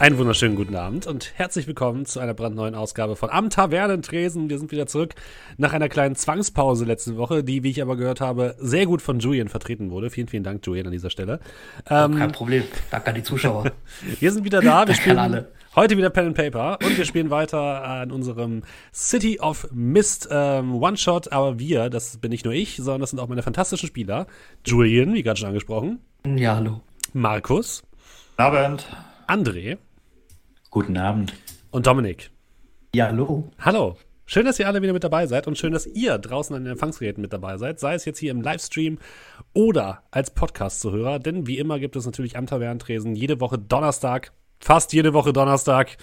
Einen wunderschönen guten Abend und herzlich willkommen zu einer brandneuen Ausgabe von Am Tavernentresen. Wir sind wieder zurück nach einer kleinen Zwangspause letzte Woche, die, wie ich aber gehört habe, sehr gut von Julian vertreten wurde. Vielen, vielen Dank, Julian, an dieser Stelle. Ähm, Kein Problem. Danke an die Zuschauer. wir sind wieder da. Wir spielen alle. heute wieder Pen and Paper und wir spielen weiter an unserem City of Mist ähm, One-Shot. Aber wir, das bin nicht nur ich, sondern das sind auch meine fantastischen Spieler. Julian, wie gerade schon angesprochen. Ja, hallo. Markus. Guten Abend. André. Guten Abend. Und Dominik. Ja, hallo. Hallo. Schön, dass ihr alle wieder mit dabei seid und schön, dass ihr draußen an den Empfangsgeräten mit dabei seid, sei es jetzt hier im Livestream oder als Podcast zu hören. Denn wie immer gibt es natürlich am Tavernentresen jede Woche Donnerstag, fast jede Woche Donnerstag,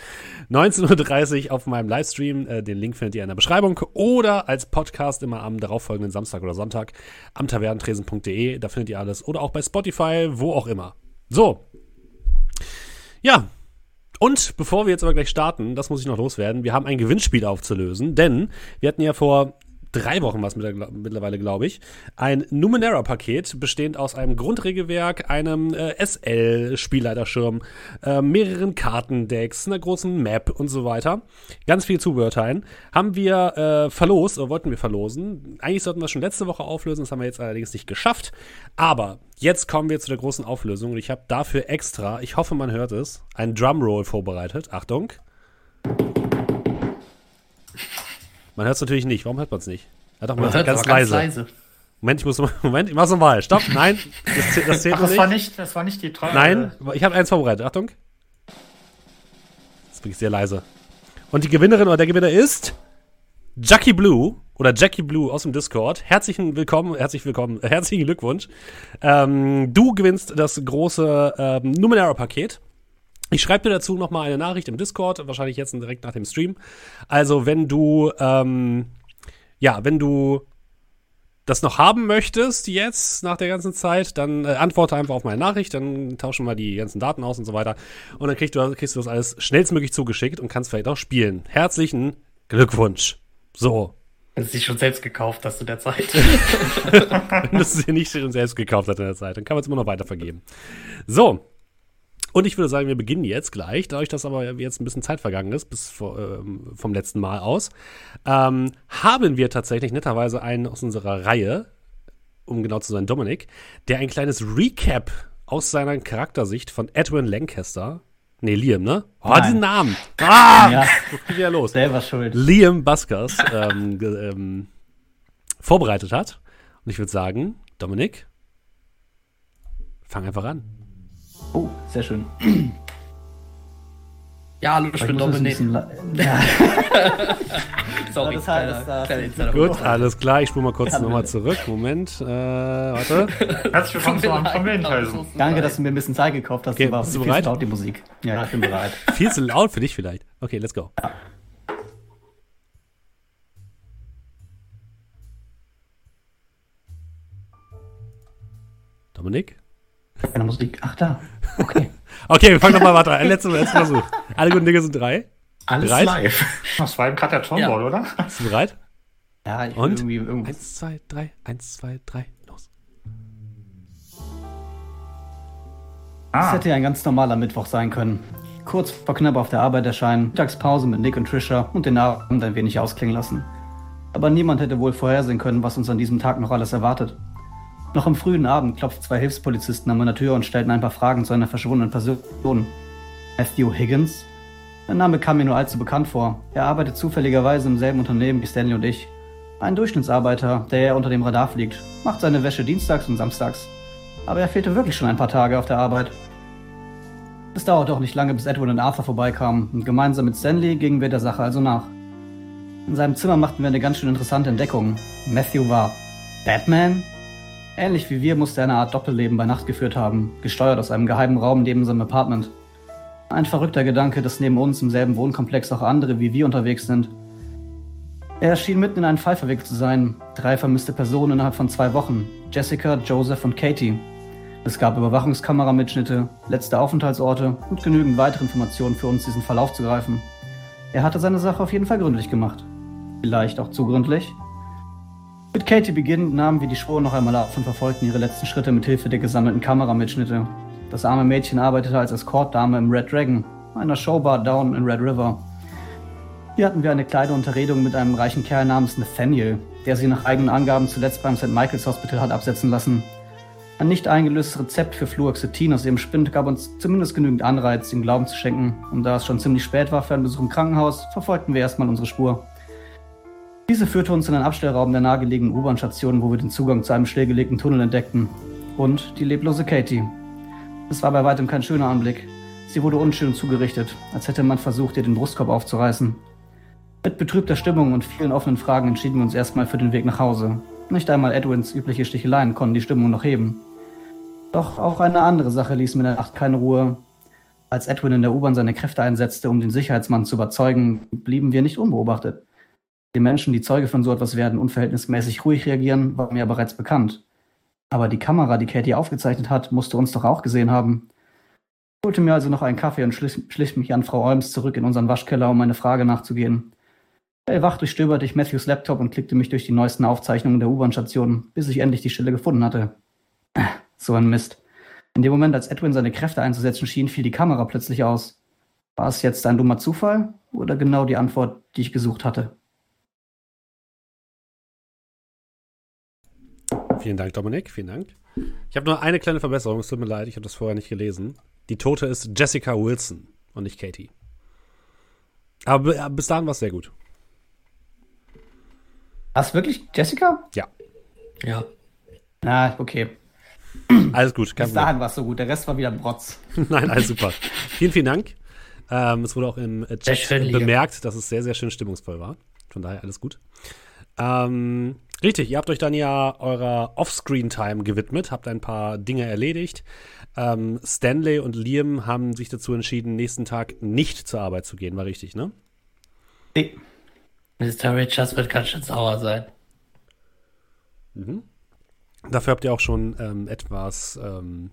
19.30 Uhr auf meinem Livestream. Äh, den Link findet ihr in der Beschreibung oder als Podcast immer am darauffolgenden Samstag oder Sonntag am tavernentresen.de. Da findet ihr alles oder auch bei Spotify, wo auch immer. So. Ja, und bevor wir jetzt aber gleich starten, das muss ich noch loswerden, wir haben ein Gewinnspiel aufzulösen, denn wir hatten ja vor drei Wochen was mittlerweile, glaube ich, ein Numenera-Paket bestehend aus einem Grundregelwerk, einem äh, SL-Spielleiterschirm, äh, mehreren Kartendecks, einer großen Map und so weiter. Ganz viele Zubehörteilen. Haben wir äh, verlost, oder wollten wir verlosen. Eigentlich sollten wir es schon letzte Woche auflösen, das haben wir jetzt allerdings nicht geschafft. Aber jetzt kommen wir zu der großen Auflösung und ich habe dafür extra, ich hoffe, man hört es, einen Drumroll vorbereitet. Achtung. Man hört es natürlich nicht. Warum hört man es nicht? Ja, doch, man, man hört ganz, leise. ganz leise. Moment, ich muss Moment, ich mach's nochmal. Stopp, nein, das, das zählt Ach, das nicht. War nicht. Das war nicht die Treue. Nein, ich habe eins vorbereitet. Achtung. Das ist wirklich sehr leise. Und die Gewinnerin oder der Gewinner ist Jackie Blue oder Jackie Blue aus dem Discord. Herzlichen Willkommen, herzlich willkommen, herzlichen Glückwunsch. Ähm, du gewinnst das große ähm, Numenera-Paket. Ich schreibe dir dazu nochmal eine Nachricht im Discord, wahrscheinlich jetzt direkt nach dem Stream. Also, wenn du, ähm, ja, wenn du das noch haben möchtest jetzt nach der ganzen Zeit, dann äh, antworte einfach auf meine Nachricht, dann tauschen wir die ganzen Daten aus und so weiter. Und dann kriegst du, kriegst du das alles schnellstmöglich zugeschickt und kannst vielleicht auch spielen. Herzlichen Glückwunsch. So. Wenn du sie schon selbst gekauft hast in der Zeit. Wenn du sie nicht schon selbst gekauft hast in der Zeit, dann kann man es immer noch weitervergeben. So, und ich würde sagen, wir beginnen jetzt gleich, dadurch, dass aber jetzt ein bisschen Zeit vergangen ist, bis vor, ähm, vom letzten Mal aus, ähm, haben wir tatsächlich netterweise einen aus unserer Reihe, um genau zu sein, Dominik, der ein kleines Recap aus seiner Charaktersicht von Edwin Lancaster Nee, Liam, ne? Oh, Nein. diesen Namen. Ah! Ja. Wo geht ja los? Selber schuld. Liam Buskers ähm, ähm, vorbereitet hat. Und ich würde sagen, Dominik, fang einfach an. Oh, sehr schön. Ja, hallo, ich, bin Dominik. Ja. Sorry, das heißt, kleiner, Gut, alles klar. Ich spule mal kurz nochmal zurück. Moment, äh, warte. Herzlich willkommen zu einem. Danke, dass du mir ein bisschen Zeit gekauft hast. Okay, bist du bereit? laut, die Musik. Ja, ich bin bereit. viel zu laut für dich vielleicht. Okay, let's go. Ja. Dominik? Keine Musik. Ach, da. Okay. okay, wir fangen nochmal weiter an. Letzter, letzter Versuch. Alle guten Dinge sind drei. Alles bereit? live. Das war im Karton ja. oder? Bist du bereit? Ja, ich Und? irgendwie irgendwas. Eins, zwei, drei. Eins, zwei, drei. Los. Ah. Das hätte ja ein ganz normaler Mittwoch sein können. Kurz vor knapp auf der Arbeit erscheinen, Mittagspause mit Nick und Trisha und den Abend ein wenig ausklingen lassen. Aber niemand hätte wohl vorhersehen können, was uns an diesem Tag noch alles erwartet. Noch am frühen Abend klopften zwei Hilfspolizisten an meiner Tür und stellten ein paar Fragen zu einer verschwundenen Person. Matthew Higgins? Der Name kam mir nur allzu bekannt vor. Er arbeitet zufälligerweise im selben Unternehmen wie Stanley und ich. Ein Durchschnittsarbeiter, der unter dem Radar fliegt, macht seine Wäsche dienstags und samstags. Aber er fehlte wirklich schon ein paar Tage auf der Arbeit. Es dauerte auch nicht lange, bis Edwin und Arthur vorbeikamen, und gemeinsam mit Stanley gingen wir der Sache also nach. In seinem Zimmer machten wir eine ganz schön interessante Entdeckung. Matthew war Batman? Ähnlich wie wir musste er eine Art Doppelleben bei Nacht geführt haben, gesteuert aus einem geheimen Raum neben seinem Apartment. Ein verrückter Gedanke, dass neben uns im selben Wohnkomplex auch andere wie wir unterwegs sind. Er schien mitten in einen Fall verwickelt zu sein. Drei vermisste Personen innerhalb von zwei Wochen. Jessica, Joseph und Katie. Es gab Überwachungskameramitschnitte, letzte Aufenthaltsorte und genügend weitere Informationen für uns, diesen Fall aufzugreifen. Er hatte seine Sache auf jeden Fall gründlich gemacht. Vielleicht auch zu gründlich. Mit Katie beginnend nahmen wir die Spuren noch einmal ab und verfolgten ihre letzten Schritte mit Hilfe der gesammelten Kameramitschnitte. Das arme Mädchen arbeitete als Escortdame im Red Dragon, einer Showbar down in Red River. Hier hatten wir eine kleine Unterredung mit einem reichen Kerl namens Nathaniel, der sie nach eigenen Angaben zuletzt beim St. Michael's Hospital hat absetzen lassen. Ein nicht eingelöstes Rezept für Fluoxetin aus ihrem Spind gab uns zumindest genügend Anreiz, ihm Glauben zu schenken. Und da es schon ziemlich spät war für einen Besuch im Krankenhaus, verfolgten wir erstmal unsere Spur. Diese führte uns in einen Abstellraum der nahegelegenen U-Bahn-Station, wo wir den Zugang zu einem stillgelegten Tunnel entdeckten. Und die leblose Katie. Es war bei weitem kein schöner Anblick. Sie wurde unschön zugerichtet, als hätte man versucht, ihr den Brustkorb aufzureißen. Mit betrübter Stimmung und vielen offenen Fragen entschieden wir uns erstmal für den Weg nach Hause. Nicht einmal Edwins übliche Sticheleien konnten die Stimmung noch heben. Doch auch eine andere Sache ließ mir in der Nacht keine Ruhe. Als Edwin in der U-Bahn seine Kräfte einsetzte, um den Sicherheitsmann zu überzeugen, blieben wir nicht unbeobachtet. Die Menschen, die Zeuge von so etwas werden, unverhältnismäßig ruhig reagieren, war mir bereits bekannt. Aber die Kamera, die Katie aufgezeichnet hat, musste uns doch auch gesehen haben. Ich holte mir also noch einen Kaffee und schlich, schlich mich an Frau Olms zurück in unseren Waschkeller, um meine Frage nachzugehen. Wach durchstöberte ich Matthews Laptop und klickte mich durch die neuesten Aufzeichnungen der U-Bahn-Station, bis ich endlich die Stelle gefunden hatte. So ein Mist. In dem Moment, als Edwin seine Kräfte einzusetzen schien, fiel die Kamera plötzlich aus. War es jetzt ein dummer Zufall oder genau die Antwort, die ich gesucht hatte? Vielen Dank, Dominik. Vielen Dank. Ich habe nur eine kleine Verbesserung. Es tut mir leid, ich habe das vorher nicht gelesen. Die Tote ist Jessica Wilson und nicht Katie. Aber bis dahin war es sehr gut. Was, wirklich Jessica? Ja. Ja. Na, okay. Alles gut. Bis dahin war es so gut. Der Rest war wieder Brotz. Nein, alles super. vielen, vielen Dank. Ähm, es wurde auch im Chat bemerkt, dass es sehr, sehr schön stimmungsvoll war. Von daher alles gut. Ähm, richtig, ihr habt euch dann ja eurer Offscreen-Time gewidmet, habt ein paar Dinge erledigt. Ähm, Stanley und Liam haben sich dazu entschieden, nächsten Tag nicht zur Arbeit zu gehen. War richtig, ne? Nee. Mr. Richards wird ganz schön sauer sein. Mhm. Dafür habt ihr auch schon ähm, etwas ähm,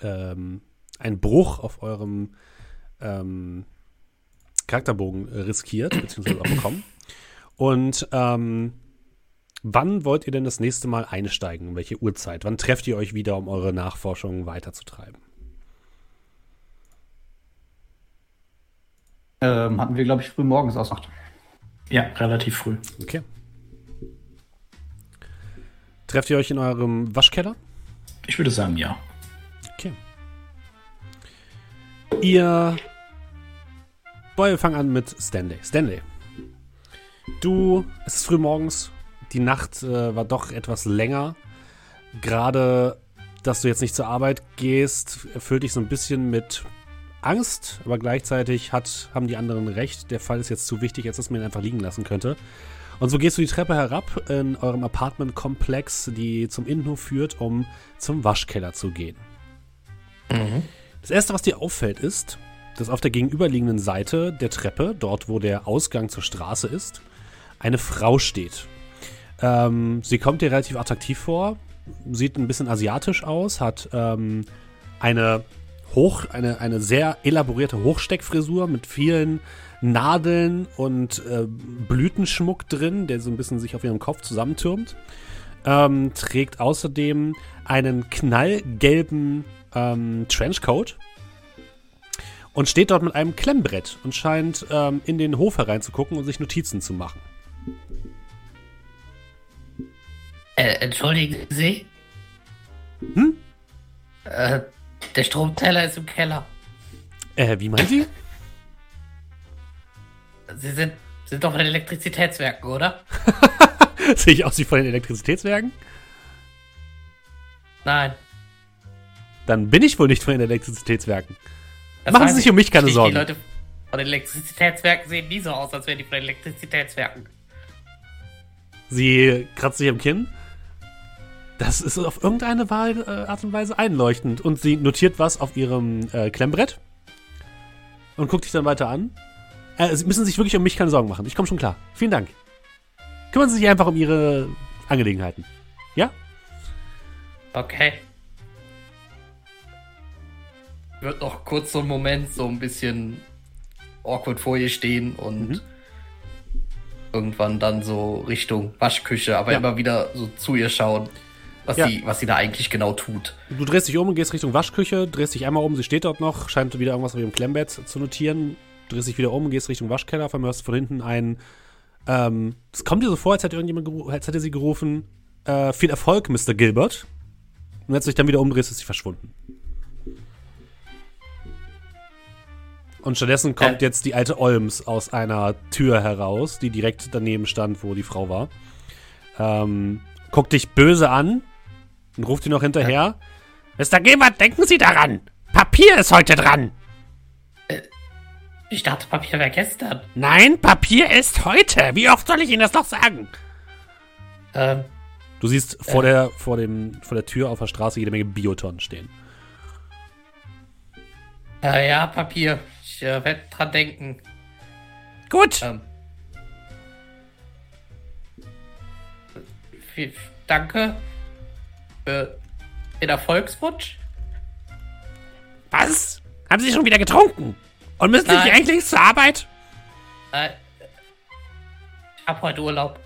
ähm, einen Bruch auf eurem ähm, Charakterbogen riskiert, beziehungsweise auch bekommen. Und ähm, wann wollt ihr denn das nächste Mal einsteigen? Welche Uhrzeit? Wann trefft ihr euch wieder, um eure Nachforschungen weiterzutreiben? Ähm, hatten wir, glaube ich, früh morgens ausgemacht. Ja, relativ früh. Okay. Trefft ihr euch in eurem Waschkeller? Ich würde sagen, ja. Okay. Ihr. Boah, wir fangen an mit Stanley. Stanley. Du, es ist früh morgens. Die Nacht äh, war doch etwas länger. Gerade, dass du jetzt nicht zur Arbeit gehst, erfüllt dich so ein bisschen mit Angst, aber gleichzeitig hat, haben die anderen recht. Der Fall ist jetzt zu wichtig, als dass man ihn einfach liegen lassen könnte. Und so gehst du die Treppe herab in eurem Apartmentkomplex, die zum Innenhof führt, um zum Waschkeller zu gehen. Mhm. Das erste, was dir auffällt, ist, dass auf der gegenüberliegenden Seite der Treppe, dort wo der Ausgang zur Straße ist, eine Frau steht. Ähm, sie kommt dir relativ attraktiv vor, sieht ein bisschen asiatisch aus, hat ähm, eine hoch, eine, eine sehr elaborierte Hochsteckfrisur mit vielen Nadeln und äh, Blütenschmuck drin, der so ein bisschen sich auf ihrem Kopf zusammentürmt. Ähm, trägt außerdem einen knallgelben ähm, Trenchcoat und steht dort mit einem Klemmbrett und scheint ähm, in den Hof hereinzugucken und sich Notizen zu machen. Äh, entschuldigen Sie? Hm? Äh, der Stromteller ist im Keller. Äh, wie meinen Sie? Sie sind, sind doch von den Elektrizitätswerken, oder? Sehe ich aus wie von den Elektrizitätswerken? Nein. Dann bin ich wohl nicht von den Elektrizitätswerken. Das Machen Sie sich um mich keine Sorgen. Die Leute von den Elektrizitätswerken sehen nie so aus, als wären die von den Elektrizitätswerken. Sie kratzt sich am Kinn. Das ist auf irgendeine äh, Art und Weise einleuchtend. Und sie notiert was auf ihrem äh, Klemmbrett und guckt dich dann weiter an. Äh, sie müssen sich wirklich um mich keine Sorgen machen. Ich komme schon klar. Vielen Dank. Kümmern Sie sich einfach um Ihre Angelegenheiten. Ja? Okay. Wird noch kurz so einen Moment so ein bisschen awkward vor ihr stehen und mhm. irgendwann dann so Richtung Waschküche, aber ja. immer wieder so zu ihr schauen. Was, ja. sie, was sie da eigentlich genau tut. Du drehst dich um und gehst Richtung Waschküche, drehst dich einmal um, sie steht dort noch, scheint wieder irgendwas auf ihrem Klemmbett zu notieren, drehst dich wieder um, gehst Richtung Waschkeller, von hörst von hinten ein, ähm, es kommt dir so vor, als hätte irgendjemand, als hätte sie gerufen, äh, viel Erfolg, Mr. Gilbert. Und als du dich dann wieder umdrehst, ist sie verschwunden. Und stattdessen kommt äh. jetzt die alte Olms aus einer Tür heraus, die direkt daneben stand, wo die Frau war. Ähm, guckt dich böse an und ruft dir noch hinterher. Äh. Mr. Gilbert, denken Sie daran! Papier ist heute dran! Äh, ich dachte, Papier wäre gestern. Nein, Papier ist heute! Wie oft soll ich Ihnen das noch sagen? Ähm. Du siehst vor, äh. der, vor, dem, vor der Tür auf der Straße jede Menge Biotonnen stehen. Äh, ja, Papier. Ich äh, werde dran denken. Gut. Ähm. Danke für den Erfolgswunsch. Was? Haben Sie schon wieder getrunken? Und müssen Sie eigentlich zur Arbeit? Äh, ich hab heute Urlaub.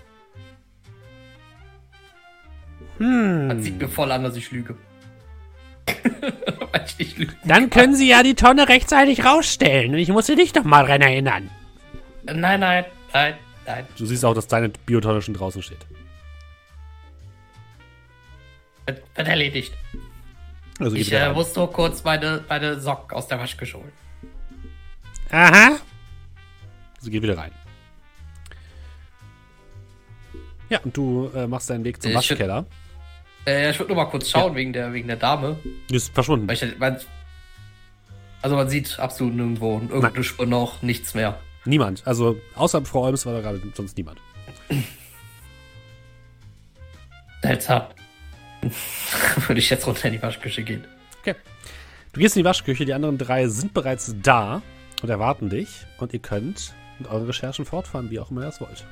Hm. Man sieht mir voll an, dass ich lüge. Weil ich nicht lügen Dann können Sie ja die Tonne rechtzeitig rausstellen. Und ich muss Sie nicht noch mal dran erinnern. Nein, nein, nein, nein. Du siehst auch, dass deine Biotonne schon draußen steht. Wird, wird erledigt. Also ich äh, muss nur kurz meine, meine Socken aus der Waschküche holen. Aha. Sie geht wieder rein. Ja, und du äh, machst deinen Weg zum ich Waschkeller. Äh, ich würde nur mal kurz schauen ja. wegen, der, wegen der Dame. Die ist verschwunden. Ich, man, also man sieht absolut nirgendwo irgendeine Spur noch, nichts mehr. Niemand. Also außer Frau Olms war da gerade sonst niemand. Seltsam. Würde ich jetzt runter in die Waschküche gehen. Okay. Du gehst in die Waschküche, die anderen drei sind bereits da und erwarten dich. Und ihr könnt mit euren Recherchen fortfahren, wie auch immer ihr das wollt.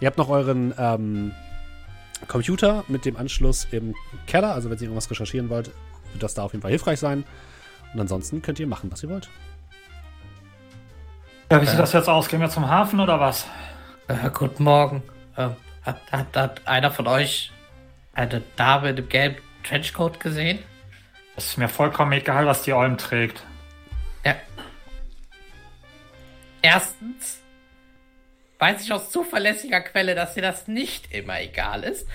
Ihr habt noch euren ähm, Computer mit dem Anschluss im Keller. Also wenn ihr irgendwas recherchieren wollt, wird das da auf jeden Fall hilfreich sein. Und ansonsten könnt ihr machen, was ihr wollt. Ja, wie sieht das jetzt aus? Gehen wir zum Hafen oder was? Äh, guten Morgen. Äh, hat, hat, hat einer von euch eine Dame in dem gelben Trenchcoat gesehen? Es ist mir vollkommen egal, was die Olm trägt. Ja. Erstens weiß ich aus zuverlässiger Quelle, dass dir das nicht immer egal ist.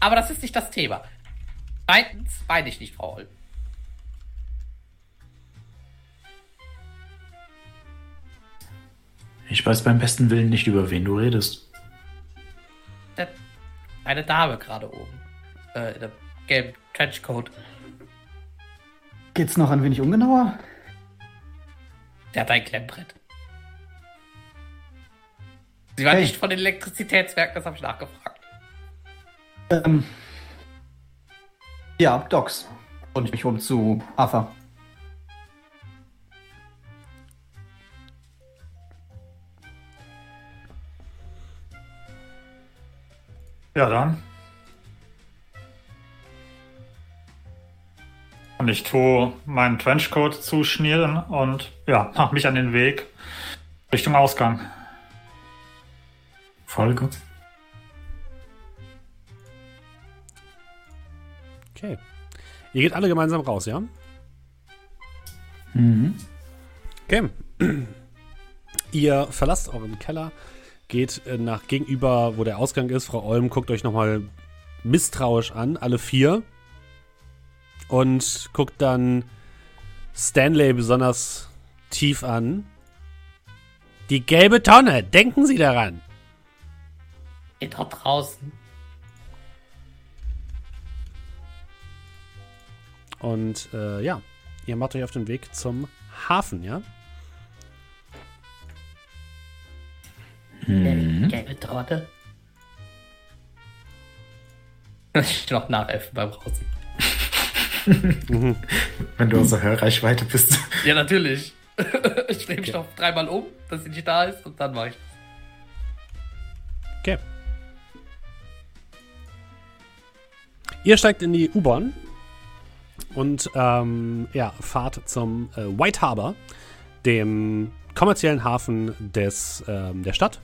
Aber das ist nicht das Thema. Zweitens meine ich nicht, Frau Holm. Ich weiß beim besten Willen nicht, über wen du redest. Eine Dame gerade oben. Äh, in der gelben Trenchcoat. Geht's noch ein wenig ungenauer? Der hat ein Klemmbrett. Sie war hey. nicht von den Elektrizitätswerken, das habe ich nachgefragt. Ähm. Ja, Docs. Und ich mich um zu Arthur. Ja, dann. Und ich tue meinen Trenchcoat zuschnüren und ja, mach mich an den Weg Richtung Ausgang. Folge. Okay. Ihr geht alle gemeinsam raus, ja? Mhm. Okay. Ihr verlasst euren Keller, geht äh, nach gegenüber, wo der Ausgang ist. Frau Olm guckt euch nochmal misstrauisch an, alle vier. Und guckt dann Stanley besonders tief an. Die gelbe Tonne, denken Sie daran. Geht dort draußen. Und äh, ja, ihr macht euch auf den Weg zum Hafen, ja? Mhm. Gelbe Torte. Ich noch nachhelfen beim Rausen. Wenn du außer Hörreichweite bist. Ja, natürlich. ich drehe mich okay. noch dreimal um, dass sie nicht da ist und dann mache ich das. Okay. Ihr steigt in die U-Bahn und ähm, ja, fahrt zum äh, White Harbor, dem kommerziellen Hafen des, ähm, der Stadt.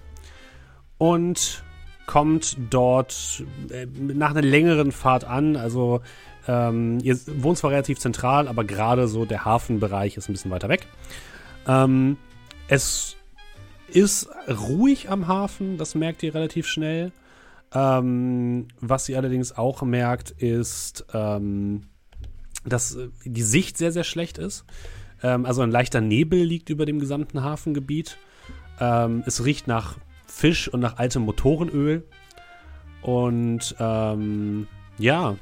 Und kommt dort äh, nach einer längeren Fahrt an. Also ähm, ihr wohnt zwar relativ zentral, aber gerade so der Hafenbereich ist ein bisschen weiter weg. Ähm, es ist ruhig am Hafen, das merkt ihr relativ schnell. Ähm, was ihr allerdings auch merkt, ist, ähm, dass äh, die Sicht sehr, sehr schlecht ist. Ähm, also ein leichter Nebel liegt über dem gesamten Hafengebiet. Ähm, es riecht nach Fisch und nach altem Motorenöl. Und ähm, ja,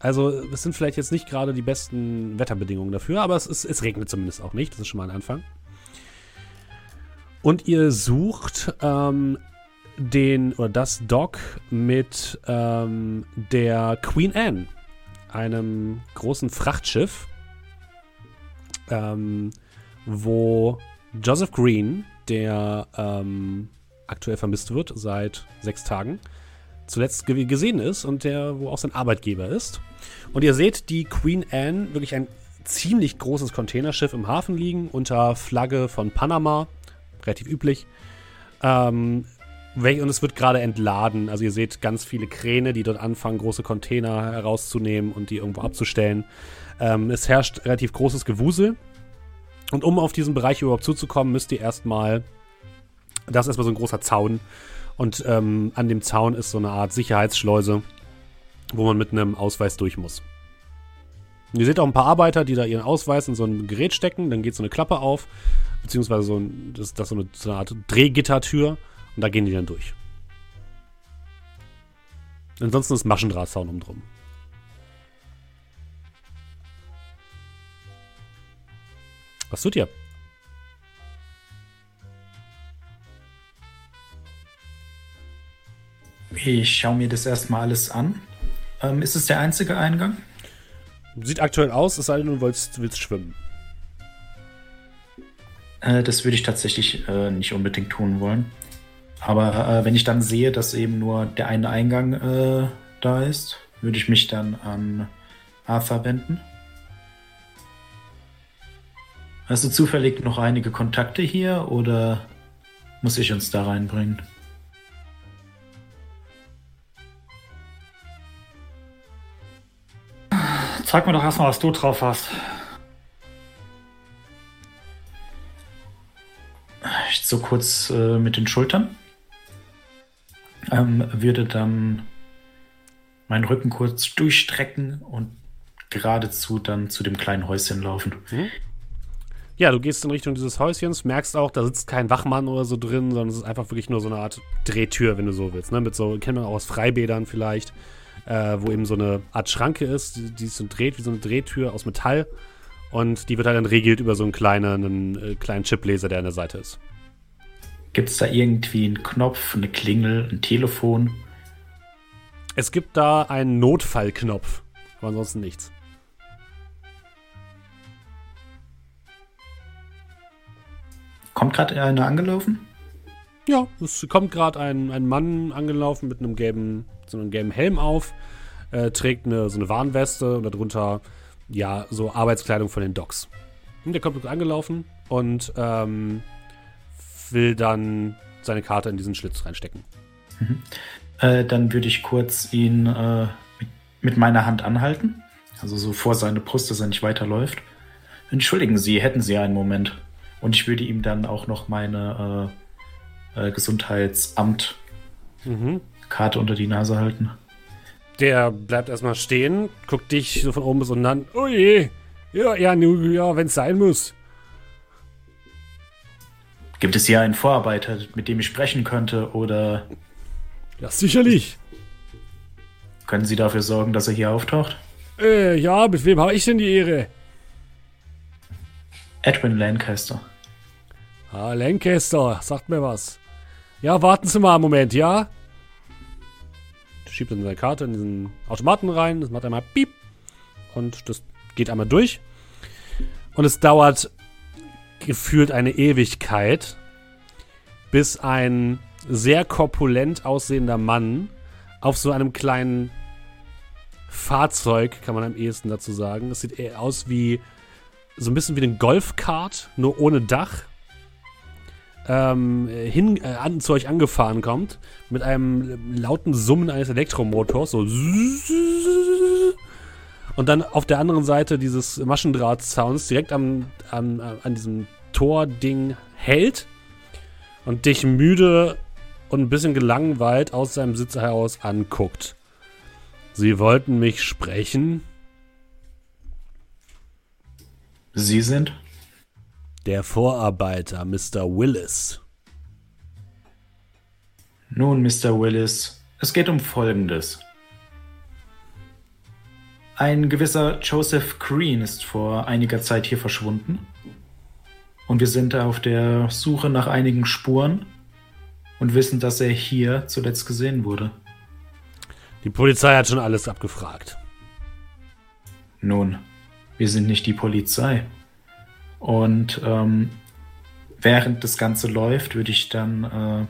also es sind vielleicht jetzt nicht gerade die besten Wetterbedingungen dafür, aber es, ist, es regnet zumindest auch nicht. Das ist schon mal ein Anfang. Und ihr sucht ähm, den oder das Dock mit ähm, der Queen Anne, einem großen Frachtschiff, ähm, wo Joseph Green, der ähm, aktuell vermisst wird seit sechs Tagen, zuletzt gesehen ist und der, wo auch sein Arbeitgeber ist. Und ihr seht die Queen Anne, wirklich ein ziemlich großes Containerschiff im Hafen liegen, unter Flagge von Panama, relativ üblich. Ähm, und es wird gerade entladen. Also ihr seht ganz viele Kräne, die dort anfangen, große Container herauszunehmen und die irgendwo abzustellen. Ähm, es herrscht relativ großes Gewusel. Und um auf diesen Bereich überhaupt zuzukommen, müsst ihr erstmal. Das ist erstmal so ein großer Zaun. Und ähm, an dem Zaun ist so eine Art Sicherheitsschleuse, wo man mit einem Ausweis durch muss. Und ihr seht auch ein paar Arbeiter, die da ihren Ausweis in so ein Gerät stecken. Dann geht so eine Klappe auf, beziehungsweise so, ein, das, das so, eine, so eine Art Drehgittertür. Und da gehen die dann durch. Ansonsten ist Maschendrahtzaun umdrum. Was tut ihr? Ich schaue mir das erstmal alles an. Ähm, ist es der einzige Eingang? Sieht aktuell aus, es sei denn, du willst, willst schwimmen. Äh, das würde ich tatsächlich äh, nicht unbedingt tun wollen. Aber äh, wenn ich dann sehe, dass eben nur der eine Eingang äh, da ist, würde ich mich dann an Arthur wenden. Hast du zufällig noch einige Kontakte hier oder muss ich uns da reinbringen? Zeig mir doch erstmal, was du drauf hast. Ich so kurz äh, mit den Schultern. Ähm, würde dann meinen Rücken kurz durchstrecken und geradezu dann zu dem kleinen Häuschen laufen. Mhm. Ja, du gehst in Richtung dieses Häuschens, merkst auch, da sitzt kein Wachmann oder so drin, sondern es ist einfach wirklich nur so eine Art Drehtür, wenn du so willst. Ne? Mit so, kennt man auch aus Freibädern vielleicht, äh, wo eben so eine Art Schranke ist, die, die so dreht wie so eine Drehtür aus Metall. Und die wird halt dann regelt über so einen kleinen, einen, äh, kleinen Chipleser, der an der Seite ist. Gibt es da irgendwie einen Knopf, eine Klingel, ein Telefon? Es gibt da einen Notfallknopf, aber ansonsten nichts. Kommt gerade einer angelaufen? Ja, es kommt gerade ein, ein Mann angelaufen mit einem gelben, so einem gelben Helm auf, äh, trägt eine, so eine Warnweste und darunter ja so Arbeitskleidung von den Docs. Und der kommt angelaufen und ähm, will dann seine Karte in diesen Schlitz reinstecken. Mhm. Äh, dann würde ich kurz ihn äh, mit, mit, meiner Hand anhalten, also so vor seine Brust, dass er nicht weiterläuft. Entschuldigen Sie, hätten Sie einen Moment. Und ich würde ihm dann auch noch meine äh, äh, Gesundheitsamt-Karte mhm. unter die Nase halten. Der bleibt erstmal stehen, guckt dich so von oben bis unten an. Oh je, ja, ja, ja wenn es sein muss. Gibt es hier einen Vorarbeiter, mit dem ich sprechen könnte, oder? Ja, sicherlich. Können Sie dafür sorgen, dass er hier auftaucht? Äh, ja, mit wem habe ich denn die Ehre? Edwin Lancaster. Ah, Lancaster, sagt mir was. Ja, warten Sie mal einen Moment, ja? Schiebt dann seine Karte in diesen Automaten rein, das macht einmal Piep und das geht einmal durch. Und es dauert gefühlt eine Ewigkeit, bis ein sehr korpulent aussehender Mann auf so einem kleinen Fahrzeug, kann man am ehesten dazu sagen. Es sieht eher aus wie so ein bisschen wie ein Golfkart, nur ohne Dach. Ähm, hin, äh, an, zu euch angefahren kommt, mit einem lauten Summen eines Elektromotors, so und dann auf der anderen Seite dieses Maschendraht-Sounds direkt am, am, an diesem Tor-Ding hält und dich müde und ein bisschen gelangweilt aus seinem Sitz heraus anguckt. Sie wollten mich sprechen? Sie sind? Der Vorarbeiter, Mr. Willis. Nun, Mr. Willis, es geht um Folgendes. Ein gewisser Joseph Green ist vor einiger Zeit hier verschwunden. Und wir sind auf der Suche nach einigen Spuren und wissen, dass er hier zuletzt gesehen wurde. Die Polizei hat schon alles abgefragt. Nun, wir sind nicht die Polizei. Und ähm, während das Ganze läuft, würde ich dann äh,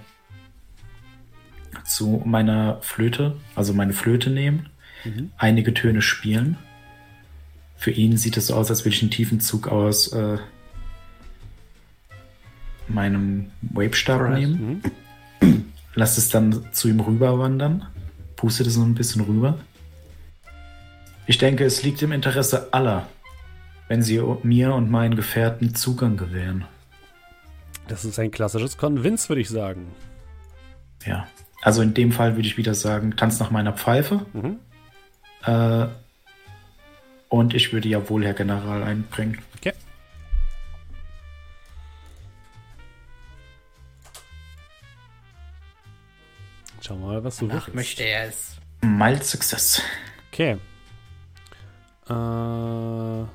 zu meiner Flöte, also meine Flöte nehmen, mhm. einige Töne spielen. Für ihn sieht es so aus, als würde ich einen tiefen Zug aus äh, meinem Wavestab nehmen. Mhm. Lass es dann zu ihm rüber wandern. Puste das noch ein bisschen rüber. Ich denke, es liegt im Interesse aller, wenn sie mir und meinen Gefährten Zugang gewähren. Das ist ein klassisches Convince, würde ich sagen. Ja. Also in dem Fall würde ich wieder sagen, tanz nach meiner Pfeife. Mhm. Äh, und ich würde ja wohl Herr General einbringen. Okay. Schau mal, was du Ach, möchte er es. Mild Success. Okay. Äh.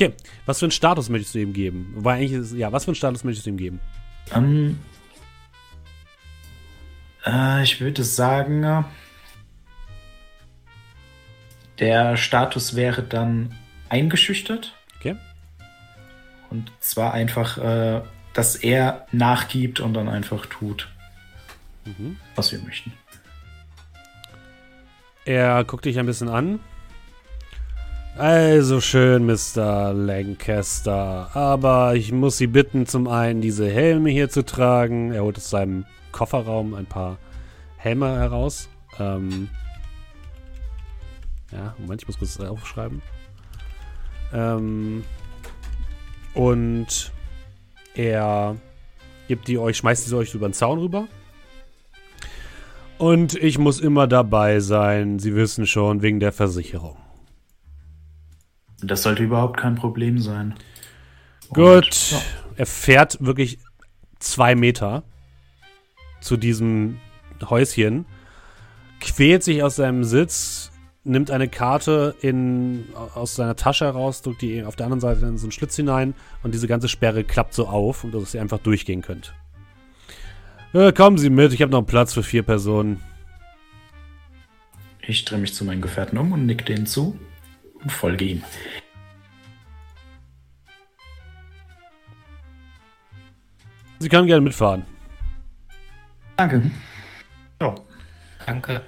Okay, was für einen Status möchtest du ihm geben? Weil eigentlich ist, ja, was für einen Status möchtest du ihm geben? Ähm, äh, ich würde sagen, der Status wäre dann eingeschüchtert. Okay. Und zwar einfach, äh, dass er nachgibt und dann einfach tut, mhm. was wir möchten. Er guckt dich ein bisschen an. Also schön, Mr. Lancaster. Aber ich muss Sie bitten, zum einen diese Helme hier zu tragen. Er holt aus seinem Kofferraum ein paar Helme heraus. Ähm ja, Moment, ich muss kurz aufschreiben. Ähm und er gibt die euch, schmeißt die euch über den Zaun rüber. Und ich muss immer dabei sein. Sie wissen schon, wegen der Versicherung. Das sollte überhaupt kein Problem sein. Gut. Und, ja. Er fährt wirklich zwei Meter zu diesem Häuschen, quält sich aus seinem Sitz, nimmt eine Karte in, aus seiner Tasche heraus, drückt die auf der anderen Seite in so einen Schlitz hinein und diese ganze Sperre klappt so auf, und dass ihr einfach durchgehen könnt. Äh, kommen Sie mit, ich habe noch einen Platz für vier Personen. Ich drehe mich zu meinen Gefährten um und nick denen zu und folge ihm. Sie können gerne mitfahren. Danke. Ja. Danke.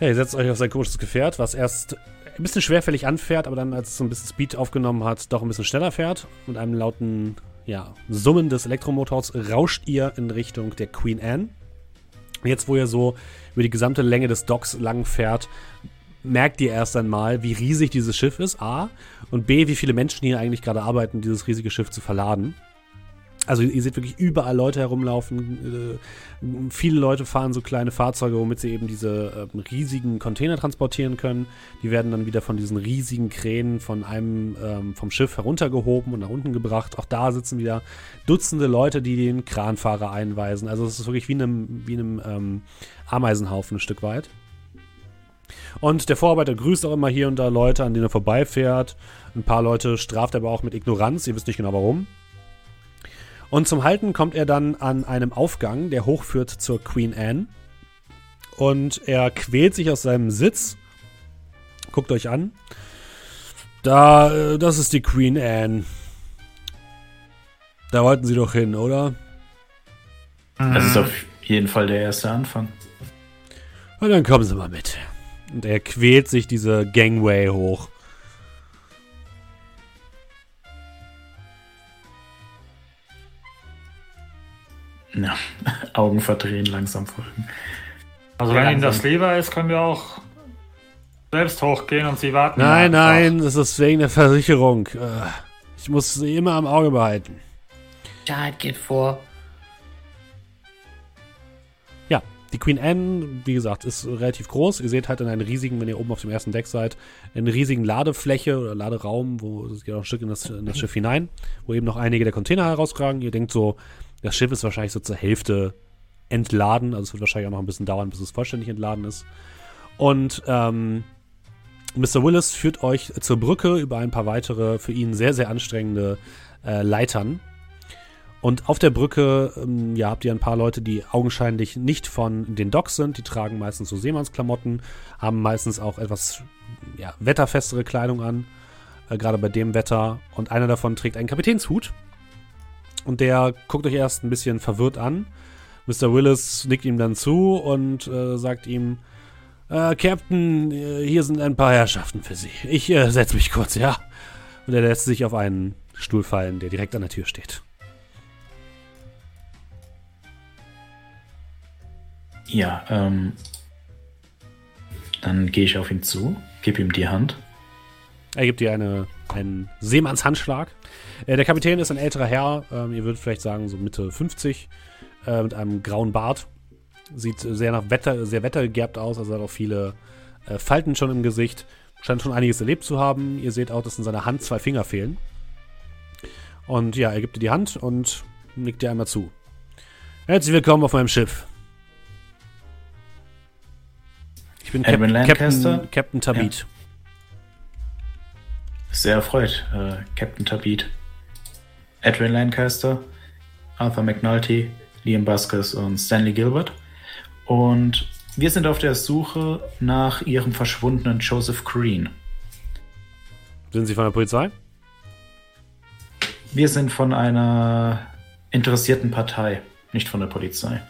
Ihr setzt euch auf sein komisches Gefährt, was erst ein bisschen schwerfällig anfährt, aber dann, als es so ein bisschen Speed aufgenommen hat, doch ein bisschen schneller fährt. Mit einem lauten ja, Summen des Elektromotors rauscht ihr in Richtung der Queen Anne. Jetzt, wo ihr so über die gesamte Länge des Docks lang fährt, merkt ihr erst einmal, wie riesig dieses Schiff ist, A, und B, wie viele Menschen hier eigentlich gerade arbeiten, dieses riesige Schiff zu verladen. Also ihr seht wirklich überall Leute herumlaufen. Äh, viele Leute fahren so kleine Fahrzeuge, womit sie eben diese äh, riesigen Container transportieren können. Die werden dann wieder von diesen riesigen Kränen von einem ähm, vom Schiff heruntergehoben und nach unten gebracht. Auch da sitzen wieder Dutzende Leute, die den Kranfahrer einweisen. Also es ist wirklich wie einem, wie einem ähm, Ameisenhaufen ein Stück weit. Und der Vorarbeiter grüßt auch immer hier und da Leute, an denen er vorbeifährt. Ein paar Leute straft er aber auch mit Ignoranz. Ihr wisst nicht genau warum. Und zum Halten kommt er dann an einem Aufgang, der hochführt zur Queen Anne. Und er quält sich aus seinem Sitz. Guckt euch an. Da, äh, das ist die Queen Anne. Da wollten sie doch hin, oder? Das ist auf jeden Fall der erste Anfang. Und dann kommen sie mal mit. Und er quält sich diese Gangway hoch. Na, Augen verdrehen, langsam folgen. Also wenn ihnen das lieber ist, können wir auch selbst hochgehen und sie warten. Nein, nein, das ist wegen der Versicherung. Äh, ich muss sie immer am Auge behalten. Sicherheit geht vor. Die Queen Anne, wie gesagt, ist relativ groß. Ihr seht halt in einen riesigen, wenn ihr oben auf dem ersten Deck seid, eine riesigen Ladefläche oder Laderaum, wo es geht auch ein Stück in das, in das Schiff hinein, wo eben noch einige der Container herauskragen. Ihr denkt so, das Schiff ist wahrscheinlich so zur Hälfte entladen. Also es wird wahrscheinlich auch noch ein bisschen dauern, bis es vollständig entladen ist. Und ähm, Mr. Willis führt euch zur Brücke über ein paar weitere, für ihn sehr, sehr anstrengende äh, Leitern. Und auf der Brücke ähm, ja, habt ihr ein paar Leute, die augenscheinlich nicht von den Docks sind. Die tragen meistens so Seemannsklamotten, haben meistens auch etwas ja, wetterfestere Kleidung an, äh, gerade bei dem Wetter. Und einer davon trägt einen Kapitänshut. Und der guckt euch erst ein bisschen verwirrt an. Mr. Willis nickt ihm dann zu und äh, sagt ihm, äh, Captain, äh, hier sind ein paar Herrschaften für Sie. Ich äh, setze mich kurz, ja? Und er lässt sich auf einen Stuhl fallen, der direkt an der Tür steht. Ja, ähm. Dann gehe ich auf ihn zu, gebe ihm die Hand. Er gibt dir eine, einen Seemannshandschlag. Äh, der Kapitän ist ein älterer Herr, ähm, ihr würdet vielleicht sagen so Mitte 50, äh, mit einem grauen Bart. Sieht sehr nach Wetter, sehr wettergegerbt aus, also hat auch viele äh, Falten schon im Gesicht. Scheint schon einiges erlebt zu haben. Ihr seht auch, dass in seiner Hand zwei Finger fehlen. Und ja, er gibt dir die Hand und nickt dir einmal zu. Herzlich willkommen auf meinem Schiff. Ich bin Cap Captain, Captain Tabit. Ja. Sehr erfreut, äh, Captain Tabit. Edwin Lancaster, Arthur McNulty, Liam Buskers und Stanley Gilbert. Und wir sind auf der Suche nach ihrem verschwundenen Joseph Green. Sind Sie von der Polizei? Wir sind von einer interessierten Partei, nicht von der Polizei.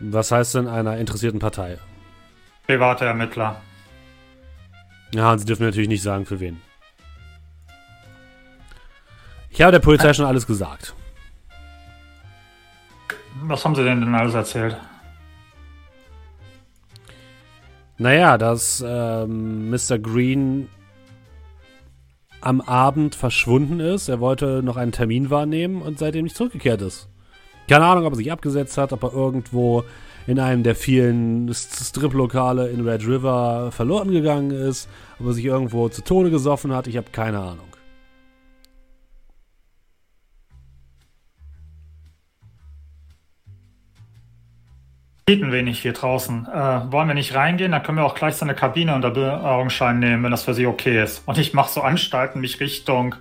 Was heißt denn einer interessierten Partei? Private Ermittler. Ja, und Sie dürfen natürlich nicht sagen, für wen. Ich habe der Polizei schon alles gesagt. Was haben Sie denn denn alles erzählt? Naja, dass ähm, Mr. Green am Abend verschwunden ist. Er wollte noch einen Termin wahrnehmen und seitdem nicht zurückgekehrt ist. Keine Ahnung, ob er sich abgesetzt hat, ob er irgendwo in einem der vielen Strip-Lokale in Red River verloren gegangen ist, ob er sich irgendwo zu Tode gesoffen hat. Ich habe keine Ahnung. Geht ein wenig hier draußen. Äh, wollen wir nicht reingehen? Dann können wir auch gleich seine Kabine unter Augenschein nehmen, wenn das für Sie okay ist. Und ich mache so Anstalten, mich Richtung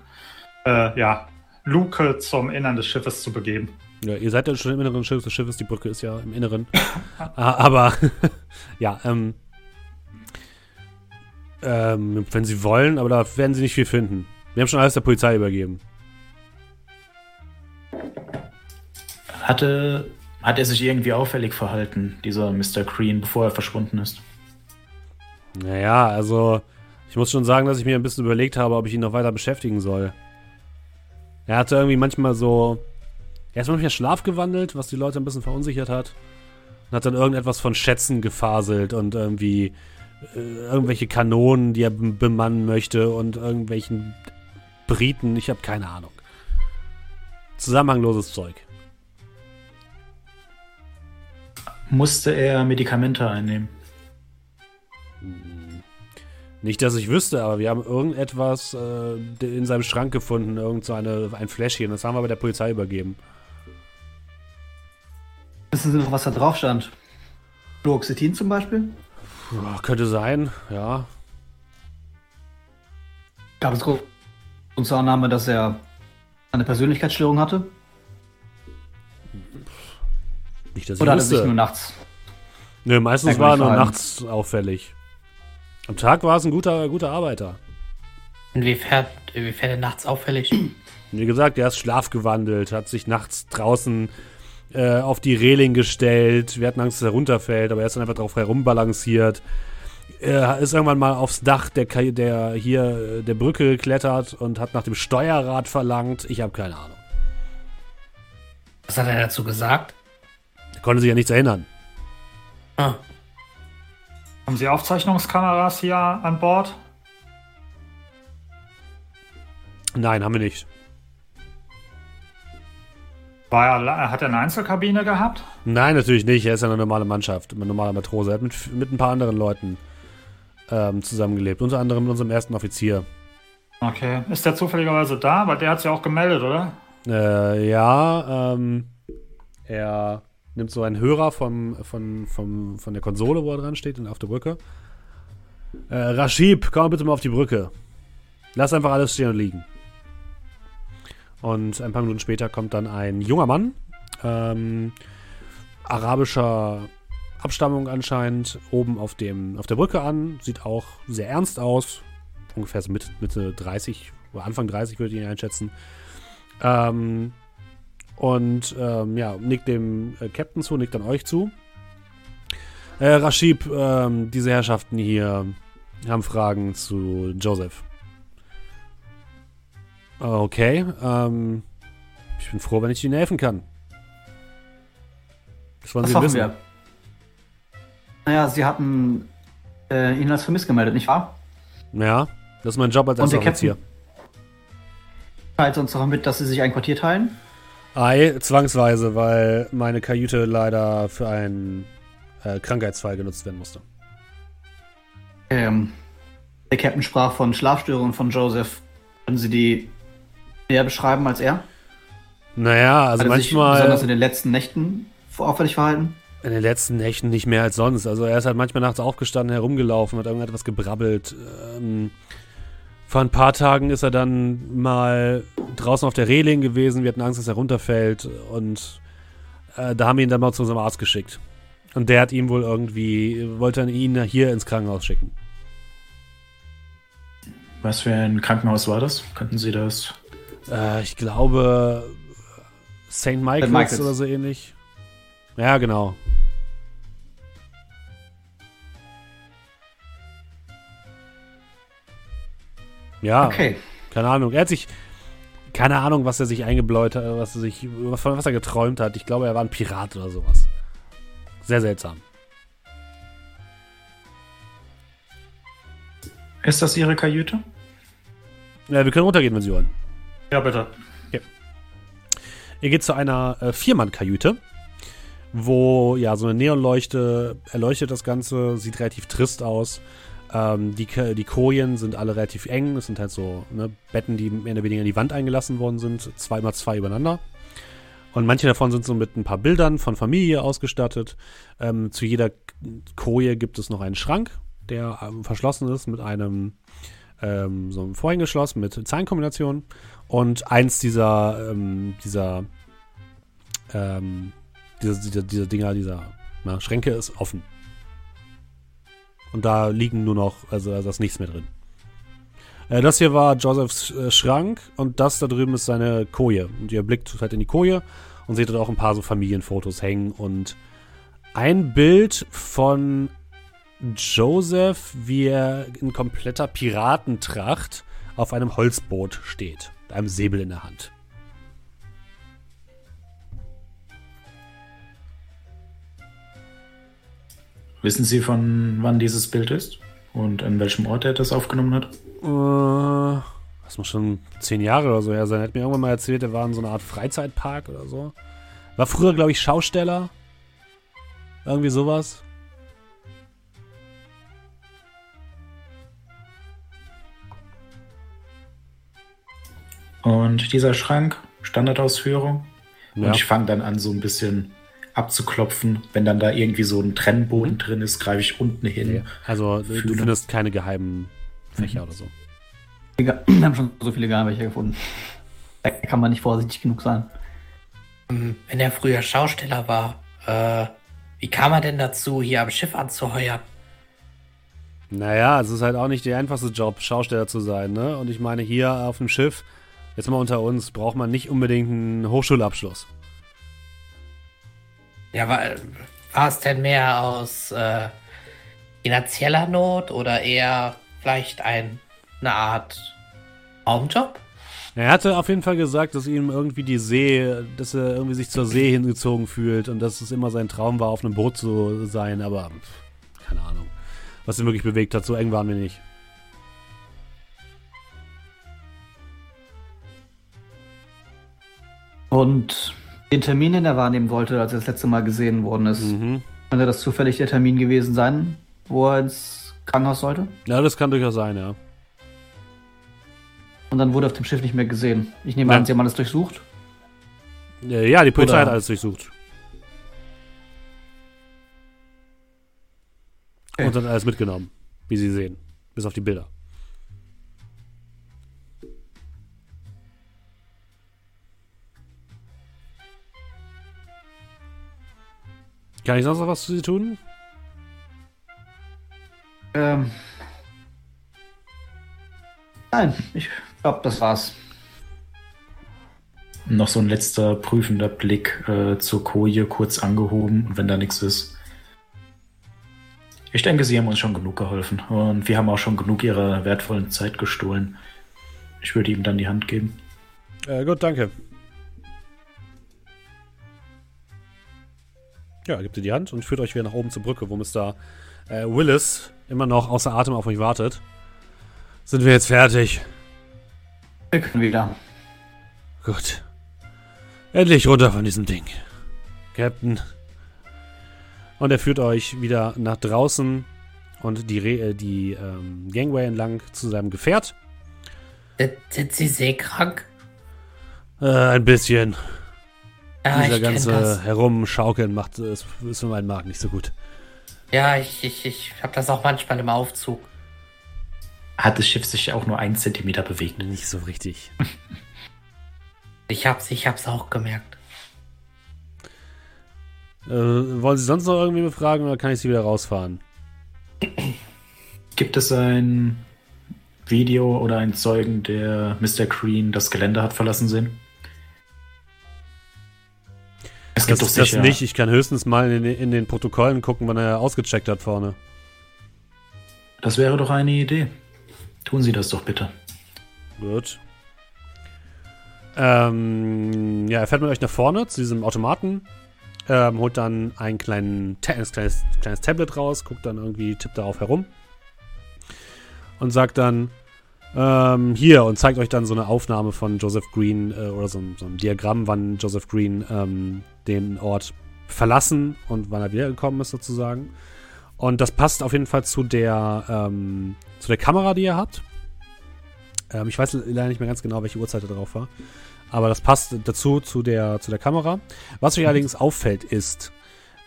äh, ja, Luke zum Innern des Schiffes zu begeben. Ja, ihr seid ja schon im Inneren des Schiffes, die Brücke ist ja im Inneren. Ah, aber ja, ähm, ähm, wenn Sie wollen, aber da werden Sie nicht viel finden. Wir haben schon alles der Polizei übergeben. Hatte hat er sich irgendwie auffällig verhalten, dieser Mr. Green, bevor er verschwunden ist? Naja, also ich muss schon sagen, dass ich mir ein bisschen überlegt habe, ob ich ihn noch weiter beschäftigen soll. Er hatte irgendwie manchmal so. Er ist manchmal schlafgewandelt, was die Leute ein bisschen verunsichert hat. Und hat dann irgendetwas von Schätzen gefaselt und irgendwie äh, irgendwelche Kanonen, die er bemannen möchte und irgendwelchen Briten. Ich habe keine Ahnung. Zusammenhangloses Zeug. musste er Medikamente einnehmen? Nicht, dass ich wüsste, aber wir haben irgendetwas äh, in seinem Schrank gefunden, irgend so eine, ein Fläschchen. Das haben wir bei der Polizei übergeben. Wissen Sie noch, was da drauf stand? Fluoxetin zum Beispiel? Puh, könnte sein, ja. Gab es Grund zur Annahme, dass er eine Persönlichkeitsstörung hatte? Nicht, dass Oder ich hat er sich nur nachts? Nö, meistens war er nur nachts auffällig. Am Tag war es ein guter, guter Arbeiter. Inwiefern, inwiefern er nachts auffällig? Wie gesagt, er ist schlafgewandelt, hat sich nachts draußen äh, auf die Reling gestellt. Wir hatten Angst, dass er runterfällt, aber er ist dann einfach drauf herumbalanciert. Er ist irgendwann mal aufs Dach der, der hier der Brücke geklettert und hat nach dem Steuerrad verlangt. Ich habe keine Ahnung. Was hat er dazu gesagt? konnte sich ja nichts erinnern. Ah. Haben Sie Aufzeichnungskameras hier an Bord? Nein, haben wir nicht. War er, hat er eine Einzelkabine gehabt? Nein, natürlich nicht. Er ist ja eine normale Mannschaft, ein normaler Matrose. Er hat mit, mit ein paar anderen Leuten ähm, zusammengelebt. Unter anderem mit unserem ersten Offizier. Okay. Ist der zufälligerweise da? Weil der hat es ja auch gemeldet, oder? Äh, ja, ähm, er nimmt so einen Hörer vom, vom, vom, von der Konsole, wo er dran steht, auf der Brücke. Äh, Rashib, komm bitte mal auf die Brücke. Lass einfach alles stehen und liegen. Und ein paar Minuten später kommt dann ein junger Mann, ähm, arabischer Abstammung anscheinend, oben auf, dem, auf der Brücke an. Sieht auch sehr ernst aus. Ungefähr so Mitte, Mitte 30 oder Anfang 30 würde ich ihn einschätzen. Ähm, und ähm, ja, nickt dem äh, Captain zu, nickt dann euch zu. Äh, Rashib, ähm, diese Herrschaften hier haben Fragen zu Joseph. Okay, ähm, ich bin froh, wenn ich Ihnen helfen kann. Das wollen Was Sie wissen. Wir? Naja, Sie hatten äh, ihn als vermisst gemeldet, nicht wahr? Ja, das ist mein Job als Offizier. Teilt uns doch mit, dass Sie sich ein Quartier teilen? Ei, zwangsweise, weil meine Kajüte leider für einen äh, Krankheitsfall genutzt werden musste. Ähm, der Captain sprach von Schlafstörungen von Joseph. Können Sie die näher beschreiben als er? Naja, also Hat er manchmal. Sich besonders in den letzten Nächten auffällig verhalten? In den letzten Nächten nicht mehr als sonst. Also er ist halt manchmal nachts aufgestanden, herumgelaufen, hat irgendetwas gebrabbelt. Ähm, vor ein paar Tagen ist er dann mal draußen auf der Reling gewesen. Wir hatten Angst, dass er runterfällt. Und äh, da haben wir ihn dann mal zu unserem Arzt geschickt. Und der hat ihn wohl irgendwie, wollte ihn hier ins Krankenhaus schicken. Was für ein Krankenhaus war das? Könnten Sie das äh, ich glaube St. Michael's, Michael's oder so ähnlich. Ja, genau. Ja. Okay. Keine Ahnung. Er hat sich. Keine Ahnung, was er sich eingebläut hat, was er sich, was er geträumt hat. Ich glaube, er war ein Pirat oder sowas. Sehr seltsam. Ist das Ihre Kajüte? Ja, wir können runtergehen, wenn Sie wollen. Ja, bitte. Okay. Ihr geht zu einer äh, Viermann-Kajüte, wo ja so eine Neonleuchte erleuchtet das Ganze, sieht relativ trist aus. Ähm, die, die Kojen sind alle relativ eng. Das sind halt so ne, Betten, die mehr oder weniger in die Wand eingelassen worden sind, zweimal zwei übereinander. Und manche davon sind so mit ein paar Bildern von Familie ausgestattet. Ähm, zu jeder Koje gibt es noch einen Schrank, der ähm, verschlossen ist mit einem ähm, so einem Vorhängeschloss mit Zahlenkombinationen. Und eins dieser, ähm, dieser, ähm, dieser, dieser, dieser Dinger, dieser na, Schränke ist offen. Und da liegen nur noch, also da ist nichts mehr drin. Äh, das hier war Josephs äh, Schrank und das da drüben ist seine Koje. Und ihr blickt halt in die Koje und seht dort auch ein paar so Familienfotos hängen und ein Bild von Joseph, wie er in kompletter Piratentracht auf einem Holzboot steht mit einem Säbel in der Hand. Wissen Sie, von wann dieses Bild ist? Und an welchem Ort er das aufgenommen hat? Äh, das muss schon zehn Jahre oder so her sein. Er hat mir irgendwann mal erzählt, er war in so einer Art Freizeitpark oder so. War früher, glaube ich, Schausteller. Irgendwie sowas. Und dieser Schrank, Standardausführung. Ja. Und ich fange dann an, so ein bisschen abzuklopfen. Wenn dann da irgendwie so ein Trennboden mhm. drin ist, greife ich unten hin. Ja. Also fühle. du findest keine geheimen Fächer mhm. oder so. Wir haben schon so viele Geheimfächer gefunden. Da kann man nicht vorsichtig genug sein. Ähm, wenn er früher Schausteller war, äh, wie kam er denn dazu, hier am Schiff anzuheuern? Naja, es ist halt auch nicht der einfachste Job, Schausteller zu sein, ne? Und ich meine, hier auf dem Schiff jetzt mal unter uns, braucht man nicht unbedingt einen Hochschulabschluss. Ja, war, war es denn mehr aus äh, finanzieller Not oder eher vielleicht ein, eine Art Traumjob? Er hatte auf jeden Fall gesagt, dass ihm irgendwie die See, dass er irgendwie sich zur See hingezogen fühlt und dass es immer sein Traum war, auf einem Boot zu sein, aber keine Ahnung, was ihn wirklich bewegt hat. So eng waren wir nicht. Und den Termin, den er wahrnehmen wollte, als er das letzte Mal gesehen worden ist, Mhm. könnte das zufällig der Termin gewesen sein, wo er ins Krankenhaus sollte? Ja, das kann durchaus sein, ja. Und dann wurde auf dem Schiff nicht mehr gesehen. Ich nehme Nein. an, sie haben alles durchsucht. Ja, die Polizei Oder- hat alles durchsucht. Okay. Und hat alles mitgenommen, wie Sie sehen. Bis auf die Bilder. Kann ich sonst noch was für Sie tun? Ähm. Nein, ich glaube, das war's. Noch so ein letzter prüfender Blick äh, zur Koje, kurz angehoben. Und wenn da nichts ist. Ich denke, Sie haben uns schon genug geholfen. Und wir haben auch schon genug Ihrer wertvollen Zeit gestohlen. Ich würde ihm dann die Hand geben. Äh, gut, danke. Ja, gibt ihr die Hand und führt euch wieder nach oben zur Brücke, wo Mr. Äh, Willis immer noch außer Atem auf euch wartet. Sind wir jetzt fertig? Wir können wieder. Gut. Endlich runter von diesem Ding. Captain. Und er führt euch wieder nach draußen und die, Re äh, die ähm, Gangway entlang zu seinem Gefährt. Sind Sie seekrank? Äh, ein bisschen. Ja, Dieser ich kenn ganze. Herumschaukeln macht es ist für meinen Magen nicht so gut. Ja, ich, ich, ich habe das auch manchmal im Aufzug. Hat das Schiff sich auch nur einen Zentimeter bewegt? Nicht so richtig. Ich hab's, ich hab's auch gemerkt. Äh, wollen Sie sonst noch irgendwie befragen oder kann ich Sie wieder rausfahren? Gibt es ein Video oder einen Zeugen, der Mr. Green das Gelände hat verlassen sehen? Es Das gibt doch ist das nicht. Ich kann höchstens mal in, den- in den Protokollen gucken, wann er ausgecheckt hat vorne. Das wäre doch eine Idee. Tun Sie das doch bitte. Gut. Ähm, ja, er fährt mit euch nach vorne zu diesem Automaten, ähm, holt dann einen kleinen, ein kleines, kleines Tablet raus, guckt dann irgendwie, tippt darauf herum und sagt dann, ähm, hier und zeigt euch dann so eine Aufnahme von Joseph Green äh, oder so ein, so ein Diagramm, wann Joseph Green ähm, den Ort verlassen und wann er wiedergekommen ist sozusagen. Und das passt auf jeden Fall zu der, ähm, zu der Kamera, die ihr habt. Ähm, ich weiß leider nicht mehr ganz genau, welche Uhrzeit da drauf war. Aber das passt dazu, zu der, zu der Kamera. Was euch allerdings auffällt, ist,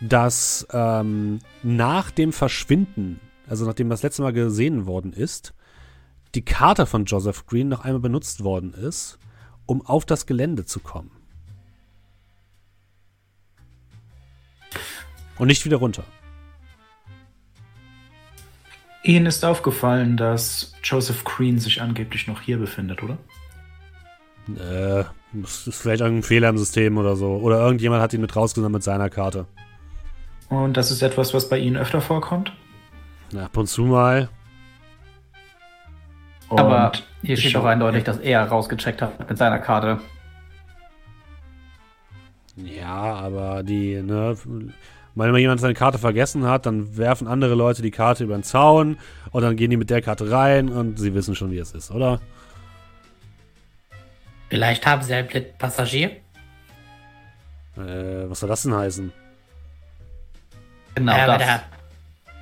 dass ähm, nach dem Verschwinden, also nachdem das letzte Mal gesehen worden ist, die Karte von Joseph Green noch einmal benutzt worden ist, um auf das Gelände zu kommen. Und nicht wieder runter. Ihnen ist aufgefallen, dass Joseph Green sich angeblich noch hier befindet, oder? Äh, das ist vielleicht irgendein Fehler im System oder so. Oder irgendjemand hat ihn mit rausgenommen mit seiner Karte. Und das ist etwas, was bei Ihnen öfter vorkommt? Na, ab und zu mal. Und Aber hier steht doch eindeutig, dass er rausgecheckt hat mit seiner Karte. Ja, aber die, ne, wenn mal jemand seine Karte vergessen hat, dann werfen andere Leute die Karte über den Zaun und dann gehen die mit der Karte rein und sie wissen schon, wie es ist, oder? Vielleicht haben Sie einen blinden Passagier? Äh, was soll das denn heißen? Genau wenn das. er-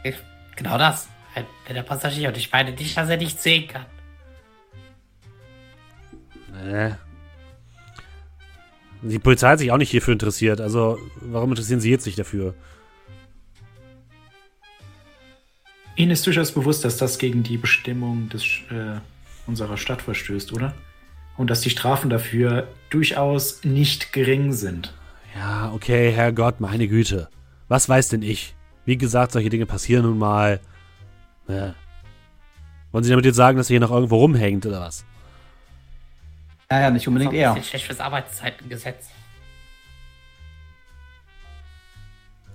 ich- genau das. Ein blinder Passagier. Und ich meine nicht, dass er nicht sehen kann. Äh. Die Polizei hat sich auch nicht hierfür interessiert, also warum interessieren sie jetzt sich dafür? Ihnen ist durchaus bewusst, dass das gegen die Bestimmung des, äh, unserer Stadt verstößt, oder? Und dass die Strafen dafür durchaus nicht gering sind. Ja, okay, Herrgott, meine Güte. Was weiß denn ich? Wie gesagt, solche Dinge passieren nun mal. Ja. Wollen Sie damit jetzt sagen, dass er hier noch irgendwo rumhängt oder was? Ja, ja, nicht Das ist unbedingt auch ein er. bisschen schlecht fürs Arbeitszeitengesetz.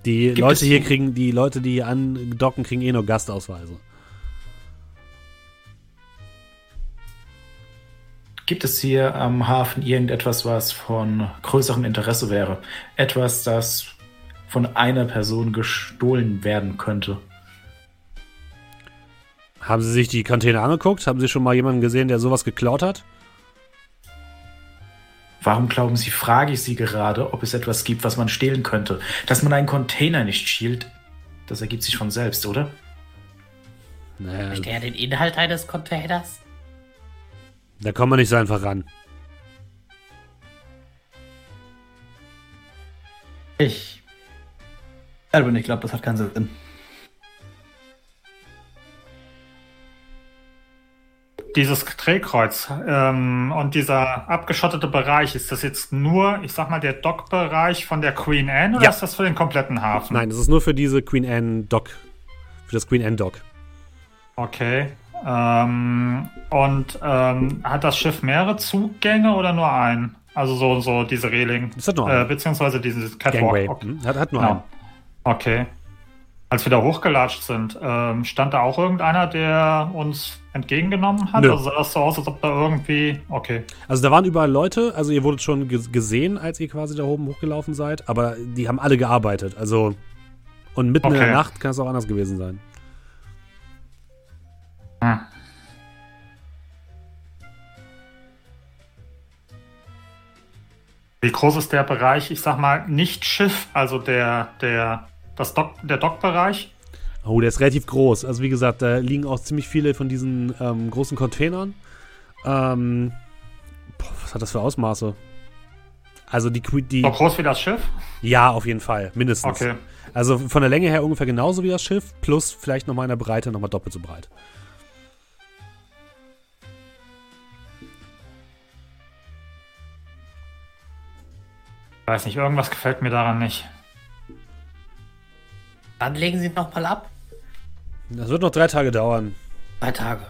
Die Gibt Leute hier kriegen, die Leute, die hier andocken, kriegen eh nur Gastausweise. Gibt es hier am Hafen irgendetwas, was von größerem Interesse wäre? Etwas, das von einer Person gestohlen werden könnte? Haben Sie sich die Container angeguckt? Haben Sie schon mal jemanden gesehen, der sowas geklaut hat? Warum glauben Sie, frage ich Sie gerade, ob es etwas gibt, was man stehlen könnte? Dass man einen Container nicht stiehlt, das ergibt sich von selbst, oder? Naja, Versteht er den Inhalt eines Containers? da kommen wir nicht so einfach ran. Ich. Edwin, ich glaube, das hat keinen Sinn. Dieses Drehkreuz ähm, und dieser abgeschottete Bereich, ist das jetzt nur, ich sag mal, der Dockbereich von der Queen Anne oder Ja. ist das für den kompletten Hafen? Nein, das ist nur für diese Queen Anne Dock. Für das Queen Anne Dock. Okay. Ähm, und ähm, hat das Schiff mehrere Zugänge oder nur einen? Also so, so diese Reling. Das hat nur Äh, einen. beziehungsweise dieses Gangway. Catwalk. Okay. Hm, Hat, hat nur Genau. einen. okay. Als wir da hochgelatscht sind, ähm, stand da auch irgendeiner, der uns entgegengenommen hat? Nö. Also sah das so aus, als ob da irgendwie. Okay. Also da waren überall Leute, also ihr wurdet schon ge- gesehen, als ihr quasi da oben hochgelaufen seid, aber die haben alle gearbeitet. Also und mitten in Okay. der Nacht kann es auch anders gewesen sein. Hm. Wie groß ist der Bereich, ich sag mal, nicht Schiff, also der, der, das Dock, der Dockbereich? Oh, der ist relativ groß. Also wie gesagt, da liegen auch ziemlich viele von diesen ähm, großen Containern. Ähm, boah, was hat das für Ausmaße? Also die, die So groß wie das Schiff? ja, auf jeden Fall, mindestens. Okay. Also von der Länge her ungefähr genauso wie das Schiff, plus vielleicht nochmal in der Breite nochmal doppelt so breit. Weiß nicht, irgendwas gefällt mir daran nicht. Dann legen Sie noch mal ab. Das wird noch drei Tage dauern. Drei Tage.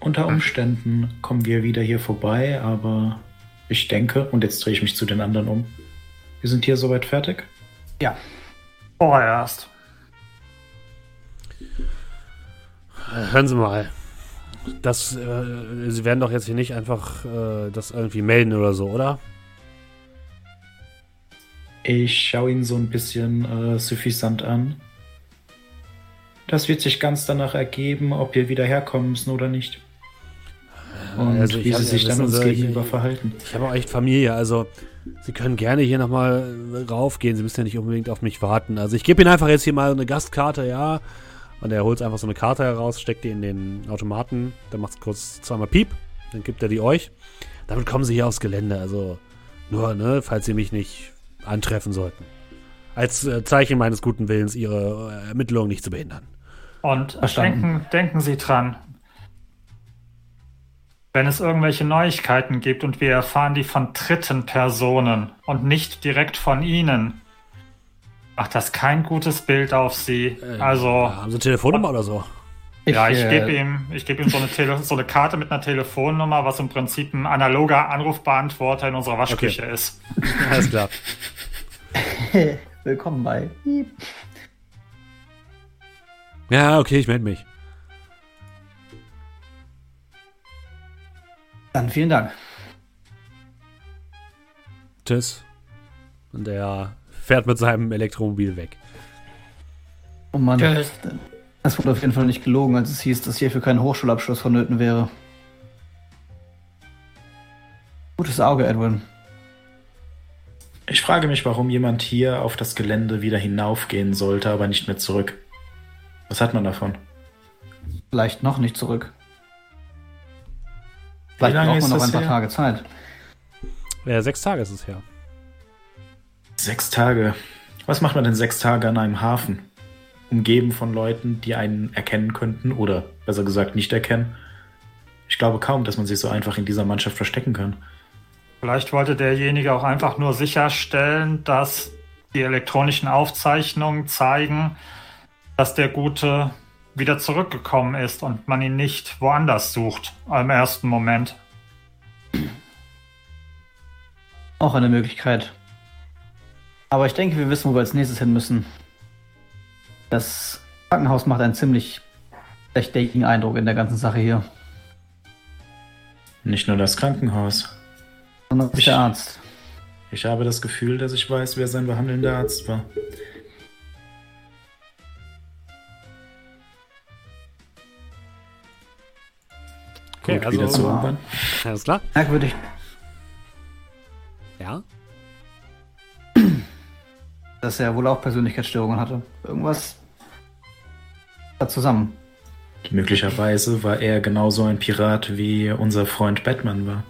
Unter Umständen kommen wir wieder hier vorbei, aber ich denke, und jetzt drehe ich mich zu den anderen um, wir sind hier soweit fertig. Ja. Vorerst. Hören Sie mal. Das, äh, Sie werden doch jetzt hier nicht einfach äh, das irgendwie melden oder so, oder? Ich schaue ihn so ein bisschen äh, suffisant an. Das wird sich ganz danach ergeben, ob wir wieder herkommen müssen oder nicht. Und also wie sie sich dann wissen uns Sie, gegenüber verhalten. Ich habe auch echt Familie, also Sie können gerne hier nochmal raufgehen. Sie müssen ja nicht unbedingt auf mich warten. Also ich gebe Ihnen einfach jetzt hier mal eine Gastkarte, ja. Und er holt einfach so eine Karte heraus, steckt die in den Automaten, dann macht es kurz zweimal Piep, dann gibt er die euch. Damit kommen Sie hier aufs Gelände, also nur, ne, falls Sie mich nicht antreffen sollten. Als äh, Zeichen meines guten Willens, Ihre äh, Ermittlungen nicht zu behindern. Und denken, denken Sie dran, wenn es irgendwelche Neuigkeiten gibt und wir erfahren die von dritten Personen und nicht direkt von Ihnen, macht das kein gutes Bild auf Sie. also, Ja, haben Sie eine Telefonnummer oder so? ja, ich äh, gebe ihm, ich gebe ihm so eine, Tele so eine Karte mit einer Telefonnummer, was im Prinzip ein analoger Anrufbeantworter in unserer Waschküche ist. Alles klar. Willkommen bei. Ja, okay, ich melde mich. Dann vielen Dank. Tschüss. Und er fährt mit seinem Elektromobil weg. Oh Mann. Tschüss. Es wurde auf jeden Fall nicht gelogen, als es hieß, dass hierfür kein Hochschulabschluss vonnöten wäre. Gutes Auge, Edwin. Ich frage mich, warum jemand hier auf das Gelände wieder hinaufgehen sollte, aber nicht mehr zurück. Was hat man davon? Vielleicht noch nicht zurück. Vielleicht braucht man noch das ein paar her? Tage Zeit. Ja, sechs Tage ist es her. Sechs Tage. Was macht man denn sechs Tage an einem Hafen? Umgeben von Leuten, die einen erkennen könnten oder besser gesagt nicht erkennen. Ich glaube kaum, dass man sich so einfach in dieser Mannschaft verstecken kann. Vielleicht wollte derjenige auch einfach nur sicherstellen, dass die elektronischen Aufzeichnungen zeigen, dass der Gute wieder zurückgekommen ist und man ihn nicht woanders sucht im ersten Moment. Auch eine Möglichkeit. Aber ich denke, wir wissen, wo wir als nächstes hin müssen. Das Krankenhaus macht einen ziemlich verdächtigen Eindruck in der ganzen Sache hier. Nicht nur das Krankenhaus. Sondern auch der Arzt. Ich habe das Gefühl, dass ich weiß, wer sein behandelnder Arzt war. Okay, Gut, also, wieder U-Bahn. alles klar. Merkwürdig. Ja. Dass er wohl auch Persönlichkeitsstörungen hatte. Irgendwas da zusammen. Möglicherweise war er genauso ein Pirat, wie unser Freund Batman war.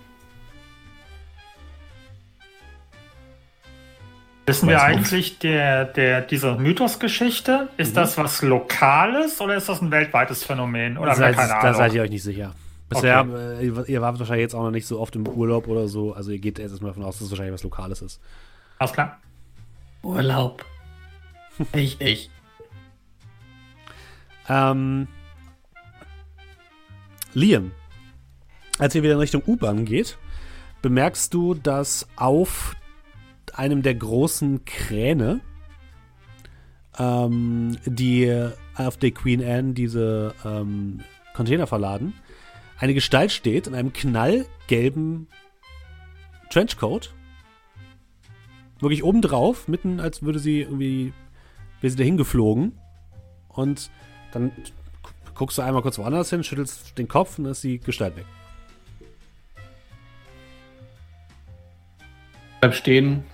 Wissen wir eigentlich, der, der, diese Mythosgeschichte, ist das was Lokales oder ist das ein weltweites Phänomen? Oder da, seid, keine da Ahnung? seid ihr euch nicht sicher. Bisher, äh, ihr- ihr wart wahrscheinlich jetzt auch noch nicht so oft im Urlaub oder so. Also ihr geht erst mal davon aus, dass es wahrscheinlich was Lokales ist. Alles klar. Urlaub. Ich, ich. Ähm, Liam, als ihr wieder in Richtung U-Bahn geht, bemerkst du, dass auf einem der großen Kräne, ähm, die auf der Queen Anne diese ähm, Container verladen, eine Gestalt steht in einem knallgelben Trenchcoat. Wirklich obendrauf, mitten als würde sie irgendwie, wäre sie dahin geflogen. Und dann gu- guckst du einmal kurz woanders hin, schüttelst den Kopf und dann ist die Gestalt weg. Bleib stehen.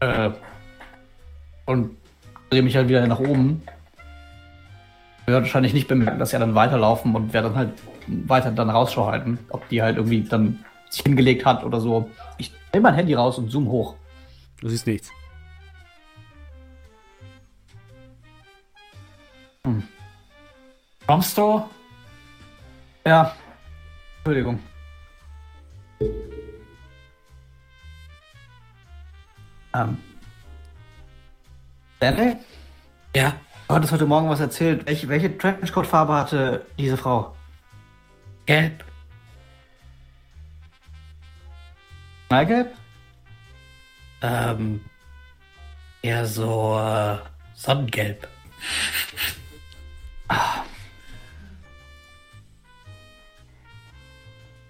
Äh, und drehe mich halt wieder nach oben. Ich wahrscheinlich nicht bemerken, dass sie dann weiterlaufen und werde dann halt weiter dann Rausschau halten, ob die halt irgendwie dann sich hingelegt hat oder so. Ich nehme mein Handy raus und zoom hoch. Du siehst nichts. Kommst du? Ja. Entschuldigung. Ähm. Stanley? Ja, Du hattest heute Morgen was erzählt. Welche, welche Trenchcoat-Farbe hatte diese Frau? gelb. Knallgelb? Ähm, eher so äh, Sonnengelb.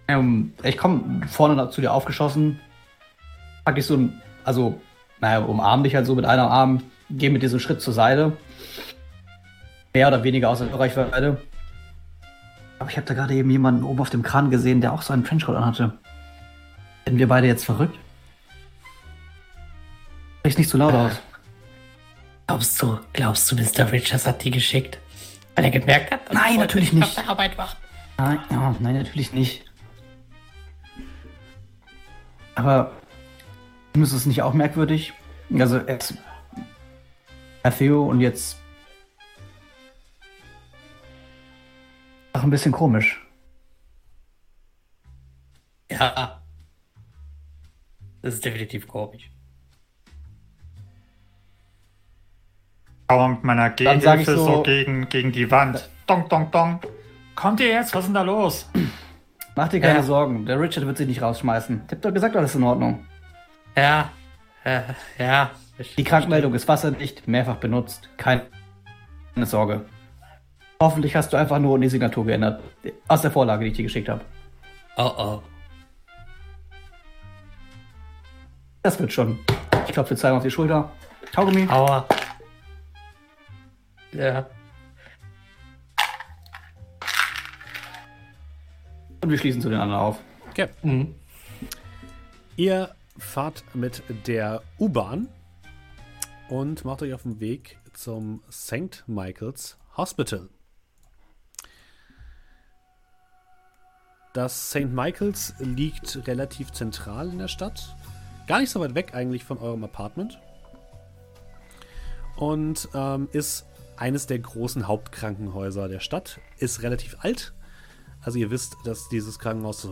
Ähm, ich komme vorne zu dir aufgeschossen, pack dich so also, naja, umarm dich halt so mit einem Arm, geh mit diesem Schritt zur Seite. Mehr oder weniger außer Reichweite. Aber ich habe da gerade eben jemanden oben auf dem Kran gesehen, der auch so einen Trenchcoat anhatte. Sind wir beide jetzt verrückt? Sprich's nicht zu laut aus. Glaubst du, glaubst du, Mr. Richards hat die geschickt? Weil er gemerkt hat, dass Nein, natürlich nicht auf der Arbeit war. Nein, ja, nein, natürlich nicht. Aber ist es nicht auch merkwürdig? Also erst Theo und jetzt auch ein bisschen komisch. Ja. Das ist definitiv komisch. Aber mit meiner Dann sag ich Gehhilfe so- so, gegen, gegen die Wand. Dong, dong, dong. Kommt ihr jetzt? Was ist denn da los? Mach dir keine Ja. Sorgen, der Richard wird sich nicht rausschmeißen. Ich hab doch gesagt, alles in Ordnung. Ja. Äh, ja. Ich, Die Krankmeldung ist wasserdicht, mehrfach benutzt. Keine Sorge. Hoffentlich hast du einfach nur die Signatur geändert. Aus der Vorlage, die ich dir geschickt habe. Oh oh. Das wird schon. Ich klopfe dir zweimal auf die Schulter. Kaugummi. Aua. Ja. Und wir schließen zu den anderen auf. Okay. Mhm. Ihr fahrt mit der U-Bahn und macht euch auf den Weg zum St. Michael's Hospital. Das St. Michael's liegt relativ zentral in der Stadt. Gar nicht so weit weg eigentlich von eurem Apartment. Und ähm, ist eines der großen Hauptkrankenhäuser der Stadt. Ist relativ alt. Also ihr wisst, dass dieses Krankenhaus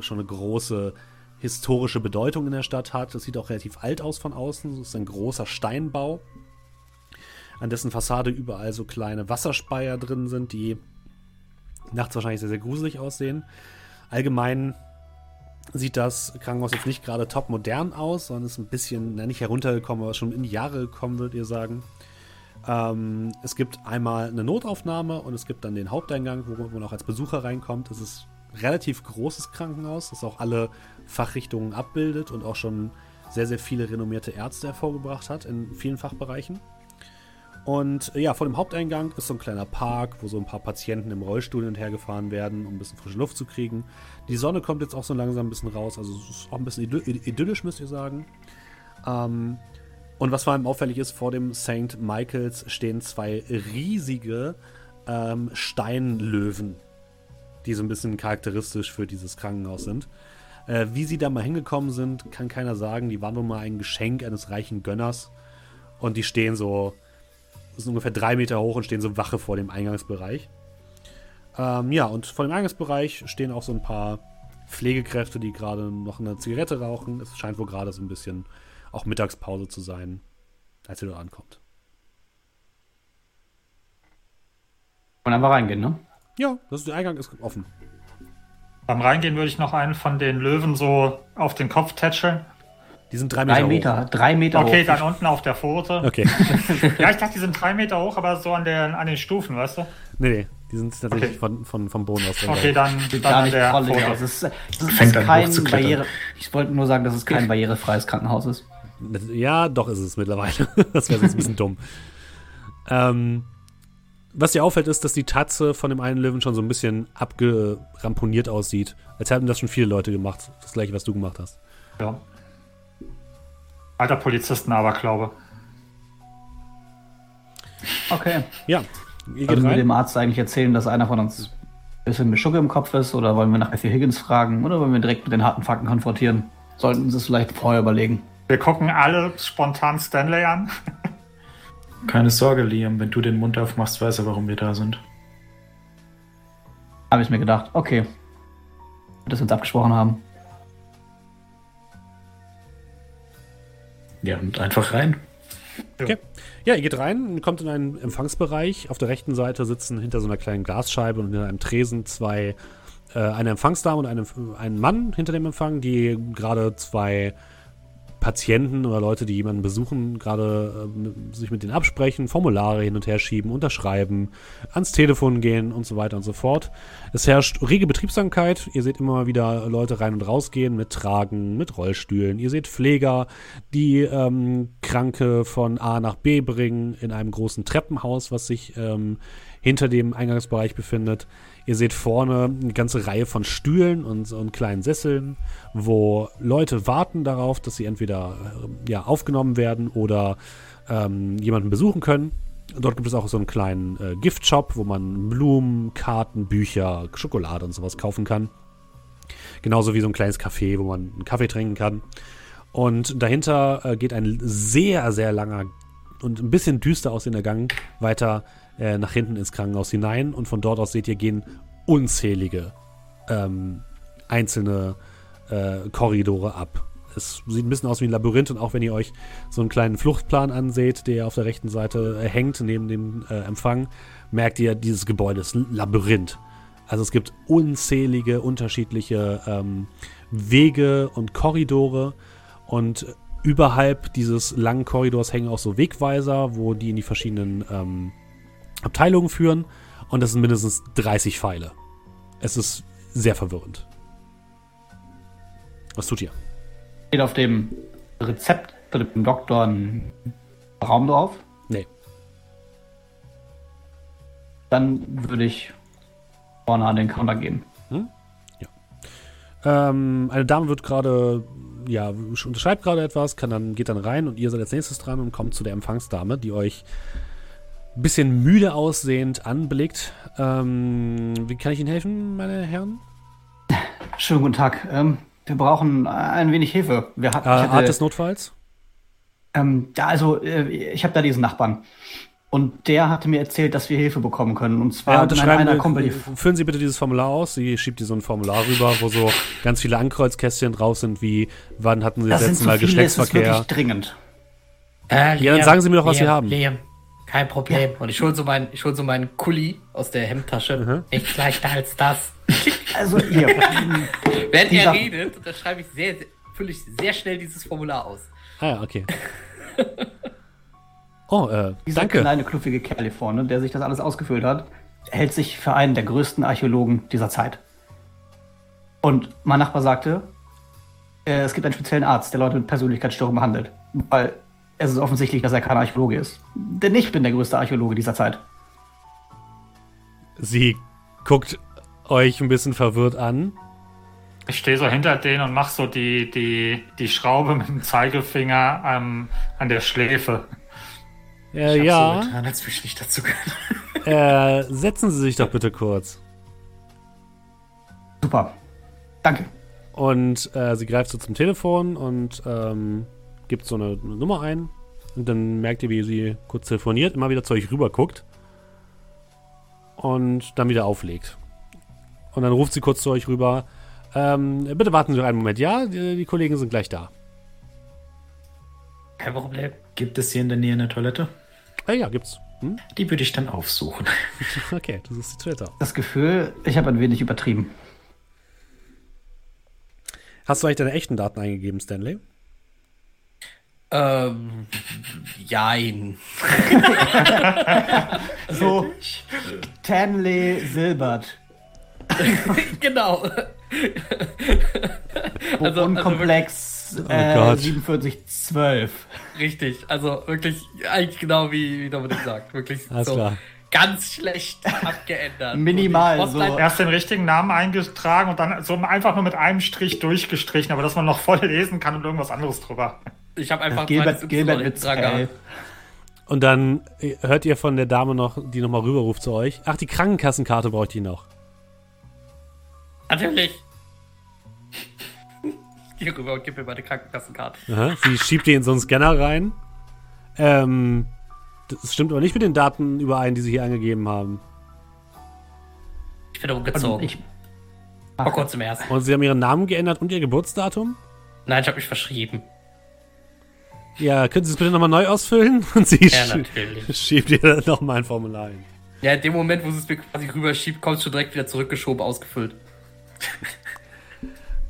schon eine große historische Bedeutung in der Stadt hat. Es sieht auch relativ alt aus von außen. Es ist ein großer Steinbau, an dessen Fassade überall so kleine Wasserspeier drin sind, die nachts wahrscheinlich sehr, sehr gruselig aussehen. Allgemein sieht das Krankenhaus jetzt nicht gerade top modern aus, sondern ist ein bisschen, na, nicht heruntergekommen, aber schon in die Jahre gekommen, würdet ihr sagen. Ähm, es gibt einmal eine Notaufnahme und es gibt dann den Haupteingang, wo man auch als Besucher reinkommt. Es ist ein relativ großes Krankenhaus, das auch alle Fachrichtungen abbildet und auch schon sehr, sehr viele renommierte Ärzte hervorgebracht hat in vielen Fachbereichen. Und ja, vor dem Haupteingang ist so ein kleiner Park, wo so ein paar Patienten im Rollstuhl hin und her gefahren werden, um ein bisschen frische Luft zu kriegen. Die Sonne kommt jetzt auch so langsam ein bisschen raus, also es ist auch ein bisschen idyllisch, müsst ihr sagen. Ähm, und was vor allem auffällig ist, vor dem St. Michaels stehen zwei riesige ähm, Steinlöwen, die so ein bisschen charakteristisch für dieses Krankenhaus sind. Äh, wie sie da mal hingekommen sind, kann keiner sagen. Die waren wohl mal ein Geschenk eines reichen Gönners. Und die stehen so, sind ungefähr drei Meter hoch und stehen so Wache vor dem Eingangsbereich. Ähm, ja, und vor dem Eingangsbereich stehen auch so ein paar Pflegekräfte, die gerade noch eine Zigarette rauchen. Es scheint wohl gerade so ein bisschen auch Mittagspause zu sein, als ihr dort ankommt. Und einfach reingehen, ne? Ja, das ist, der Eingang ist offen. Beim Reingehen würde ich noch einen von den Löwen so auf den Kopf tätscheln. Die sind drei Meter, drei Meter hoch. Drei Meter okay, hoch. dann unten auf der Pfote. Okay. ja, ich dachte, die sind drei Meter hoch, aber so an, der, an den Stufen, weißt du? Nee, nee. Die sind tatsächlich okay. von, von, vom Boden aus. Okay, dann, dann gar nicht der Pfote. Das ist, das ist kein Barriere. Ich wollte nur sagen, dass es kein barrierefreies Krankenhaus ist. Ja, doch ist es mittlerweile. das wäre jetzt ein bisschen dumm. Ähm, was dir auffällt, ist, dass die Tatze von dem einen Löwen schon so ein bisschen abgeramponiert aussieht. Als hätten das schon viele Leute gemacht. Das gleiche, was du gemacht hast. Ja. Alter Polizisten aber, glaube. Okay. Ja. Ihr wir dem Arzt eigentlich erzählen, dass einer von uns ein bisschen mit Schucke im Kopf ist? Oder wollen wir nach Effie Higgins fragen? Oder wollen wir direkt mit den harten Fakten konfrontieren? Sollten uns das vielleicht vorher überlegen. Wir gucken alle spontan Stanley an. Keine Sorge, Liam, wenn du den Mund aufmachst, weiß er, warum wir da sind. Habe ich mir gedacht. Okay. Dass wir uns abgesprochen haben. Ja, und einfach rein. Okay. Ja, ihr geht rein, kommt in einen Empfangsbereich. Auf der rechten Seite sitzen hinter so einer kleinen Glasscheibe und in einem Tresen zwei, äh, eine Empfangsdame und eine, ein Mann hinter dem Empfang, die gerade zwei Patienten oder Leute, die jemanden besuchen, gerade äh, sich mit denen absprechen, Formulare hin und her schieben, unterschreiben, ans Telefon gehen und so weiter und so fort. Es herrscht rege Betriebsamkeit. Ihr seht immer wieder Leute rein und rausgehen mit Tragen, mit Rollstühlen. Ihr seht Pfleger, die ähm, Kranke von A nach B bringen in einem großen Treppenhaus, was sich ähm, hinter dem Eingangsbereich befindet. Ihr seht vorne eine ganze Reihe von Stühlen und, und kleinen Sesseln, wo Leute warten darauf, dass sie entweder äh, ja, aufgenommen werden oder ähm, jemanden besuchen können. Dort gibt es auch so einen kleinen äh, Giftshop, wo man Blumen, Karten, Bücher, Schokolade und sowas kaufen kann. Genauso wie so ein kleines Café, wo man einen Kaffee trinken kann. Und dahinter äh, geht ein sehr, sehr langer und ein bisschen düster aussehender Gang weiter äh, nach hinten ins Krankenhaus hinein und von dort aus seht ihr gehen unzählige ähm, einzelne äh, Korridore ab. Es sieht ein bisschen aus wie ein Labyrinth und auch wenn ihr euch so einen kleinen Fluchtplan anseht, der auf der rechten Seite äh, hängt, neben dem äh, Empfang, merkt ihr, dieses Gebäude ist ein Labyrinth. Also es gibt unzählige unterschiedliche ähm, Wege und Korridore und überhalb dieses langen Korridors hängen auch so Wegweiser, wo die in die verschiedenen ähm, Abteilungen führen und das sind mindestens 30 Pfeile. Es ist sehr verwirrend. Was tut ihr? Steht auf dem Rezept für den Doktor ein Raum drauf? Nee. Dann würde ich vorne an den Counter gehen. Hm? Ja. Ähm, eine Dame wird gerade, ja, unterschreibt gerade etwas, kann dann, geht dann rein und ihr seid als nächstes dran und kommt zu der Empfangsdame, die euch bisschen müde aussehend anblickt. Ähm, wie kann ich Ihnen helfen, meine Herren? Schönen guten Tag. Ähm, wir brauchen ein wenig Hilfe. Wir hatten, äh, Art des Notfalls? Ähm, ja, also äh, ich habe da diesen Nachbarn. Und der hatte mir erzählt, dass wir Hilfe bekommen können. Und zwar ja, unterschreiben einer Company. Füllen Sie bitte dieses Formular aus. Sie schiebt dir so ein Formular rüber, wo so ganz viele Ankreuzkästchen drauf sind, wie wann hatten Sie das, das letzte so Mal viele, Geschlechtsverkehr? Das ist wirklich dringend. Äh, ja, dann sagen Sie mir doch, was Liam, Sie haben. Liam, kein Problem. Ja. Und ich hole so meinen, ich hol so meinen Kuli aus der Hemdtasche. Mhm. Nicht leichter als das. Also hier. Während er redet, da schreibe ich sehr, sehr, fülle ich sehr schnell dieses Formular aus. Ah ja, okay. Oh, äh, Dieser danke. kleine, kluffige Kerl hier vorne, der sich das alles ausgefüllt hat, hält sich für einen der größten Archäologen dieser Zeit. Und mein Nachbar sagte, äh, es gibt einen speziellen Arzt, der Leute mit Persönlichkeitsstörungen behandelt. Weil es ist offensichtlich, dass er kein Archäologe ist. Denn ich bin der größte Archäologe dieser Zeit. Sie guckt euch ein bisschen verwirrt an. Ich stehe so hinter denen und mache so die, die, die Schraube mit dem Zeigefinger ähm, an der Schläfe. Äh, Ich ja, so getan, als würde ich nicht dazu gehören. äh, setzen Sie sich doch bitte kurz. Super. Danke. Und äh, sie greift so zum Telefon und ähm, gibt so eine, Nummer ein. Und dann merkt ihr, wie sie kurz telefoniert, immer wieder zu euch rüber guckt. Und dann wieder auflegt. Und dann ruft sie kurz zu euch rüber. Ähm, bitte warten Sie noch einen Moment. Ja, die, die Kollegen sind gleich da. Kein Problem. Gibt es hier in der Nähe eine Toilette? Äh, ja, gibt's. Hm? Die würde ich dann aufsuchen. Okay, das ist die Twitter. Das Gefühl, ich habe ein wenig übertrieben. Hast du eigentlich deine echten Daten eingegeben, Stanley? Ähm, jein. So, Tanley Silbert. genau. Also- also Wohnkomplex Oh äh, Gott. 4712. Richtig. Also wirklich, eigentlich genau wie, wie Dominik sagt. Wirklich Alles so klar. Ganz schlecht abgeändert. Minimal, so. Erst den richtigen Namen eingetragen und dann so einfach nur mit einem Strich durchgestrichen, aber dass man noch voll lesen kann und irgendwas anderes drüber. Ich habe einfach Gilbert, Gilbert mit dran. Und dann äh, hört ihr von der Dame noch, die nochmal rüberruft zu euch. Ach, die Krankenkassenkarte braucht die noch. Natürlich. Geh rüber und gib mir meine Krankenkassenkarte. Aha, sie schiebt die in so einen Scanner rein. Ähm, das stimmt aber nicht mit den Daten überein, die sie hier angegeben haben. Ich bin Und umgezogen. ich, Vor kurzem erst. Und sie haben ihren Namen geändert und ihr Geburtsdatum? Nein, ich habe mich verschrieben. Ja, können Sie es bitte nochmal neu ausfüllen? Und sie Ja, natürlich. schiebt ihr dann nochmal ein Formular hin. Ja, in dem Moment, wo sie es mir quasi rüberschiebt, kommt es schon direkt wieder zurückgeschoben, ausgefüllt.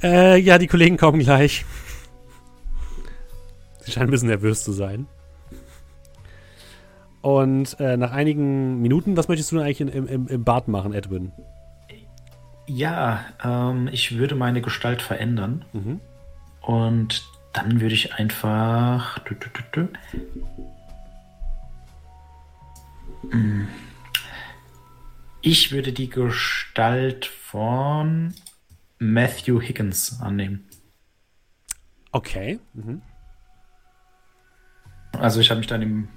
Äh, ja, die Kollegen kommen gleich. Sie scheinen ein bisschen nervös zu sein. Und äh, nach einigen Minuten, was möchtest du denn eigentlich im, im, im Bad machen, Edwin? Ja, ähm, ich würde meine Gestalt verändern. Mhm. Und dann würde ich einfach. Dü, dü, dü. Hm. Ich würde die Gestalt von Matthew Higgins annehmen. Okay. Mhm. Also ich habe mich dann im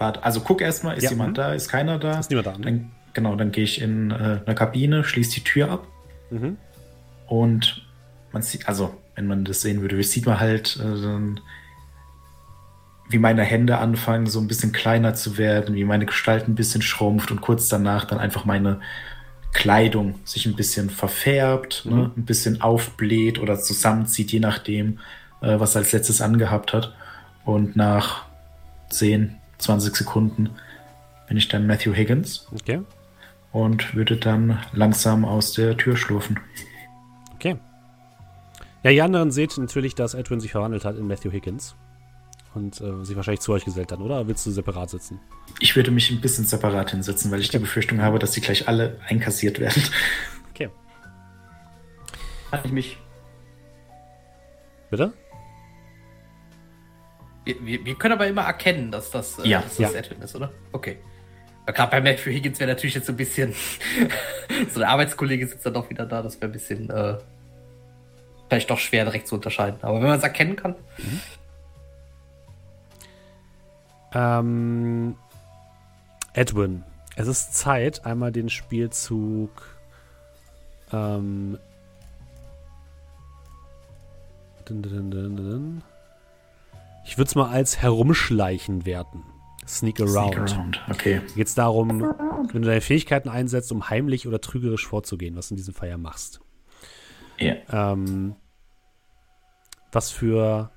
Bad. Also guck erstmal, ist Ja, jemand mhm. da, ist keiner da? Ist niemand da, ne? Dann, genau, dann gehe ich in äh, eine Kabine, schließe die Tür ab Mhm. und man sieht, also wenn man das sehen würde, sieht man halt, äh, dann, wie meine Hände anfangen, so ein bisschen kleiner zu werden, wie meine Gestalt ein bisschen schrumpft und kurz danach dann einfach meine Kleidung sich ein bisschen verfärbt, ne, ein bisschen aufbläht oder zusammenzieht, je nachdem, äh, was er als letztes angehabt hat. Und nach 10, 20 Sekunden bin ich dann Matthew Higgins Okay. und würde dann langsam aus der Tür schlurfen. Okay. Ja, ihr anderen seht natürlich, dass Edwin sich verwandelt hat in Matthew Higgins. Und äh, sich wahrscheinlich zu euch gesellt hat, oder? Willst du separat sitzen? Ich würde mich ein bisschen separat hinsetzen, weil ich die Befürchtung habe, dass die gleich alle einkassiert werden. Okay. Kann ich mich. Bitte? Wir, wir, können aber immer erkennen, dass das, äh, Ja, dass das ja. Edwin ist, oder? Okay. Gerade bei Matthew Higgins wäre natürlich jetzt so ein bisschen. so der Arbeitskollege sitzt dann doch wieder da, das wäre ein bisschen. Äh, vielleicht doch schwer direkt zu unterscheiden. Aber wenn man es erkennen kann. Ähm, Edwin, es ist Zeit, einmal den Spielzug ähm, dun, dun, dun. Ich würde es mal als herumschleichen werten. Sneak around. Sneak around. Okay. Geht es darum, wenn du deine Fähigkeiten einsetzt, um heimlich oder trügerisch vorzugehen, was du in diesem Fall ja machst. Ja. Ähm, was für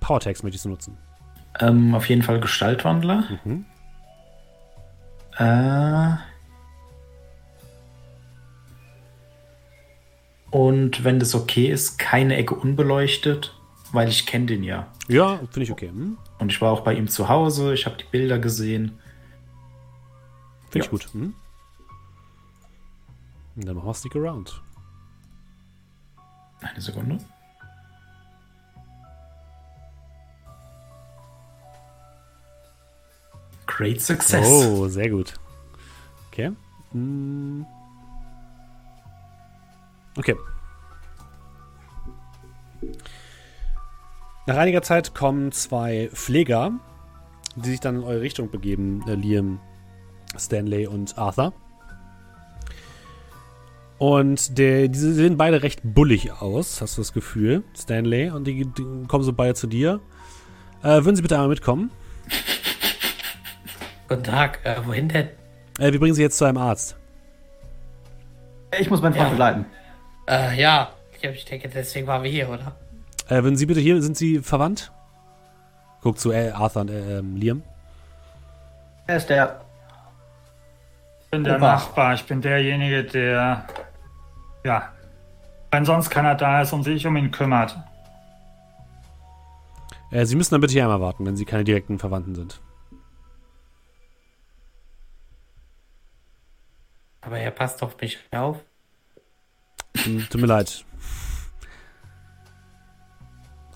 Powertags möchtest du nutzen? Ähm, auf jeden Fall Gestaltwandler. Mhm. Äh, und wenn das okay ist, keine Ecke unbeleuchtet weil ich kenne den ja. Ja, finde ich okay. Hm? Und ich war auch bei ihm zu Hause, ich habe die Bilder gesehen. Finde ich Ja. gut. Hm? Dann machen wir Stick Around. Eine Sekunde. Great success. Oh, sehr gut. Okay. Hm. Okay. Nach einiger Zeit kommen zwei Pfleger, die sich dann in eure Richtung begeben, äh, Liam, Stanley und Arthur. Und der, diese sehen beide recht bullig aus, hast du das Gefühl, Stanley. Und die, die kommen so beide zu dir. Äh, würden Sie bitte einmal mitkommen? Guten Tag, äh, wohin denn? Äh, wir bringen Sie jetzt zu einem Arzt. Ich muss meinen Freund Ja. begleiten. Äh, ja, ich, ich denke, deswegen waren wir hier, oder? Äh, würden Sie bitte hier, sind Sie verwandt? Guck zu äh, Arthur und äh, ähm, Liam. Er ist der. Ich bin der Opa. Nachbar, ich bin derjenige, der, ja, wenn sonst keiner da ist und sich um ihn kümmert. Äh, Sie müssen dann bitte hier einmal warten, wenn Sie keine direkten Verwandten sind. Aber er passt auf mich auf. Hm, Tut mir leid.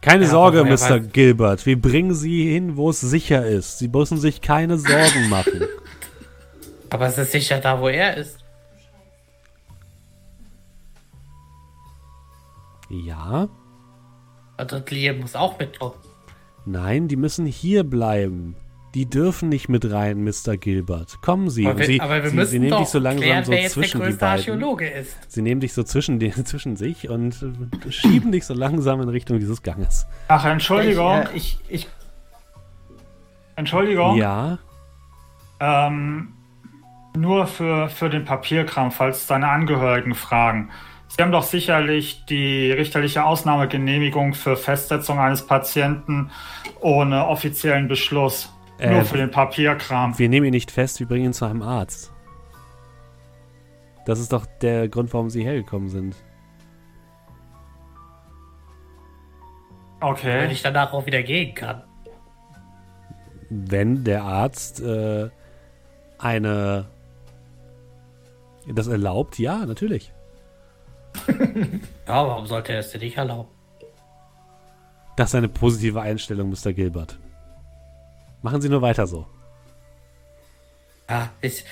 Keine Ja, Sorge, Mr. Gilbert. Wir bringen Sie hin, wo es sicher ist. Sie müssen sich keine Sorgen machen. Aber es ist sicher da, wo er ist. Ja? Und Liam muss auch mitkommen. Nein, die müssen hier bleiben. Die dürfen nicht mit rein, Mr. Gilbert. Kommen Sie. Aber Sie, aber wir Sie, müssen Sie nehmen doch dich so langsam klären, so wer jetzt der zwischen die größte beiden. Archäologe ist. Sie nehmen dich so zwischen, den, zwischen sich und schieben dich so langsam in Richtung dieses Ganges. Ach, Entschuldigung, Ich, äh, ich, ich, Entschuldigung. Ja, Ähm, nur für, für den Papierkram, falls deine Angehörigen fragen. Sie haben doch sicherlich die richterliche Ausnahmegenehmigung für Festsetzung eines Patienten ohne offiziellen Beschluss. Äh, nur für den Papierkram. wir nehmen ihn nicht fest, wir bringen ihn zu einem Arzt. Das ist doch der Grund, warum Sie hergekommen sind. Wenn Okay. ich danach auch wieder gehen kann. Wenn der Arzt äh, eine das erlaubt, ja, natürlich. Ja, warum sollte er es denn nicht erlauben? Das ist eine positive Einstellung, Mr. Gilbert. Machen Sie nur weiter so. Ja, ich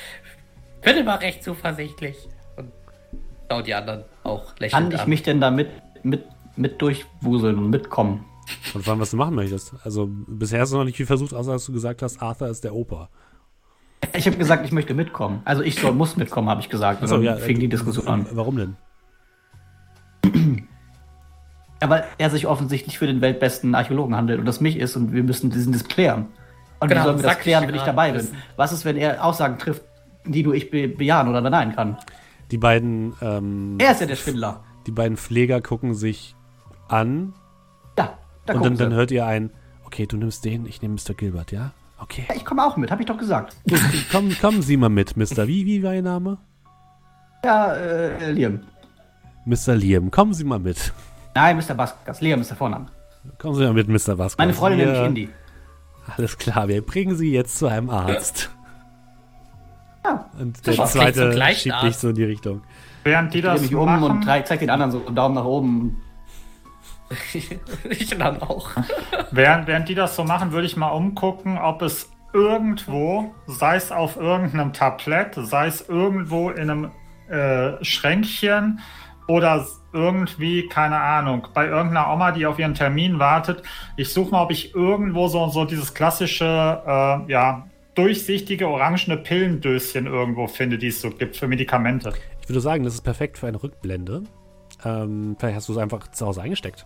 bin immer recht zuversichtlich. Und schau die anderen auch kann lächelnd ich an. mich denn da mit, mit, mit durchwuseln und mitkommen? Und vor allem, was du machen möchtest. Also, bisher hast du noch nicht viel versucht, außer dass du gesagt hast, Arthur ist der Opa. Ich habe gesagt, ich möchte mitkommen. Also ich soll, muss mitkommen, habe ich gesagt. Dann ja, fing äh, die Diskussion an. Warum denn? Aber er sich offensichtlich für den weltbesten Archäologen handelt und das mich ist und wir müssen diesen das klären. Und Genau, wie sollen wir das klären, wenn ich dabei bin? Was ist, wenn er Aussagen trifft, die nur ich be bejahen oder beneiden kann? Die beiden, ähm, Er ist ja der Schwindler. die beiden Pfleger gucken sich an Ja, da und dann, dann hört ihr ein, okay, du nimmst den, ich nehme Mr. Gilbert, ja? Okay. Ja, ich komme auch mit, habe ich doch gesagt. Gut, kommen, kommen Sie mal mit, Mr. Wie, wie war Ihr Name? Ja, äh, Liam. Mr. Liam, kommen Sie mal mit. Nein, Mr. Baskas. Liam ist der Vorname. Kommen Sie mal mit, Mr. Vasquez. Meine Freundin mich Indy. Alles klar, wir bringen Sie jetzt zu einem Arzt. Ja. Und der Das zweite schiebt dich Arzt. so in die Richtung. Während die Ich das mich um machen, und drei- zeig den anderen so einen Daumen nach oben. ich dann auch. während, während die das so machen, würde ich mal umgucken, ob es irgendwo, sei es auf irgendeinem Tablett, sei es irgendwo in einem äh, Schränkchen oder irgendwie, keine Ahnung, bei irgendeiner Oma, die auf ihren Termin wartet. Ich suche mal, ob ich irgendwo so, so dieses klassische, äh, ja, durchsichtige orangene Pillendöschen irgendwo finde, die es so gibt für Medikamente. Ich würde sagen, das ist perfekt für eine Rückblende. Ähm, vielleicht hast du es einfach zu Hause eingesteckt.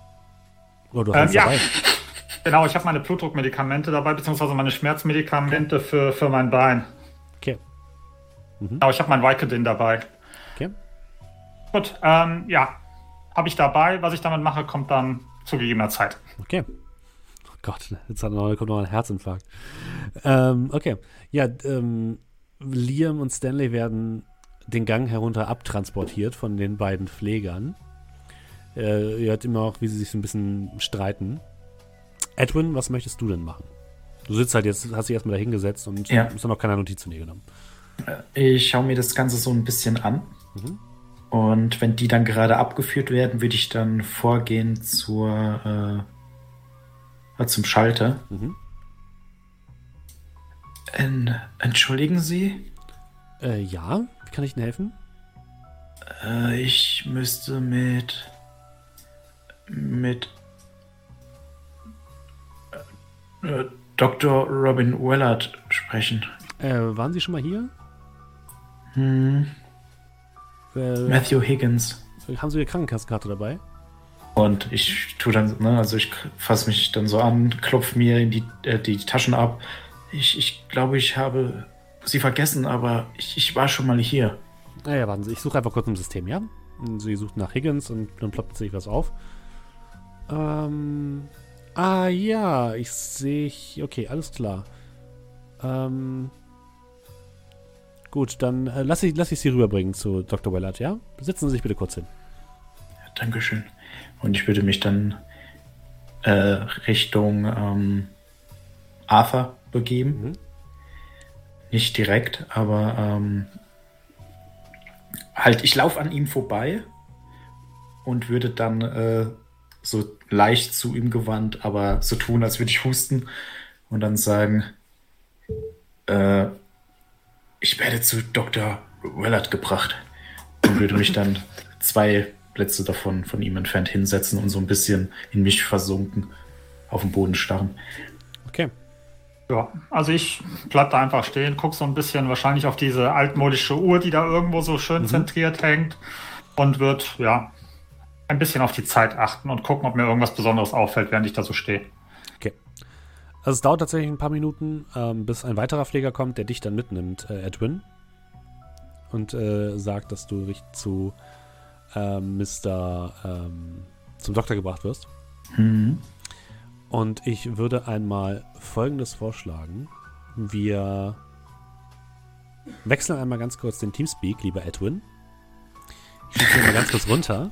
Oder du hast Ähm, es ja. dabei. Genau, ich habe meine Blutdruckmedikamente dabei, beziehungsweise meine Schmerzmedikamente für, für mein Bein. Okay. Genau, ich habe mein Vicodin dabei. Okay. Gut, ähm, ja, habe ich dabei. Was ich damit mache, kommt dann zu gegebener Zeit. Okay. Oh Gott, jetzt hat noch, kommt noch ein Herzinfarkt. Ähm, okay. Ja, ähm, Liam und Stanley werden den Gang herunter abtransportiert von den beiden Pflegern. Äh, ihr hört immer auch, wie sie sich so ein bisschen streiten. Edwin, was möchtest du denn machen? Du sitzt halt jetzt, hast dich erstmal da hingesetzt und Ja. hast noch keine Notiz zu dir genommen. Ich schaue mir das Ganze so ein bisschen an. Mhm. Und wenn die dann gerade abgeführt werden, würde ich dann vorgehen zur, äh, zum Schalter. Mhm. En, entschuldigen Sie, Äh, ja, wie kann ich Ihnen helfen? äh, ich müsste mit mit äh, Dr. Robin Wellard sprechen. Äh, waren Sie schon mal hier? Hm, Äh, Matthew Higgins. haben Sie Ihre Krankenkassenkarte dabei? Und ich tue dann, ne, also ich fasse mich dann so an, klopfe mir in die, äh, die Taschen ab. Ich, ich glaube, ich habe sie vergessen, aber ich, ich war schon mal hier. Naja, warten Sie, ich suche einfach kurz im System, ja? Und Sie sucht nach Higgins und dann ploppt sich was auf. Ähm. Ah ja, ich sehe. Okay, alles klar. Ähm. Gut, dann äh, lass, ich, lass ich Sie rüberbringen zu Dr. Wellard, ja? Setzen Sie sich bitte kurz hin. Dankeschön. Und ich würde mich dann äh, Richtung ähm, Arthur begeben. Mhm. Nicht direkt, aber ähm, halt, ich laufe an ihm vorbei und würde dann äh, so leicht zu ihm gewandt, aber so tun, als würde ich husten und dann sagen, äh, ich werde zu Dr. Wellard gebracht und würde mich dann zwei Plätze davon von ihm entfernt hinsetzen und so ein bisschen in mich versunken auf den Boden starren. Okay. Ja, also ich bleib da einfach stehen, guck so ein bisschen wahrscheinlich auf diese altmodische Uhr, die da irgendwo so schön zentriert hängt und wird, ja, ein bisschen auf die Zeit achten und gucken, ob mir irgendwas Besonderes auffällt, während ich da so stehe. Also es dauert tatsächlich ein paar Minuten, ähm, bis ein weiterer Pfleger kommt, der dich dann mitnimmt, äh, Edwin. Und äh, sagt, dass du zu ähm, Mr. Ähm, zum Doktor gebracht wirst. Mhm. Und ich würde einmal Folgendes vorschlagen. Wir wechseln einmal ganz kurz den Teamspeak, lieber Edwin. Ich schicke mal ganz kurz runter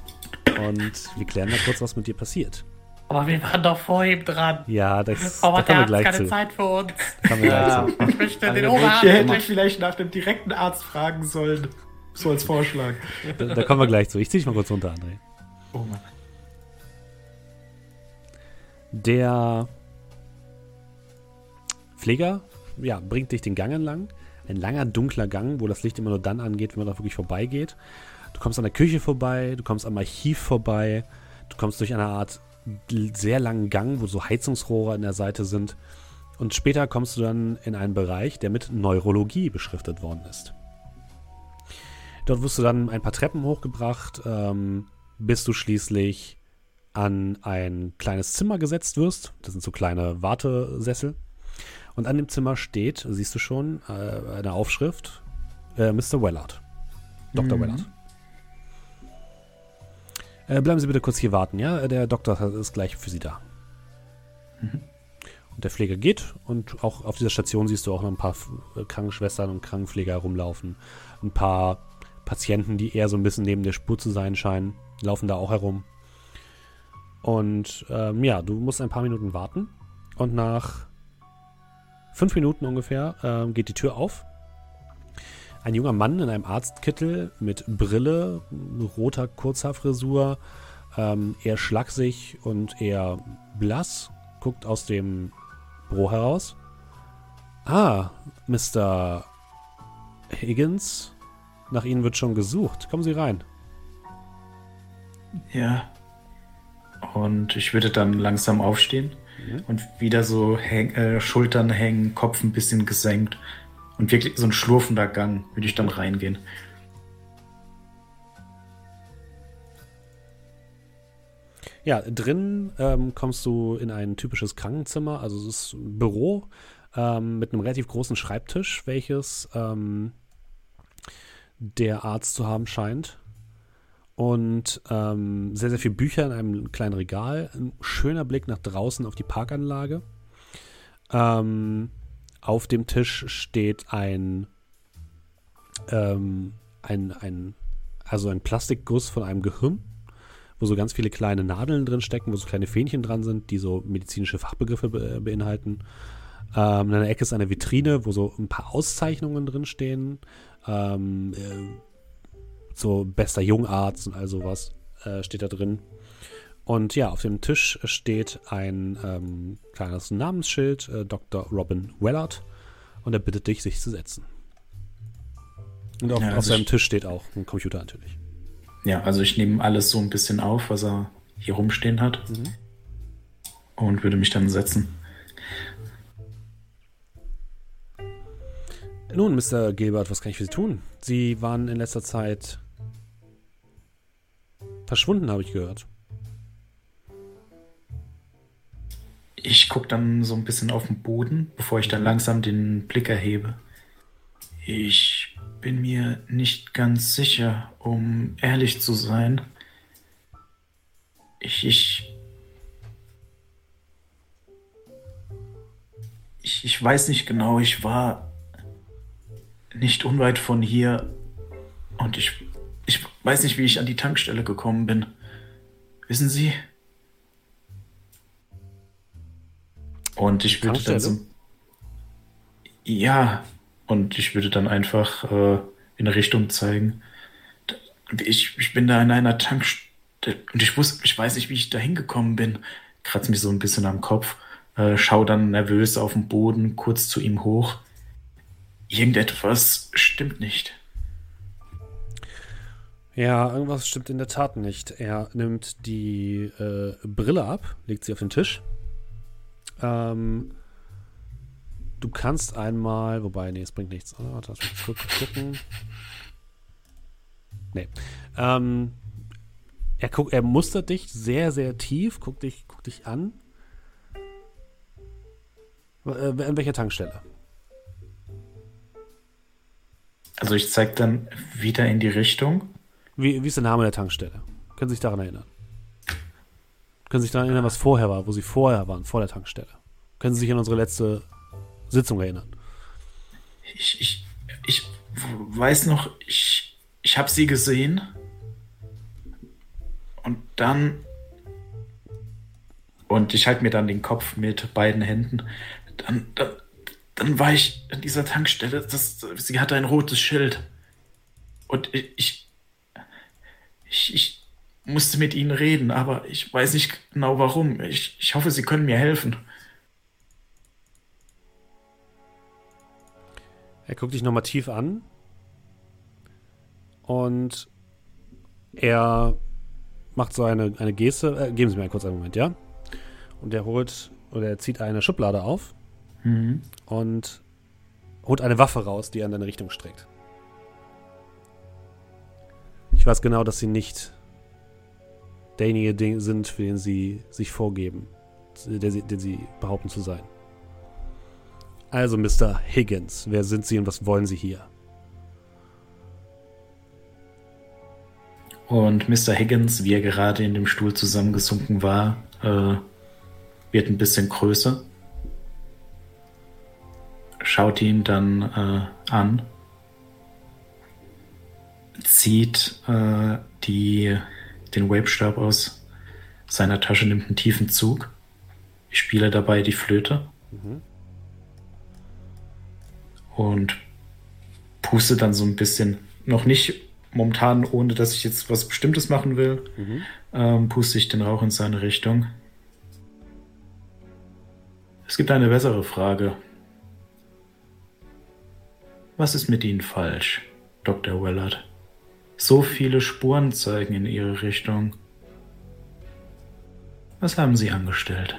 und wir klären mal kurz, was mit dir passiert. Aber wir waren doch vor ihm dran. Ja, das, Aber da der kommen wir hat gleich keine zu. Zeit für uns. Wir Ja. Ich möchte den Ihr Oberarm. hättet vielleicht nach dem direkten Arzt fragen sollen. So als Vorschlag. Da, da kommen wir gleich zu. Ich zieh dich mal kurz runter, André. Oh Mann. Der Pfleger ja, bringt dich den Gang entlang. Ein langer, dunkler Gang, wo das Licht immer nur dann angeht, wenn man da wirklich vorbeigeht. Du kommst an der Küche vorbei, du kommst am Archiv vorbei, du kommst durch eine Art sehr langen Gang, wo so Heizungsrohre an der Seite sind. Und später kommst du dann in einen Bereich, der mit Neurologie beschriftet worden ist. Dort wirst du dann ein paar Treppen hochgebracht, ähm, bis du schließlich an ein kleines Zimmer gesetzt wirst. Das sind so kleine Wartesessel. Und an dem Zimmer steht, siehst du schon, äh, eine Aufschrift, äh, Mr. Wellard. Dr. Mhm. Wellard. Äh, bleiben Sie bitte kurz hier warten, ja? Der Doktor ist gleich für Sie da. Und der Pfleger geht und auch auf dieser Station siehst du auch noch ein paar äh, Krankenschwestern und Krankenpfleger rumlaufen. Ein paar Patienten, die eher so ein bisschen neben der Spur zu sein scheinen, laufen da auch herum. Und ähm, ja, du musst ein paar Minuten warten. Und nach fünf Minuten ungefähr ähm, geht die Tür auf. Ein junger Mann in einem Arztkittel mit Brille, roter Kurzhaarfrisur, ähm, eher schlaksig und eher blass, guckt aus dem Büro heraus. Ah, Mr. Higgins, nach Ihnen wird schon gesucht. Kommen Sie rein. Ja. Und ich würde dann langsam aufstehen Mhm. und wieder so häng, äh, Schultern hängen, Kopf ein bisschen gesenkt und wirklich so ein schlurfender Gang würde ich dann reingehen. Ja, drin ähm, kommst du in ein typisches Krankenzimmer, also es ist ein Büro ähm, mit einem relativ großen Schreibtisch, welches ähm, der Arzt zu haben scheint. Und ähm, sehr, sehr viele Bücher in einem kleinen Regal. Ein schöner Blick nach draußen auf die Parkanlage. Ähm, auf dem Tisch steht ein, ähm, ein, ein, also ein Plastikguss von einem Gehirn wo so ganz viele kleine Nadeln drin stecken, wo so kleine Fähnchen dran sind, die so medizinische Fachbegriffe be beinhalten. Ähm, in einer Ecke ist eine Vitrine, wo so ein paar Auszeichnungen drin stehen. Ähm, äh, so bester Jungarzt und all sowas äh, steht da drin. Und ja, auf dem Tisch steht ein ähm, kleines Namensschild, äh, Dr. Robin Wellard. Und er bittet dich, sich zu setzen. Und auf, ja, also auf seinem Tisch steht auch ein Computer natürlich. Ja, also ich nehme alles so ein bisschen auf, was er hier rumstehen hat. Mhm. Und würde mich dann setzen. Nun, Mr. Gilbert, was kann ich für Sie tun? Sie waren in letzter Zeit verschwunden, habe ich gehört. Ich gucke dann so ein bisschen auf den Boden, bevor ich dann langsam den Blick erhebe. Ich bin mir nicht ganz sicher, um ehrlich zu sein. Ich, ich, ich, ich weiß nicht genau, ich war nicht unweit von hier und ich, ich weiß nicht, wie ich an die Tankstelle gekommen bin. Wissen Sie? Und ich würde dann so. Ja, und ich würde dann einfach äh, in eine Richtung zeigen. Ich, ich bin da in einer Tankstelle und ich wusste, ich weiß nicht, wie ich da hingekommen bin. Kratze mich so ein bisschen am Kopf, äh, schau dann nervös auf den Boden, kurz zu ihm hoch. Irgendetwas stimmt nicht. Ja, irgendwas stimmt in der Tat nicht. Er nimmt die äh, Brille ab, legt sie auf den Tisch ähm, du kannst einmal, wobei, nee, es bringt nichts. Oh, warte, guck, gucken. Nee. Ähm, er, guck, er mustert dich sehr, sehr tief, guckt dich, guckt dich an. Äh, in welcher Tankstelle? Also ich zeige dann wieder in die Richtung. Wie, wie ist der Name der Tankstelle? Können Sie sich daran erinnern? Können Sie sich daran erinnern, was vorher war, wo Sie vorher waren, vor der Tankstelle? Können Sie sich an unsere letzte Sitzung erinnern? Ich, ich, ich weiß noch, ich, ich habe sie gesehen. Und dann. Und ich halte mir dann den Kopf mit beiden Händen. Dann, dann, dann war ich an dieser Tankstelle. Das, sie hatte ein rotes Schild. Und ich, ich, ich, musste mit ihnen reden, aber ich weiß nicht genau warum. Ich, ich hoffe, sie können mir helfen. Er guckt dich nochmal tief an und er macht so eine, eine Geste. Äh, geben Sie mir einen kurzen Moment, ja? Und er holt oder er zieht eine Schublade auf mhm. und holt eine Waffe raus, die er in deine Richtung streckt. Ich weiß genau, dass Sie nicht derjenige sind, für den sie sich vorgeben, der sie, den sie behaupten zu sein. Also, Mr. Higgins, wer sind Sie und was wollen Sie hier? Und Mr. Higgins, wie er gerade in dem Stuhl zusammengesunken war, äh, wird ein bisschen größer, schaut ihn dann äh, an, zieht äh, die den Wavestab aus seiner Tasche, nimmt einen tiefen Zug. Ich spiele dabei die Flöte. Mhm. Und puste dann so ein bisschen, noch nicht momentan, ohne dass ich jetzt was Bestimmtes machen will, mhm. ähm, puste ich den Rauch in seine Richtung. Es gibt eine bessere Frage. Was ist mit Ihnen falsch, Dr. Wellard? So viele Spuren zeigen in ihre Richtung. Was haben Sie angestellt?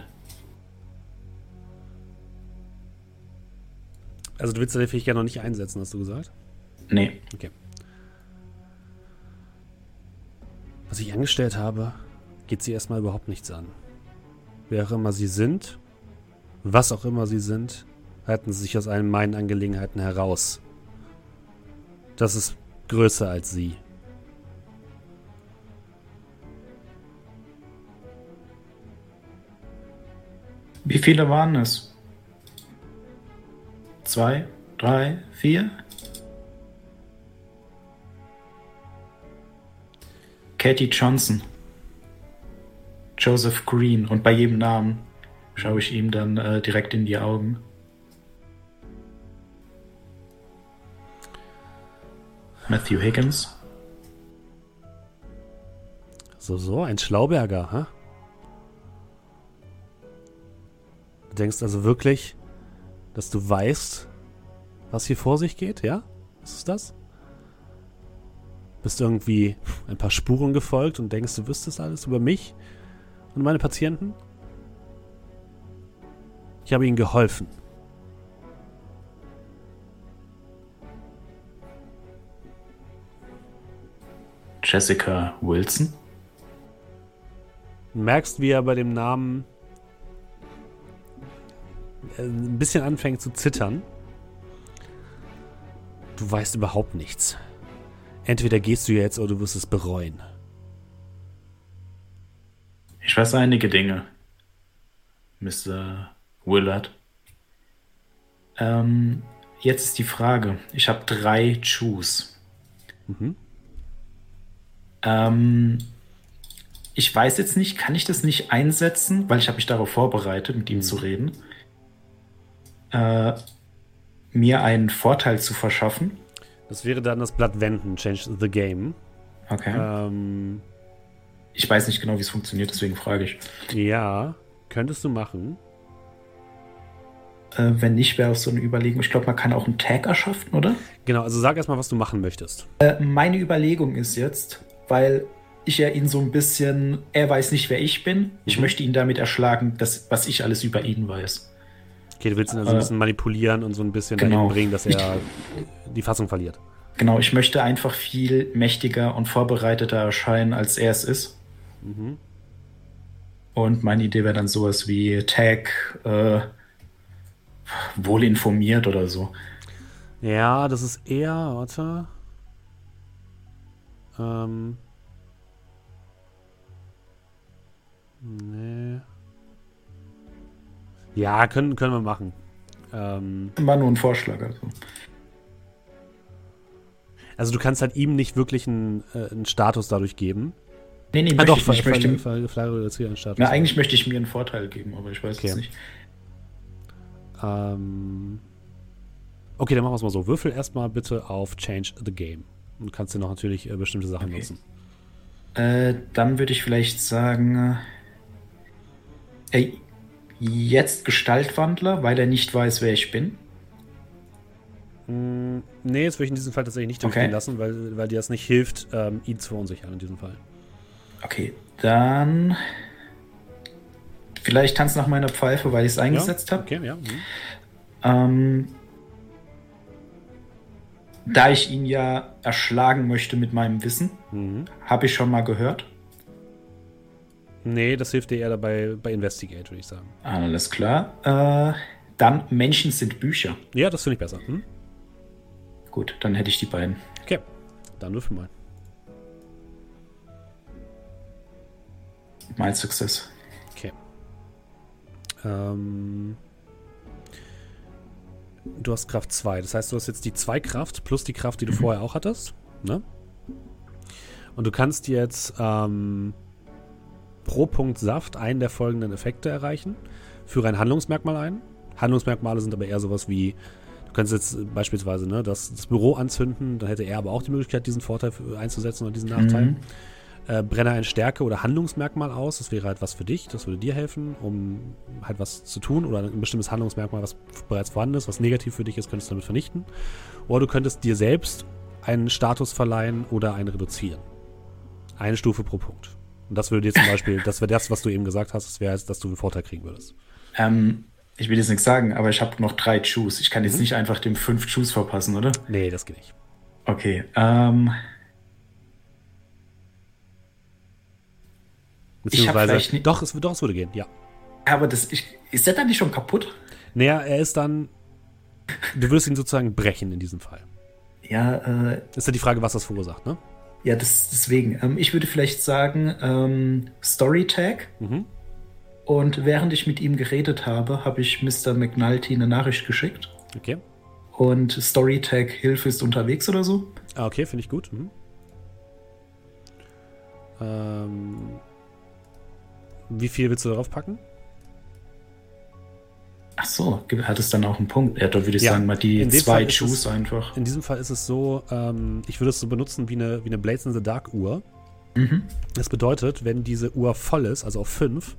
Also du willst deine Fähigkeit noch nicht einsetzen, hast du gesagt? Nee. Okay. Was ich angestellt habe, geht sie erstmal überhaupt nichts an. Wer auch immer sie sind, was auch immer sie sind, halten sie sich aus allen meinen Angelegenheiten heraus. Das ist größer als sie. Wie viele waren es? Zwei, drei, vier? Katie Johnson. Joseph Green. Und bei jedem Namen schaue ich ihm dann äh, direkt in die Augen. Matthew Higgins. So, so, ein Schlauberger, ha? Du denkst also wirklich, dass du weißt, was hier vor sich geht, ja? Was ist das? Bist du irgendwie ein paar Spuren gefolgt und denkst, du wüsstest alles über mich und meine Patienten? Ich habe ihnen geholfen. Jessica Wilson. Du merkst, wie er bei dem Namen ein bisschen anfängt zu zittern. Du weißt überhaupt nichts. Entweder gehst du jetzt oder du wirst es bereuen. Ich weiß einige Dinge, Mr. Willard. Ähm, jetzt ist die Frage. Ich habe drei Choose. Mhm. Ähm, ich weiß jetzt nicht, kann ich das nicht einsetzen, weil ich habe mich darauf vorbereitet, mit ihm mhm. zu reden. Äh, mir einen Vorteil zu verschaffen. Das wäre dann das Blatt wenden, Change the Game. Okay. Ähm, ich weiß nicht genau, wie es funktioniert, deswegen frage ich. Ja, könntest du machen. Äh, wenn nicht, wäre es so eine Überlegung. Ich glaube, man kann auch einen Tag erschaffen, oder? Genau, also sag erstmal, was du machen möchtest. Äh, meine Überlegung ist jetzt, weil ich ja ihn so ein bisschen, er weiß nicht, wer ich bin. Ich mhm. möchte ihn damit erschlagen, dass, was ich alles über ihn weiß. Okay, du willst ihn also ein bisschen manipulieren und so ein bisschen genau. dahin bringen, dass er ich, die Fassung verliert. Genau, ich möchte einfach viel mächtiger und vorbereiteter erscheinen, als er es ist. Mhm. Und meine Idee wäre dann sowas wie Tag, äh, wohl informiert oder so. Ja, das ist eher, warte. Ähm. Nee. Ja, können, können wir machen. Ähm, War nur ein Vorschlag. Also. also du kannst halt ihm nicht wirklich einen, äh, einen Status dadurch geben. Nee, nee, ah, doch, ich, ich möchte, Ver, Ver, Ver, Status. Na, eigentlich möchte ich mir einen Vorteil geben, aber ich weiß okay. es nicht. Ähm, okay, dann machen wir es mal so. Würfel erstmal bitte auf Change the Game. Und kannst du noch natürlich äh, bestimmte Sachen okay. nutzen. Äh, dann würde ich vielleicht sagen, äh, jetzt Gestaltwandler, weil er nicht weiß, wer ich bin? Mm, nee, das würde ich in diesem Fall tatsächlich nicht durchgehen okay. lassen, weil, weil dir das nicht hilft, ähm, ihn zu verunsichern in diesem Fall. Okay, dann vielleicht tanz nach meiner Pfeife, weil ich es eingesetzt ja, habe. Okay, ja. Mhm. Ähm, da ich ihn ja erschlagen möchte mit meinem Wissen, mhm. habe ich schon mal gehört. Nee, das hilft dir eher dabei bei Investigate, würde ich sagen. Alles klar. Äh, dann Menschen sind Bücher. Ja, das finde ich besser. Hm? Gut, dann hätte ich die beiden. Okay, dann würfel mal. Mein Success. Okay. Ähm, du hast Kraft 2. Das heißt, du hast jetzt die 2 Kraft plus die Kraft, die du mhm. vorher auch hattest. Ne? Und du kannst jetzt ähm, pro Punkt Saft einen der folgenden Effekte erreichen. Führe ein Handlungsmerkmal ein. Handlungsmerkmale sind aber eher sowas wie, du kannst jetzt beispielsweise ne, das, das Büro anzünden, dann hätte er aber auch die Möglichkeit, diesen Vorteil einzusetzen oder diesen Nachteil. Mhm. Äh, brenne ein Stärke- oder Handlungsmerkmal aus, das wäre halt was für dich, das würde dir helfen, um halt was zu tun oder ein bestimmtes Handlungsmerkmal, was bereits vorhanden ist, was negativ für dich ist, könntest du damit vernichten. Oder du könntest dir selbst einen Status verleihen oder einen reduzieren. Eine Stufe pro Punkt. Und das würde dir zum Beispiel, das wäre das, was du eben gesagt hast, das wäre, dass du einen Vorteil kriegen würdest. Ähm, ich will jetzt nichts sagen, aber ich habe noch drei Choose. Ich kann jetzt mhm. nicht einfach dem fünf Choose verpassen, oder? Nee, das geht nicht. Okay. Ähm, Beziehungsweise, doch, es, doch, es würde gehen, ja. Aber das, ich, ist der dann nicht schon kaputt? Naja, er ist dann. Du würdest ihn sozusagen brechen in diesem Fall. Ja, äh. Ist ja die Frage, was das verursacht, ne? Ja, das, deswegen. Ähm, ich würde vielleicht sagen, ähm, Storytag. Mhm. Und während ich mit ihm geredet habe, habe ich Mr. McNulty eine Nachricht geschickt. Okay. Und Storytag Hilfe ist unterwegs oder so. Ah, okay, finde ich gut. Mhm. Ähm, Wie viel willst du darauf packen? Ach so, hat es dann auch einen Punkt? Ja, da würde ich Ja, sagen, mal die zwei Fall ist Juice es- einfach. In diesem Fall ist es so, ähm, ich würde es so benutzen wie eine, wie eine Blades in the Dark Uhr. Mhm. Das bedeutet, wenn diese Uhr voll ist, also auf 5,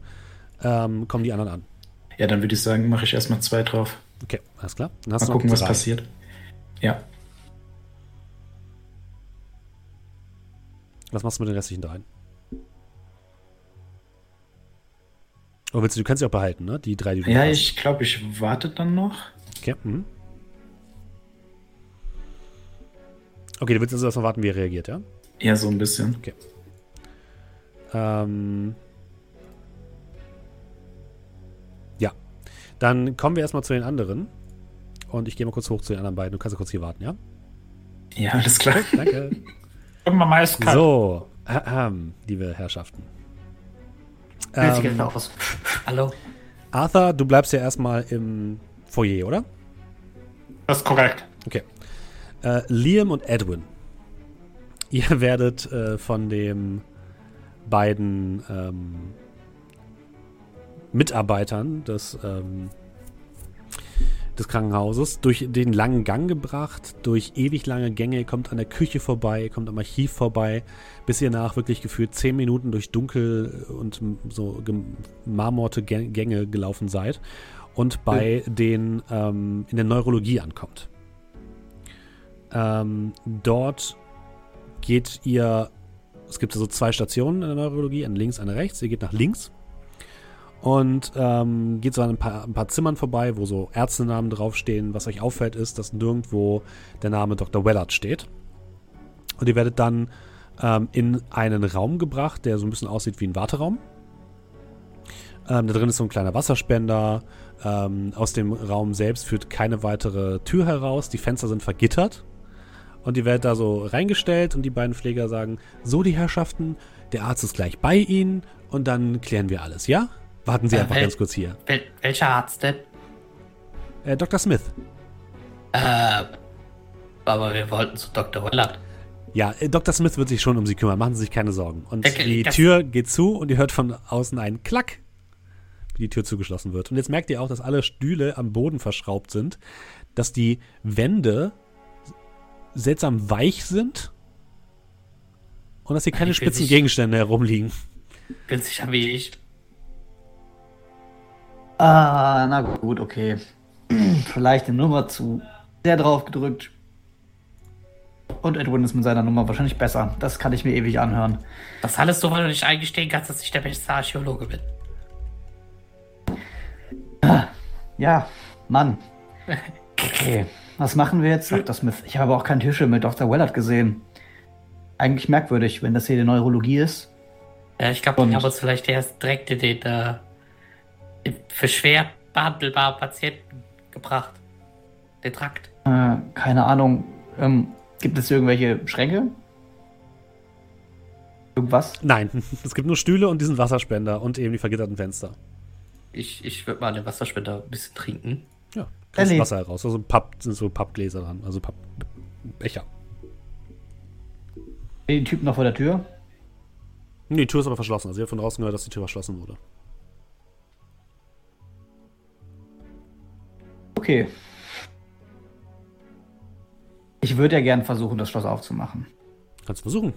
ähm, kommen die anderen an. Ja, dann würde ich sagen, mache ich erstmal zwei drauf. Okay, alles klar. Dann hast Mal gucken, was drei. passiert. Ja. Was machst du mit den restlichen dreien? Oder willst du, du kannst sie auch behalten, ne? Die drei, die du Ja, hast. ich glaube, ich warte dann noch. Okay, mhm. Okay, du willst also erstmal warten, wie er reagiert, ja? Ja, so ein bisschen. Ähm. Ja. Dann kommen wir erstmal zu den anderen. Und ich gehe mal kurz hoch zu den anderen beiden. Du kannst ja kurz hier warten, ja? Ja, alles klar. Danke. Irgendwann mal ist kalt. so, ahem, liebe Herrschaften. Ähm, aus. Hallo? Arthur, du bleibst ja erstmal im Foyer, oder? Das ist korrekt. Okay. Äh, Liam und Edwin. Ihr werdet äh, von den beiden ähm, Mitarbeitern des, ähm, des Krankenhauses durch den langen Gang gebracht, durch ewig lange Gänge, ihr kommt an der Küche vorbei, ihr kommt am Archiv vorbei, bis ihr nach wirklich gefühlt zehn Minuten durch dunkel und so gemarmorte Gä- Gänge gelaufen seid und bei den ähm, in der Neurologie ankommt. Ähm, dort geht ihr, es gibt so zwei Stationen in der Neurologie, eine links, eine rechts. Ihr geht nach links und ähm, geht so an ein paar, ein paar Zimmern vorbei, wo so Ärztenamen draufstehen. Was euch auffällt, ist, dass nirgendwo der Name Dr. Wellard steht. Und ihr werdet dann ähm, in einen Raum gebracht, der so ein bisschen aussieht wie ein Warteraum. Ähm, da drin ist so ein kleiner Wasserspender. Ähm, aus dem Raum selbst führt keine weitere Tür heraus. Die Fenster sind vergittert. Und ihr werdet da so reingestellt und die beiden Pfleger sagen, so die Herrschaften, der Arzt ist gleich bei Ihnen und dann klären wir alles, ja? Warten Sie Äh, einfach wel- ganz kurz hier. Wel welcher Arzt denn? Äh, Dr. Smith. Äh, aber wir wollten zu Dr. Wellard. Ja, äh, Dr. Smith wird sich schon um Sie kümmern, machen Sie sich keine Sorgen. Und Okay, die das- Tür geht zu und ihr hört von außen einen Klack, wie die Tür zugeschlossen wird. Und jetzt merkt ihr auch, dass alle Stühle am Boden verschraubt sind, dass die Wände seltsam weich sind und dass hier keine spitzen nicht- Gegenstände herumliegen. Bin sicher wie ich. Ah, na gut, okay. Vielleicht eine Nummer zu sehr drauf gedrückt. Und Edwin ist mit seiner Nummer wahrscheinlich besser. Das kann ich mir ewig anhören. Das alles so, weil du nicht eingestehen kannst, dass ich der beste Archäologe bin. Ja, Mann. Okay, was machen wir jetzt, Dr. Smith? Ich habe aber auch keinen Tischel mit Dr. Wellard gesehen. Eigentlich merkwürdig, wenn das hier die Neurologie ist. Ja, ich glaube, wir haben uns vielleicht erst direkt in den, äh, für schwer behandelbare Patienten gebracht. Den Trakt. Äh, keine Ahnung. Ähm, gibt es irgendwelche Schränke? Irgendwas? Nein, es gibt nur Stühle und diesen Wasserspender und eben die vergitterten Fenster. Ich, ich würde mal an den Wasserspender ein bisschen trinken. Ja, kriegst Ellie. Wasser heraus. Also Papp, sind so Pappgläser dran, also Pappbecher. Die Typen noch vor der Tür? Nee, die Tür ist aber verschlossen. Also ihr habt von draußen gehört, dass die Tür verschlossen wurde. Okay. Ich würde ja gern versuchen, das Schloss aufzumachen. Kannst du versuchen.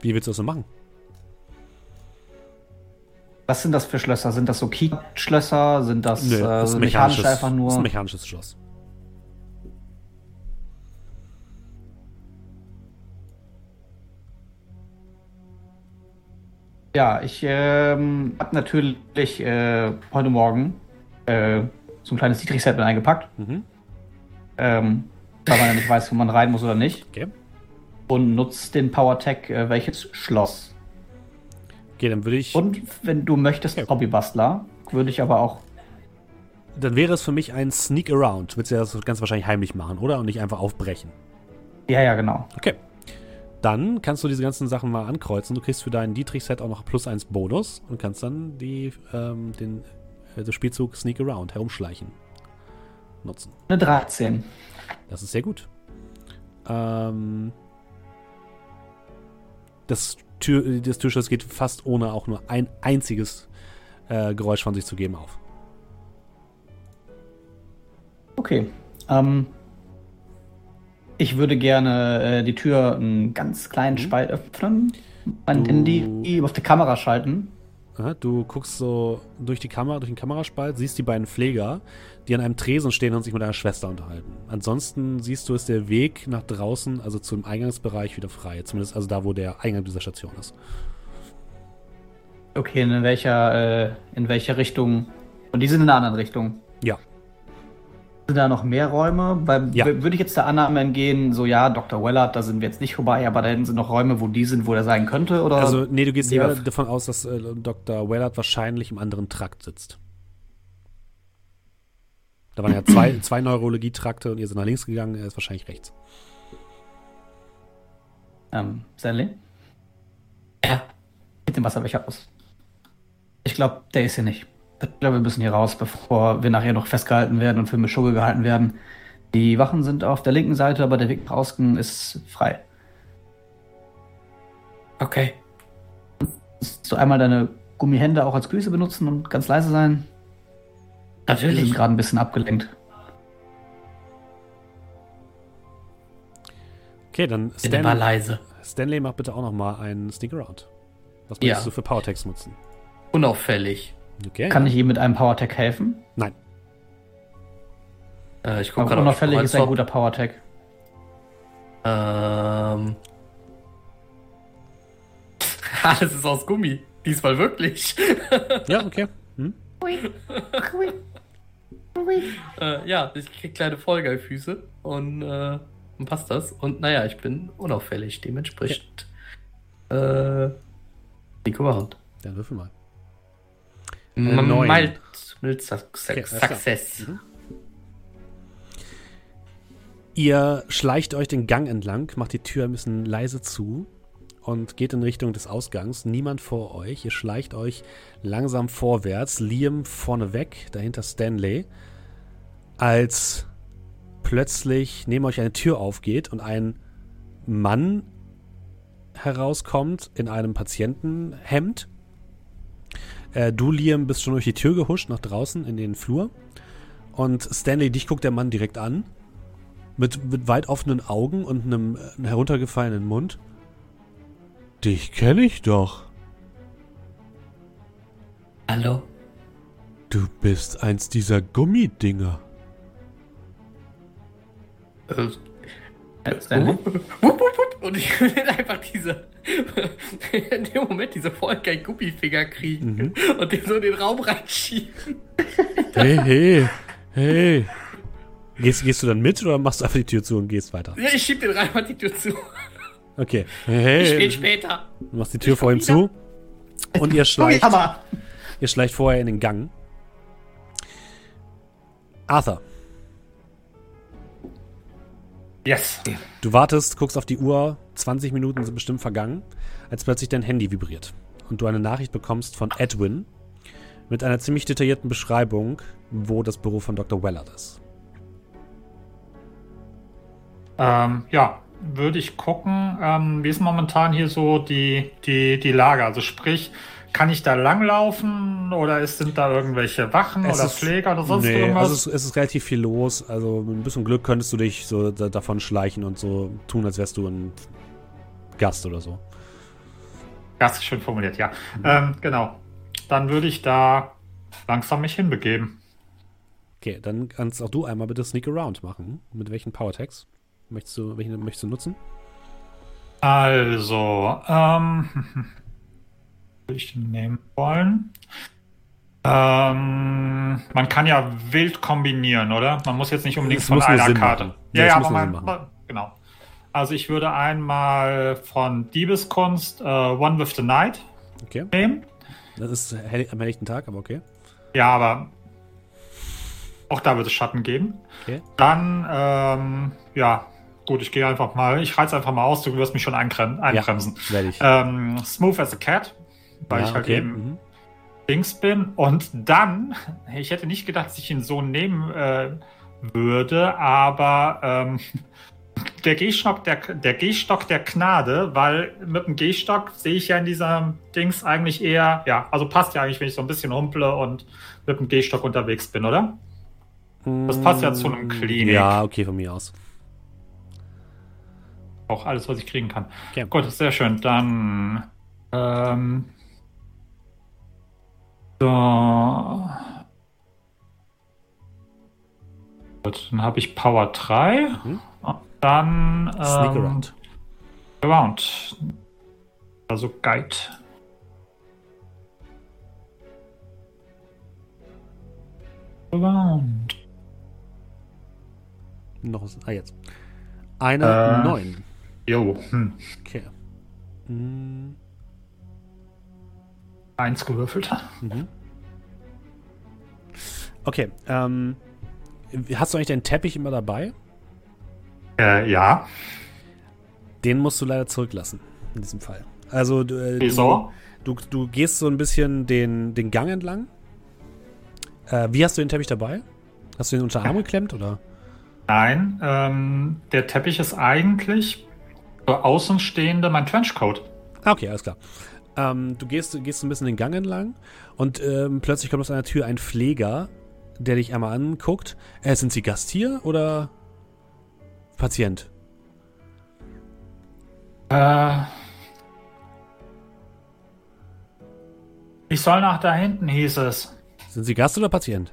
Wie willst du das denn machen? Was sind das für Schlösser? Sind das so Key-Schlösser? Sind das, Nö, äh, das mechanisch mechanisches, einfach das ist nur? ein mechanisches Schloss. Ja, ich ähm, habe natürlich äh, heute Morgen äh, so ein kleines Dietrich-Set mit eingepackt. Mhm. Ähm, weil man ja nicht weiß, wo man rein muss oder nicht. Okay. Und nutzt den PowerTech äh, welches Schloss. Okay, dann würde ich. Und wenn du möchtest, Ja. Hobbybastler, würde ich aber auch. Dann wäre es für mich ein Sneak Around. Willst du das ganz wahrscheinlich heimlich machen, oder? Und nicht einfach aufbrechen. Ja, ja, genau. Okay. Dann kannst du diese ganzen Sachen mal ankreuzen. Du kriegst für deinen Dietrich-Set auch noch plus eins Bonus und kannst dann die, ähm, den, den Spielzug Sneak Around, herumschleichen, nutzen. Eine 13. Das ist sehr gut. Ähm, das, Tür, das Türschloss geht fast ohne auch nur ein einziges äh, Geräusch von sich zu geben auf. Okay. Ähm, ich würde gerne äh, die Tür einen ganz kleinen Mhm. Spalt öffnen, mein Du- Handy auf die Kamera schalten. Du guckst so durch die Kamera, durch den Kameraspalt, siehst die beiden Pfleger, die an einem Tresen stehen und sich mit einer Schwester unterhalten. Ansonsten siehst du, ist der Weg nach draußen, also zum Eingangsbereich, wieder frei. Zumindest also da, wo der Eingang dieser Station ist. Okay, in welcher, äh, in welcher Richtung? Und die sind in einer anderen Richtung. Ja. Sind da noch mehr Räume? Weil Ja. würde ich jetzt der Annahme entgehen, so ja, Dr. Wellard, da sind wir jetzt nicht vorbei, aber da hinten sind noch Räume, wo die sind, wo der sein könnte, oder? Also, nee, du gehst eher f- davon aus, dass äh, Dr. Wellard wahrscheinlich im anderen Trakt sitzt. Da waren ja zwei, zwei Neurologietrakte und ihr seid nach links gegangen, er ist wahrscheinlich rechts. ähm, Stanley? Ja. Mit dem Wasserbecher aus. Ich glaube, der ist hier nicht. Ich glaube, wir müssen hier raus, bevor wir nachher noch festgehalten werden und für eine Schugge gehalten werden. Die Wachen sind auf der linken Seite, aber der Weg nach außen ist frei. Okay. Willst du einmal deine Gummihände auch als Grüße benutzen und ganz leise sein? Wir sind Natürlich. gerade ein bisschen abgelenkt. Okay, dann Bin immer Stan leise. Stanley, mach bitte auch noch mal einen Sneak Around. Was Ja. möchtest du für Powertext nutzen? Unauffällig. Okay. Kann ich ihm mit einem Power-Tag helfen? Nein. Äh, ich gucke Aber gerade auf unauffällig ist ein guter Power-Tag. Ähm. Alles ist aus Gummi. Diesmal wirklich. Ja, okay. Hm? äh, ja, ich krieg kleine Vollgeilfüße und äh, dann passt das. Und naja, ich bin unauffällig, dementsprechend. Äh. Nico Round. Dann würfel mal. M- neun. Mild, mild. Success. Mhm. Ihr schleicht euch den Gang entlang, macht die Tür ein bisschen leise zu und geht in Richtung des Ausgangs. Niemand vor euch. Ihr schleicht euch langsam vorwärts. Liam vorneweg, dahinter Stanley. Als plötzlich neben euch eine Tür aufgeht und ein Mann herauskommt in einem Patientenhemd. Äh, du, Liam, bist schon durch die Tür gehuscht nach draußen in den Flur. Und Stanley, dich guckt der Mann direkt an. Mit, mit weit offenen Augen und einem äh, heruntergefallenen Mund. Dich kenne ich doch. Hallo? Du bist eins dieser Gummidinger. Äh, Äh, Stanley? wupp, wupp, wupp. Und ich will einfach diese, in dem Moment diese Folge Gummifinger kriegen Mhm. und den so in den Raum reinschieben. Hey, hey, hey. Gehst, gehst du dann mit oder machst du einfach die Tür zu und gehst weiter? Ja, ich schieb den rein, mach die Tür zu. Okay. Hey, Ich spiel später. Du machst die Tür vor ihm zu. Und ihr schleicht, ihr schleicht vorher in den Gang. Arthur, Yes. du wartest, guckst auf die Uhr. 20 Minuten sind bestimmt vergangen, als plötzlich dein Handy vibriert. Und du eine Nachricht bekommst von Edwin mit einer ziemlich detaillierten Beschreibung, wo das Büro von Dr. Wellard ist. Ähm, ja, würde ich gucken, ähm, wie ist momentan hier so die, die, die Lage? Also sprich, kann ich da langlaufen oder sind da irgendwelche Wachen Es oder ist- Pfleger oder sonst nee, irgendwas? also es, es ist relativ viel los. Also mit ein bisschen Glück könntest du dich so da, davon schleichen und so tun, als wärst du ein Gast oder so. Das ist schön formuliert, ja. Ähm, genau. Dann würde ich da langsam mich hinbegeben. Okay, dann kannst auch du einmal bitte Sneak Around machen. Mit welchen Power Tags? Möchtest du, welchen möchtest du nutzen? Also, ähm, würde ich den nehmen wollen? Ähm, man kann ja wild kombinieren, oder? Man muss jetzt nicht unbedingt von einer Sinn Karte. machen. Ja, Ja, aber man, genau. Also ich würde einmal von Diebeskunst äh, One with the Night Okay. nehmen. Das ist am helllichten Tag, aber okay. Ja, aber auch da wird es Schatten geben. Okay. Dann, ähm, ja, gut, ich gehe einfach mal, ich reiz einfach mal aus, du wirst mich schon einbremsen. Ja, werde ich. Ähm, smooth as a Cat, weil Ja, ich halt okay. eben Mhm. Dings bin. Und dann, ich hätte nicht gedacht, dass ich ihn so nehmen äh, würde, aber ähm, der Gehstock der, der Gehstock der Gnade, weil mit dem Gehstock sehe ich ja in dieser Dings eigentlich eher, ja, also passt ja eigentlich, wenn ich so ein bisschen humple und mit dem Gehstock unterwegs bin, oder? Das passt ja zu einem Klinik. Ja, okay, von mir aus. Auch alles, was ich kriegen kann. Okay. Gut, sehr schön. Dann. Ähm, so. Gut, dann habe ich Power 3. Mhm. Dann. Ähm, Sneak Around. Around. Also Guide. Around. Noch. Ah, jetzt. Eine äh, 9. Jo. Hm. Okay. Hm. Eins gewürfelt. Mhm. Okay. Ähm, hast du eigentlich deinen Teppich immer dabei? Äh, ja. Den musst du leider zurücklassen, in diesem Fall. Also, äh, Wieso? Du, du, du, gehst so ein bisschen den, den Gang entlang. Äh, wie hast du den Teppich dabei? Hast du den unter Arm geklemmt, oder? Nein, ähm, der Teppich ist eigentlich für Außenstehende mein Trenchcoat. Ah, okay, alles klar. Ähm, du gehst, gehst ein bisschen den Gang entlang und ähm, plötzlich kommt aus einer Tür ein Pfleger, der dich einmal anguckt. Äh, sind Sie Gast hier oder Patient? Äh. Ich soll nach da hinten, hieß es. Sind Sie Gast oder Patient?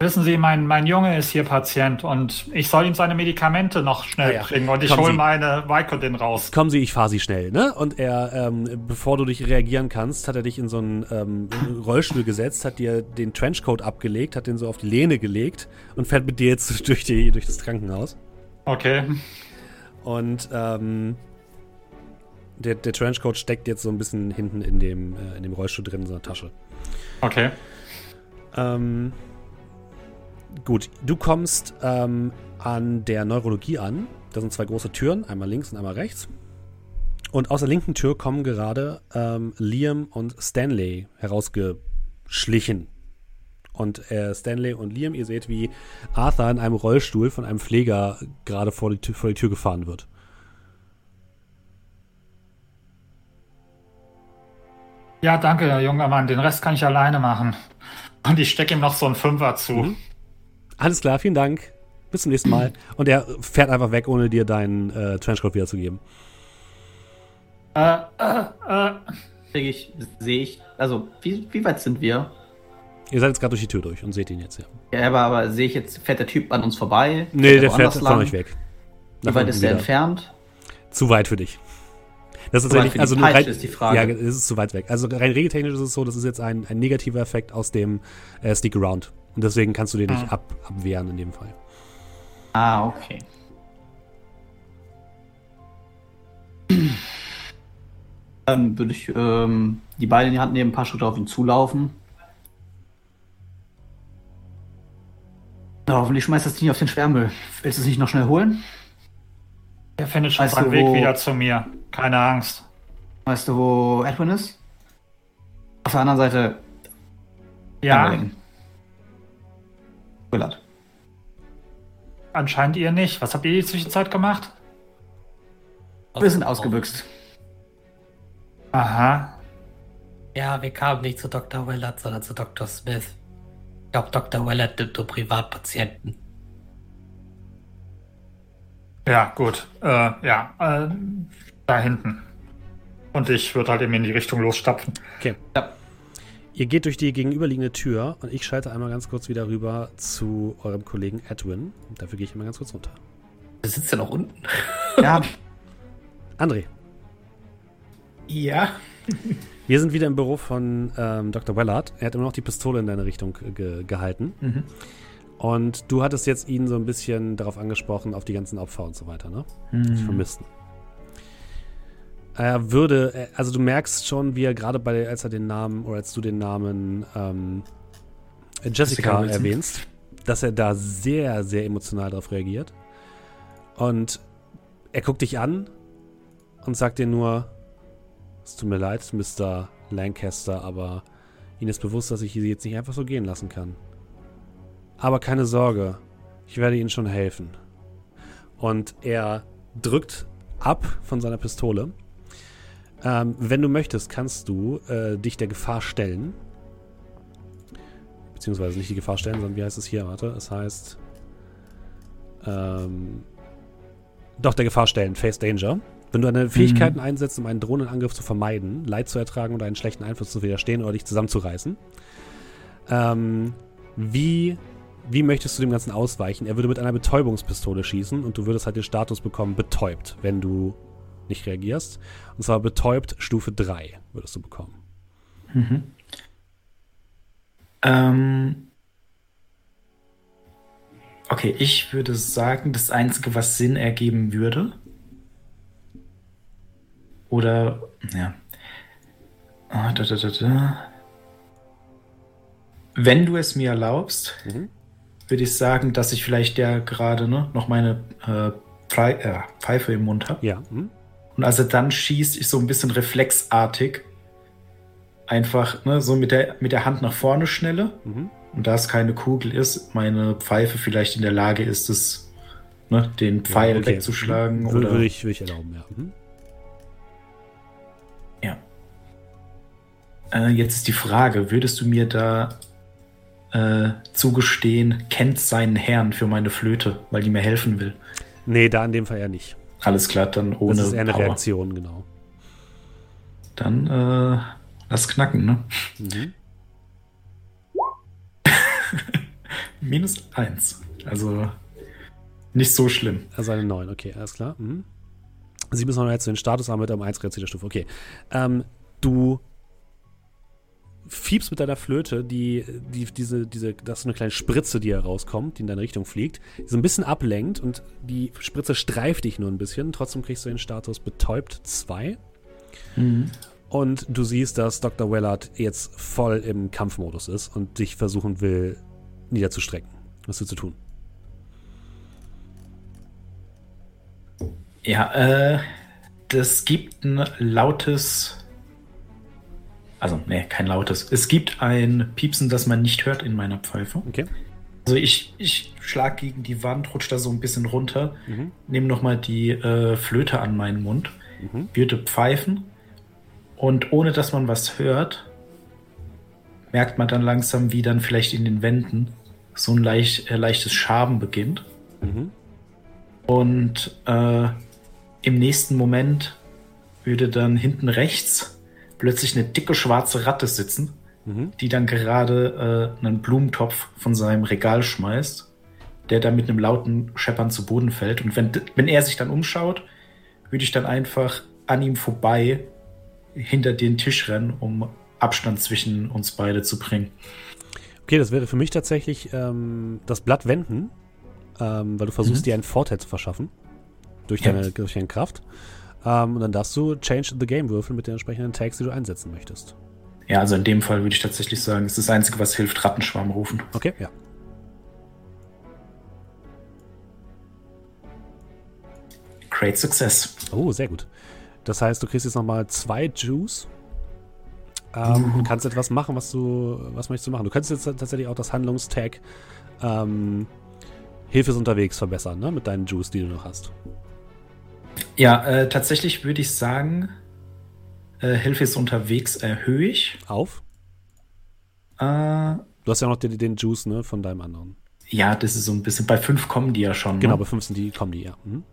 Wissen Sie, mein, mein Junge ist hier Patient und ich soll ihm seine Medikamente noch schnell ah ja. bringen und ich hole meine Vicodin raus. Kommen Sie, ich fahre Sie schnell, ne? Und er, ähm, bevor du dich reagieren kannst, hat er dich in so einen ähm, Rollstuhl gesetzt, hat dir den Trenchcoat abgelegt, hat den so auf die Lehne gelegt und fährt mit dir jetzt durch, die, durch das Krankenhaus. Okay. Und ähm, der, der Trenchcoat steckt jetzt so ein bisschen hinten in dem, äh, in dem Rollstuhl drin in so einer Tasche. Okay. Ähm, Gut, du kommst ähm, an der Neurologie an. Da sind zwei große Türen, einmal links und einmal rechts. Und aus der linken Tür kommen gerade ähm, Liam und Stanley herausgeschlichen. Und äh, Stanley und Liam, ihr seht, wie Arthur in einem Rollstuhl von einem Pfleger gerade vor die, vor die Tür gefahren wird. Ja, danke, junger Mann. Den Rest kann ich alleine machen. Und ich stecke ihm noch so einen Fünfer zu. Mhm. Alles klar, vielen Dank. Bis zum nächsten Mal. Und er fährt einfach weg, ohne dir deinen äh, Trenchcoat wiederzugeben. Äh, äh, äh. Sehe ich, sehe ich. Also, wie, wie weit sind wir? Ihr seid jetzt gerade durch die Tür durch und seht ihn jetzt, ja. Ja, aber, aber sehe ich jetzt, fährt der Typ an uns vorbei? Nee, fährt der fährt von euch weg. Wie weit ist der entfernt? Zu weit für dich. Das ist tatsächlich, also nur rein, ist die Frage. Ja, es ist zu weit weg. Also rein regeltechnisch ist es so, das ist jetzt ein, ein negativer Effekt aus dem äh, Stick Around. Und deswegen kannst du den nicht ah. ab, abwehren in dem Fall. Ah, okay. Dann würde ich ähm, die Beine in die Hand nehmen, ein paar Schritte auf ihn zulaufen. Na, hoffentlich schmeißt das Ding auf den Schwärmüll. Willst du es nicht noch schnell holen? Er findet schon weißt seinen Weg wieder zu mir. Keine Angst. Weißt du, wo Edwin ist? Auf der anderen Seite. Ja. Willard. Anscheinend ihr nicht. Was habt ihr die Zwischenzeit gemacht? Wir sind ausgebüxt. Aha. Ja, wir kamen nicht zu Dr. Willard, sondern zu Dr. Smith. Ich glaube, Dr. Willard nimmt nur Privatpatienten. Ja, gut. Äh, ja, äh, da hinten. Und ich würde halt eben in die Richtung losstapfen. Okay. Ja. Ihr geht durch die gegenüberliegende Tür und ich schalte einmal ganz kurz wieder rüber zu eurem Kollegen Edwin. Dafür gehe ich einmal ganz kurz runter. Der sitzt ja noch unten. Ja. André. Ja. Wir sind wieder im Büro von ähm, Dr. Wellard. Er hat immer noch die Pistole in deine Richtung ge gehalten. Mhm. Und du hattest jetzt ihn so ein bisschen darauf angesprochen, auf die ganzen Opfer und so weiter, ne? Mhm. Die Vermissten. Er würde, also du merkst schon, wie er gerade bei, als er den Namen oder als du den Namen ähm, Jessica, Jessica erwähnst, dass er da sehr, sehr emotional darauf reagiert. Und er guckt dich an und sagt dir nur, es tut mir leid, Mr. Lancaster, aber Ihnen ist bewusst, dass ich sie jetzt nicht einfach so gehen lassen kann. Aber keine Sorge, ich werde Ihnen schon helfen. Und er drückt ab von seiner Pistole. Ähm, wenn du möchtest, kannst du äh, dich der Gefahr stellen. Beziehungsweise nicht die Gefahr stellen, sondern wie heißt es hier? Warte, es heißt. Ähm, doch, der Gefahr stellen, Face Danger. Wenn du deine Fähigkeiten mhm. einsetzt, um einen Drohnenangriff zu vermeiden, Leid zu ertragen oder einen schlechten Einfluss zu widerstehen oder dich zusammenzureißen. Ähm, wie, wie möchtest du dem Ganzen ausweichen? Er würde mit einer Betäubungspistole schießen und du würdest halt den Status bekommen, betäubt, wenn du nicht reagierst. Und zwar betäubt Stufe 3 würdest du bekommen. Mhm. Ähm, okay, ich würde sagen, das Einzige, was Sinn ergeben würde, oder, ja. Ah, da, da, da, Wenn du es mir erlaubst, mhm. würde ich sagen, dass ich vielleicht ja gerade ne, noch meine äh, Pfeife im Mund habe. Ja. Mhm. Und als er dann schießt, ich so ein bisschen reflexartig einfach ne, so mit der, mit der Hand nach vorne schnelle. Mhm. Und da es keine Kugel ist, meine Pfeife vielleicht in der Lage ist, es, ne, den Pfeil ja, okay. wegzuschlagen. Würde, würde, ich, würde ich erlauben, ja. Mhm. Ja. Äh, jetzt ist die Frage, würdest du mir da äh, zugestehen, kennt seinen Herrn für meine Flöte, weil die mir helfen will? Nee, da in dem Fall ja nicht. Alles klar, dann ohne. Das ist eher eine Power. Reaktion, genau. Dann äh, lass knacken, ne? Mhm. Minus eins. Also nicht so schlimm. Also eine 9, okay, alles klar. Mhm. Sie müssen noch jetzt den Status haben mit einem 1 der Stufe. Okay. Ähm, du fiebst mit deiner Flöte, die, die, diese, diese, das ist eine kleine Spritze, die herauskommt, die in deine Richtung fliegt, die so ein bisschen ablenkt und die Spritze streift dich nur ein bisschen. Trotzdem kriegst du den Status betäubt 2. Mhm. Und du siehst, dass Dr. Wellard jetzt voll im Kampfmodus ist und dich versuchen will, niederzustrecken. Was willst du tun? Ja, äh, das gibt ein lautes also, nee, kein lautes. Es gibt ein Piepsen, das man nicht hört in meiner Pfeife. Okay. Also ich, ich schlag gegen die Wand, rutsche da so ein bisschen runter, mhm. nehme nochmal die äh, Flöte an meinen Mund, mhm. würde pfeifen und ohne dass man was hört, merkt man dann langsam, wie dann vielleicht in den Wänden so ein leicht, äh, leichtes Schaben beginnt. Mhm. Und äh, im nächsten Moment würde dann hinten rechts plötzlich eine dicke schwarze Ratte sitzen, mhm. die dann gerade äh, einen Blumentopf von seinem Regal schmeißt, der dann mit einem lauten Scheppern zu Boden fällt. Und wenn, wenn er sich dann umschaut, würde ich dann einfach an ihm vorbei hinter den Tisch rennen, um Abstand zwischen uns beide zu bringen. Okay, das wäre für mich tatsächlich ähm, das Blatt wenden, ähm, weil du versuchst, mhm. dir einen Vorteil zu verschaffen durch deine, ja. durch deine Kraft. Ähm, und dann darfst du Change the Game würfeln mit den entsprechenden Tags, die du einsetzen möchtest. Ja, also in dem Fall würde ich tatsächlich sagen, es ist das Einzige, was hilft, Rattenschwarm rufen. Okay, ja. Great Success. Oh, sehr gut. Das heißt, du kriegst jetzt nochmal zwei Juice. Ähm, uh. kannst etwas machen, was du, was möchtest du machen? Du könntest jetzt tatsächlich auch das Handlungstag ähm, Hilfe ist unterwegs verbessern, ne? Mit deinen Juice, die du noch hast. Ja, äh, tatsächlich würde ich sagen, äh, Hilfe ist unterwegs erhöhe ich. Auf? Äh, du hast ja noch den, den, Juice, ne, von deinem anderen. Ja, das ist so ein bisschen. Bei 5 kommen die ja schon. Genau, ne? bei 5 sind die, kommen die, ja. Mhm.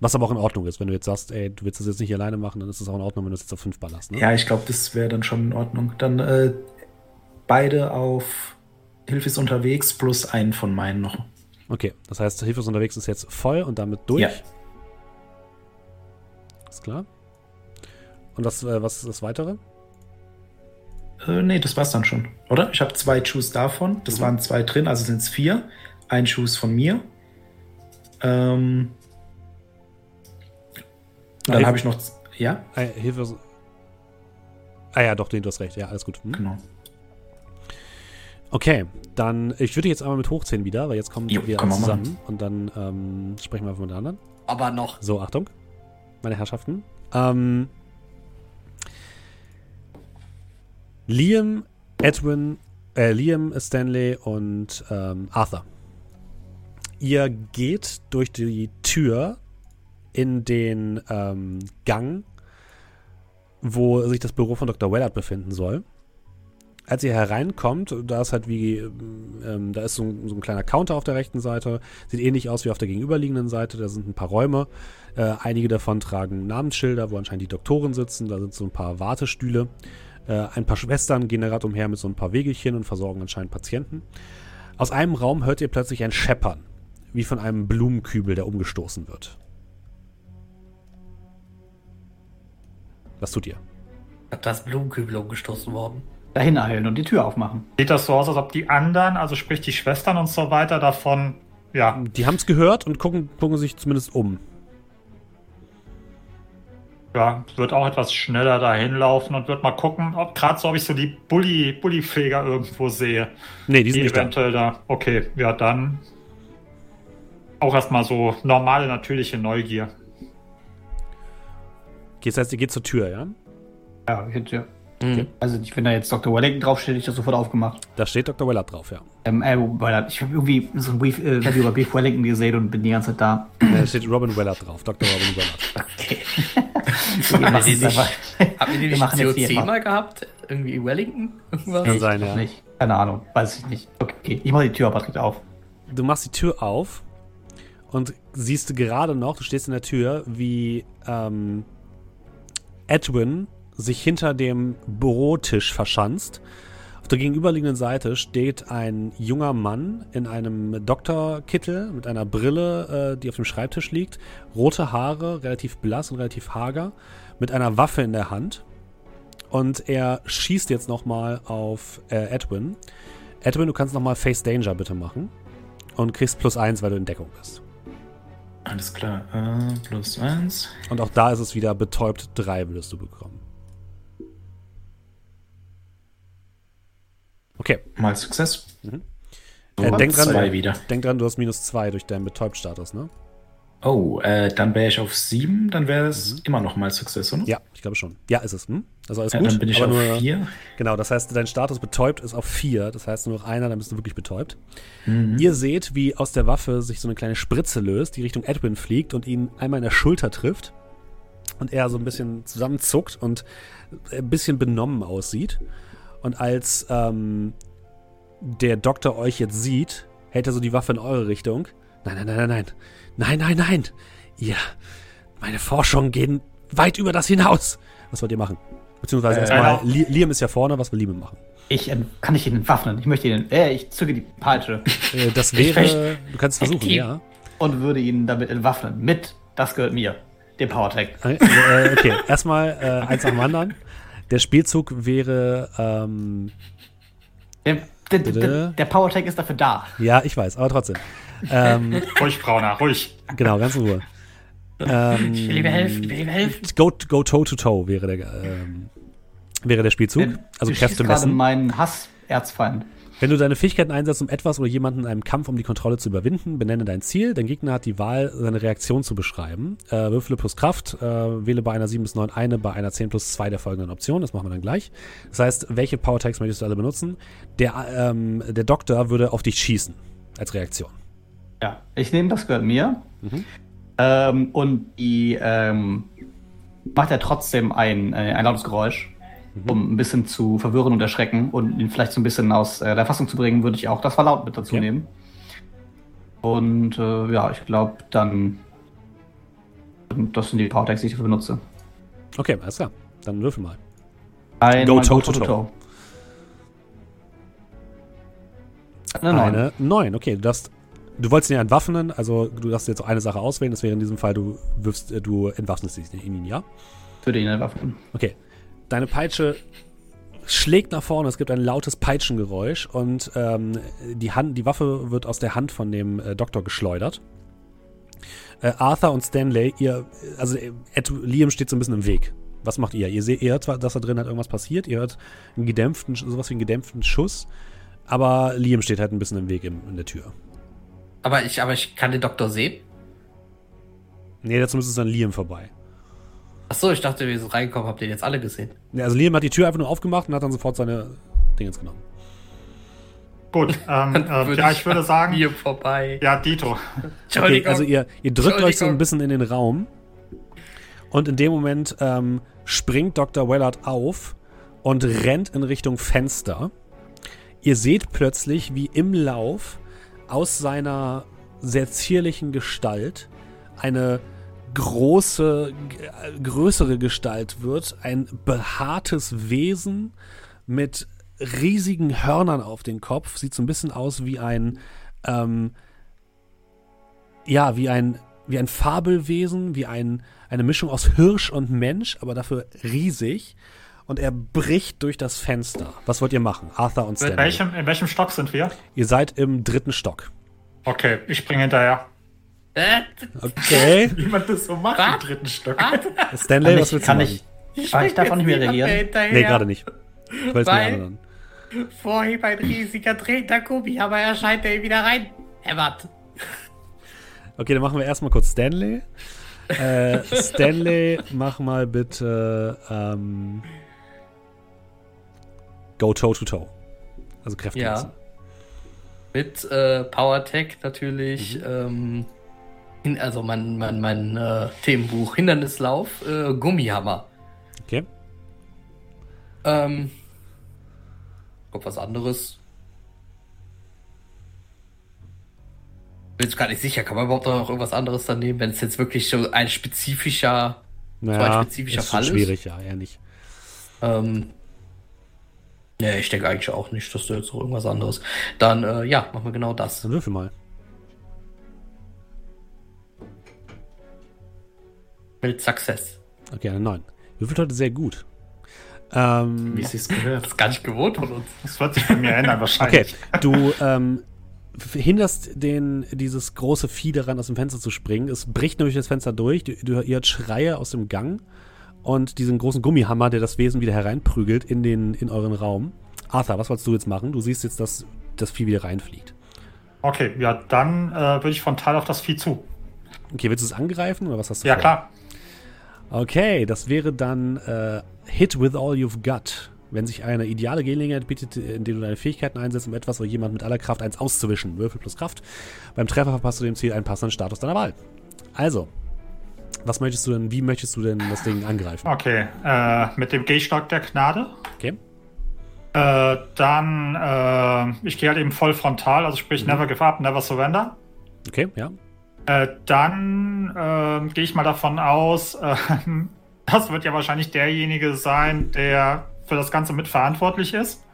Was aber auch in Ordnung ist, wenn du jetzt sagst, ey, du willst das jetzt nicht alleine machen, dann ist es auch in Ordnung, wenn du es jetzt auf 5 ballerst. Ne? Ja, ich glaube, das wäre dann schon in Ordnung. Dann äh, beide auf Hilfe ist unterwegs plus einen von meinen noch. Okay, das heißt, Hilfe ist unterwegs ist jetzt voll und damit durch. Ja. Ist klar. Und das, äh, was ist das weitere? Äh, nee, das war's dann schon, oder? Ich habe zwei Schuss davon. Das mhm. waren zwei drin, also sind es vier. Ein Schuss von mir. Ähm, dann habe ich noch. Ja? Ah, Hilfe. Ah ja, doch, du hast recht. Ja, alles gut. Hm? Genau. Okay, dann, ich würde jetzt einmal mit hochziehen wieder, weil jetzt kommen jo, wir zusammen und dann ähm, sprechen wir einfach mit den anderen. Aber noch. So, Achtung meine Herrschaften. Ähm, Liam, Edwin Äh, Liam, Stanley und ähm, Arthur. Ihr geht durch die Tür in den ähm, Gang, wo sich das Büro von Dr. Wellard befinden soll. Als ihr hereinkommt, da ist halt wie, ähm, da ist so ein, so ein, kleiner Counter auf der rechten Seite, sieht ähnlich aus wie auf der gegenüberliegenden Seite, da sind ein paar Räume, äh, einige davon tragen Namensschilder, wo anscheinend die Doktoren sitzen, da sind so ein paar Wartestühle, äh, ein paar Schwestern gehen gerade umher mit so ein paar Wegelchen und versorgen anscheinend Patienten. Aus einem Raum hört ihr plötzlich ein Scheppern, wie von einem Blumenkübel, der umgestoßen wird. Was tut ihr? Da ist Blumenkübel umgestoßen worden. Dahin eilen und die Tür aufmachen. Sieht das so aus, als ob die anderen, also sprich die Schwestern und so weiter, davon, ja. Die haben es gehört und gucken, gucken sich zumindest um. Ja, wird auch etwas schneller dahin laufen und wird mal gucken, ob gerade so, ob ich so die Bulli, Bullifeger irgendwo sehe. Nee, die sind die nicht eventuell da. da. Okay, ja, dann auch erstmal so normale, natürliche Neugier. Das heißt, ihr geht zur Tür, ja? Ja, ja. Okay. Also wenn da jetzt Dr. Wellington draufsteht, hätte ich das sofort aufgemacht. Da steht Dr. Wellard drauf, ja. Ähm, äh, Wellard. Ich habe irgendwie so ein Brief, äh, Video über Beef Wellington gesehen und bin die ganze Zeit da. Da steht Robin Wellard drauf, Dr. Robin Wellard. Okay. Haben wir die nicht COC mal gehabt? Irgendwie Wellington? Irgendwas? Kann sein, ja. Nicht. Keine Ahnung, weiß ich nicht. Okay, ich mache die Tür aber direkt auf. Du machst die Tür auf und siehst gerade noch, du stehst in der Tür, wie ähm, Edwin sich hinter dem Bürotisch verschanzt. Auf der gegenüberliegenden Seite steht ein junger Mann in einem Doktorkittel mit einer Brille, äh, die auf dem Schreibtisch liegt, rote Haare, relativ blass und relativ hager, mit einer Waffe in der Hand. Und er schießt jetzt nochmal auf äh, Edwin. Edwin, du kannst nochmal Face Danger bitte machen. Und kriegst plus eins, weil du in Deckung bist. Alles klar, äh, plus eins. Und auch da ist es wieder betäubt drei würdest du bekommen. Okay. Mal Success. Mhm. Äh, denk, dran, wieder. denk dran, du hast minus zwei durch deinen Betäubt-Status, ne? Oh, äh, dann wäre ich auf sieben, dann wäre es mhm. immer noch mal Success, oder? Ja, ich glaube schon. Ja, ist es. Hm? Also alles ja, gut. Dann bin ich auf nur, vier. Genau, das heißt, dein Status betäubt ist auf vier. Das heißt, nur noch einer, dann bist du wirklich betäubt. Mhm. Ihr seht, wie aus der Waffe sich so eine kleine Spritze löst, die Richtung Edwin fliegt und ihn einmal in der Schulter trifft. Und er so ein bisschen zusammenzuckt und ein bisschen benommen aussieht. Und als ähm, der Doktor euch jetzt sieht, hält er so die Waffe in eure Richtung. Nein, nein, nein, nein, nein. Nein, nein, nein. Ihr, meine Forschungen gehen weit über das hinaus. Was wollt ihr machen? Beziehungsweise äh, erstmal, Li Liam ist ja vorne, was will Liam machen? Ich, ähm, kann ich ihn entwaffnen? Ich möchte ihn, äh, ich zücke die Peitsche. Äh, das wäre, du kannst versuchen, Aktiv. ja. Und würde ihn damit entwaffnen. Mit, das gehört mir, dem Powertech. Äh, äh, okay, erstmal äh, eins nach dem anderen. Der Spielzug wäre. Ähm, der, der, der, der Powertech ist dafür da. Ja, ich weiß, aber trotzdem. Ähm, ruhig, Brauner, ruhig. Genau, ganz in Ruhe. Ähm, ich will ihm helfen, ich will ihm helfen. Go, go toe to toe wäre der, ähm, wäre der Spielzug. Also Kräfte messen. meinen Hass-Erzfeind. Wenn du deine Fähigkeiten einsetzt, um etwas oder jemanden in einem Kampf um die Kontrolle zu überwinden, benenne dein Ziel. Dein Gegner hat die Wahl, seine Reaktion zu beschreiben. Äh, würfele plus Kraft, äh, wähle bei einer 7 bis 9 eine, bei einer 10 plus 2 der folgenden Optionen. Das machen wir dann gleich. Das heißt, welche Power-Tags möchtest du alle benutzen? Der, ähm, der Doktor würde auf dich schießen als Reaktion. Ja, ich nehme das gehört mir. Mhm. Ähm, und die ähm, macht er trotzdem ein, äh, ein lautes Geräusch. Um ein bisschen zu verwirren und erschrecken und ihn vielleicht so ein bisschen aus äh, der Fassung zu bringen, würde ich auch das Verlaut mit dazu ja. nehmen. Und äh, ja, ich glaube, dann. Das sind die Powertags, die ich dafür benutze. Okay, alles klar. Dann würfel mal. Ein Go toe to toe. Eine 9. Eine 9, okay. Du, darfst, du wolltest ihn ja entwaffnen, also du darfst jetzt eine Sache auswählen. Das wäre in diesem Fall, du wirfst, äh, du entwaffnest ihn, ja? Würde ihn entwaffnen. Okay. Deine Peitsche schlägt nach vorne, es gibt ein lautes Peitschengeräusch und ähm, die, Hand, die Waffe wird aus der Hand von dem äh, Doktor geschleudert. Äh, Arthur und Stanley, ihr, also Ed, Liam steht so ein bisschen im Weg. Was macht ihr? Ihr seht, ihr hört zwar, dass da drin halt irgendwas passiert, ihr hört einen gedämpften, sowas wie einen gedämpften Schuss, aber Liam steht halt ein bisschen im Weg in, in der Tür. Aber ich, aber ich kann den Doktor sehen? Nee, dazu müsste es an Liam vorbei. Achso, ich dachte, wir sind reingekommen, habt ihr jetzt alle gesehen? Ja, also Liam hat die Tür einfach nur aufgemacht und hat dann sofort seine Dingens genommen. Gut, ähm, äh, ja, ich würde sagen. Hier vorbei. Ja, Dito. Okay, also ihr, ihr drückt euch so ein bisschen in den Raum. Und in dem Moment ähm, springt Dr. Wellard auf und rennt in Richtung Fenster. Ihr seht plötzlich, wie im Lauf aus seiner sehr zierlichen Gestalt eine große, größere Gestalt wird. Ein behaartes Wesen mit riesigen Hörnern auf den Kopf. Sieht so ein bisschen aus wie ein, ähm, ja, wie ein, wie ein Fabelwesen, wie ein, eine Mischung aus Hirsch und Mensch, aber dafür riesig. Und er bricht durch das Fenster. Was wollt ihr machen? Arthur und Stanley. In welchem, in welchem Stock sind wir? Ihr seid im dritten Stock. Okay, ich springe hinterher. Okay. Wie man das so macht Was? im dritten Stock. Stanley, was ich, willst du kann machen? ich, ah, ich darf auch nicht mehr reagieren. Nee, gerade nicht. Weil- anderen. Vorhin ein riesiger drehender Gummi, aber er scheint er wieder rein. Hämmert. Okay, dann machen wir erstmal kurz Stanley. Äh, Stanley, mach mal bitte ähm, Go Toe to Toe. Also Kräfte Ja. Mit äh, Power Tech natürlich. Ähm, hin, also mein, mein, mein äh, Themenbuch Hindernislauf, äh, Gummihammer. Okay. Ähm, kommt was anderes. Bin jetzt gar nicht sicher, kann man überhaupt noch irgendwas anderes dann nehmen, wenn es jetzt wirklich so ein spezifischer, Naja, ein spezifischer ist Fall schon ist? schwierig, ja, eher nicht. ähm, ja, ich denke eigentlich auch nicht, dass du jetzt noch irgendwas anderes. Dann, äh, ja, machen wir genau das. Dann würfel mal. Mit Success. Okay, eine 9. Würfelt heute sehr gut. Ähm, Wie es sich gehört. Das ist gar nicht gewohnt von uns. Das wird sich bei mir ändern okay, wahrscheinlich. du ähm, hinderst den, dieses große Vieh daran, aus dem Fenster zu springen. Es bricht nämlich das Fenster durch. Du, du, ihr hört Schreie aus dem Gang und diesen großen Gummihammer, der das Wesen wieder hereinprügelt in, den, in euren Raum. Arthur, was wolltest du jetzt machen? Du siehst jetzt, dass das Vieh wieder reinfliegt. Okay, ja, dann äh, würde ich frontal auf das Vieh zu. Okay, willst du es angreifen oder was hast du Ja, vor? klar. Okay, das wäre dann äh, Hit with all you've got. Wenn sich eine ideale Gelegenheit bietet, in der du deine Fähigkeiten einsetzt, um etwas oder jemand mit aller Kraft eins auszuwischen. Würfel plus Kraft. Beim Treffer verpasst du dem Ziel einen passenden Status deiner Wahl. Also, was möchtest du denn, wie möchtest du denn das Ding angreifen? Okay, äh, mit dem Gehstock der Gnade. Okay. Äh, dann, äh, ich gehe halt eben voll frontal, also sprich never give up, never surrender. Okay, ja. Äh, dann äh, gehe ich mal davon aus, äh, das wird ja wahrscheinlich derjenige sein, der für das Ganze mitverantwortlich ist.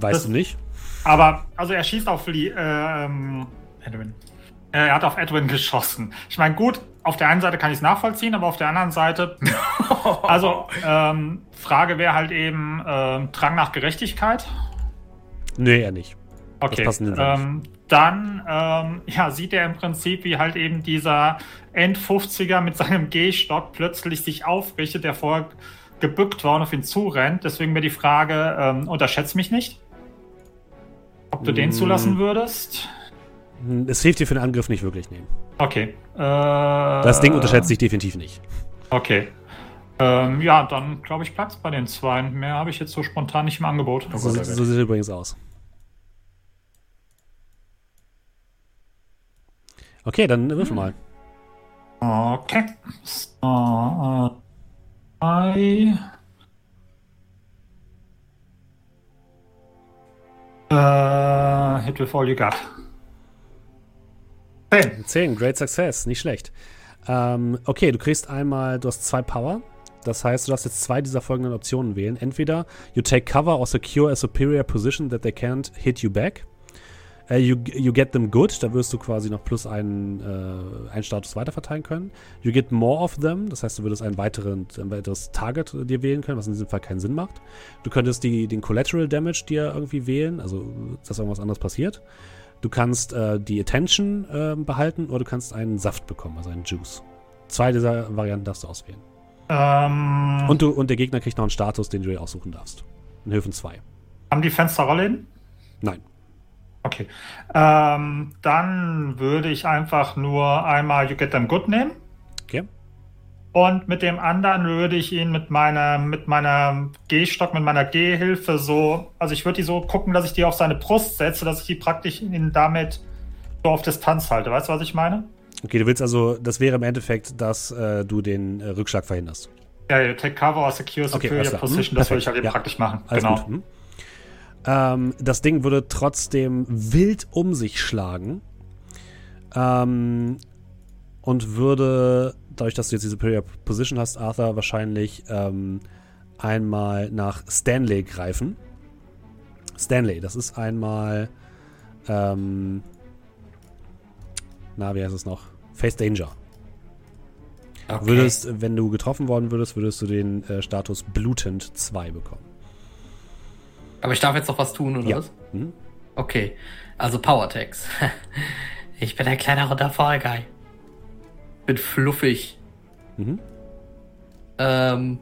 Weißt Das- du nicht? Aber, also er schießt auf Lee, ähm, Edwin. äh, er hat auf Edwin geschossen. Ich meine, gut, auf der einen Seite kann ich es nachvollziehen, aber auf der anderen Seite, also, ähm, Frage wäre halt eben, ähm, Drang nach Gerechtigkeit. Nee, eher nicht. Okay, ähm, dann ähm, ja, sieht er im Prinzip, wie halt eben dieser End-50er mit seinem Gehstock plötzlich sich aufrichtet, der vorher gebückt war und auf ihn zurennt. Deswegen wäre die Frage, ähm, unterschätzt mich nicht? Ob du den Mm. zulassen würdest? Es hilft dir für den Angriff nicht wirklich, nee. Okay. Äh, Das Ding unterschätzt dich definitiv nicht. Okay. Ähm, ja, dann glaube ich, bleibt bei den zwei. Mehr habe ich jetzt so spontan nicht im Angebot. So, sieht- so sieht er übrigens aus. Okay, dann würfel mal. Okay. So, drei. Äh, hit with all you got. Zehn. 10, great success, nicht schlecht. Ähm, okay, du kriegst einmal, du hast zwei Power. Das heißt, du darfst jetzt zwei dieser folgenden Optionen wählen. Entweder you take cover or secure a superior position that they can't hit you back. Äh, you, you get them good, da wirst du quasi noch plus einen, äh, einen Status weiterverteilen können. You get more of them, das heißt, du würdest einen weiteren, ein weiteres Target dir wählen können, was in diesem Fall keinen Sinn macht. Du könntest die, den Collateral Damage dir irgendwie wählen, also dass irgendwas anderes passiert. Du kannst äh, die Attention äh, behalten oder du kannst einen Saft bekommen, also einen Juice. Zwei dieser Varianten darfst du auswählen. Ähm, Und, du, und der Gegner kriegt noch einen Status, den du dir aussuchen darfst. In Höfen 2. haben die Fenster Rollen? Nein. Okay. Ähm, dann würde ich einfach nur einmal You Get Them Good nehmen. Okay. Und mit dem anderen würde ich ihn mit meiner, mit meiner Gehstock, mit meiner Gehhilfe so, also ich würde die so gucken, dass ich die auf seine Brust setze, dass ich die praktisch ihn damit so auf Distanz halte. Weißt du, was ich meine? Okay, du willst also, das wäre im Endeffekt, dass äh, du den äh, Rückschlag verhinderst. Ja, ja, take cover or secure Okay, superior klar. position, Hm, das würde ich halt eben Ja. praktisch machen. Alles genau. gut. Hm? Ähm, das Ding würde trotzdem wild um sich schlagen. Ähm, und würde, dadurch, dass du jetzt die Superior Position hast, Arthur wahrscheinlich ähm, einmal nach Stanley greifen. Stanley, das ist einmal. Ähm, na, wie heißt es noch? Face Danger. Okay. Würdest, wenn du getroffen worden würdest, würdest du den äh, Status blutend 2 bekommen. Aber ich darf jetzt noch was tun, oder Ja. was? Mhm. Okay. Also Power Tags. Ich bin ein kleiner runder Fall Guy. Bin fluffig. Mhm. Ähm.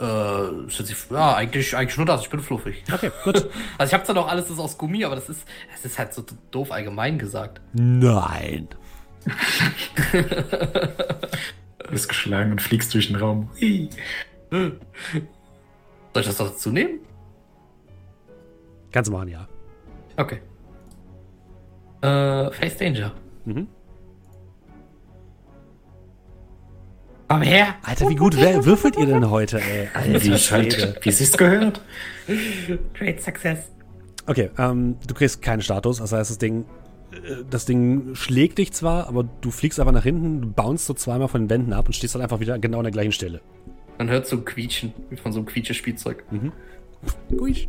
Äh, jetzt die- ja, eigentlich, eigentlich nur das, ich bin fluffig. Okay, gut. Also ich habe zwar noch alles ist aus Gummi, aber das ist, das ist halt so doof allgemein gesagt. Nein. Du bist geschlagen und fliegst durch den Raum. Soll ich das dazu nehmen? Kannst du machen, ja. Okay. Äh, Face Danger. Mhm. Komm her! Alter, wie gut wer- würfelt ihr denn heute, ey? Wie Alter Schwede. wie es gehört. Great Success. Okay, ähm, du kriegst keinen Status. Das heißt, das Ding, äh, das Ding schlägt dich zwar, aber du fliegst einfach nach hinten, du bounst so zweimal von den Wänden ab und stehst dann einfach wieder genau an der gleichen Stelle. Man hört so ein Quietschen, wie von so einem Quietschespielzeug. Gut.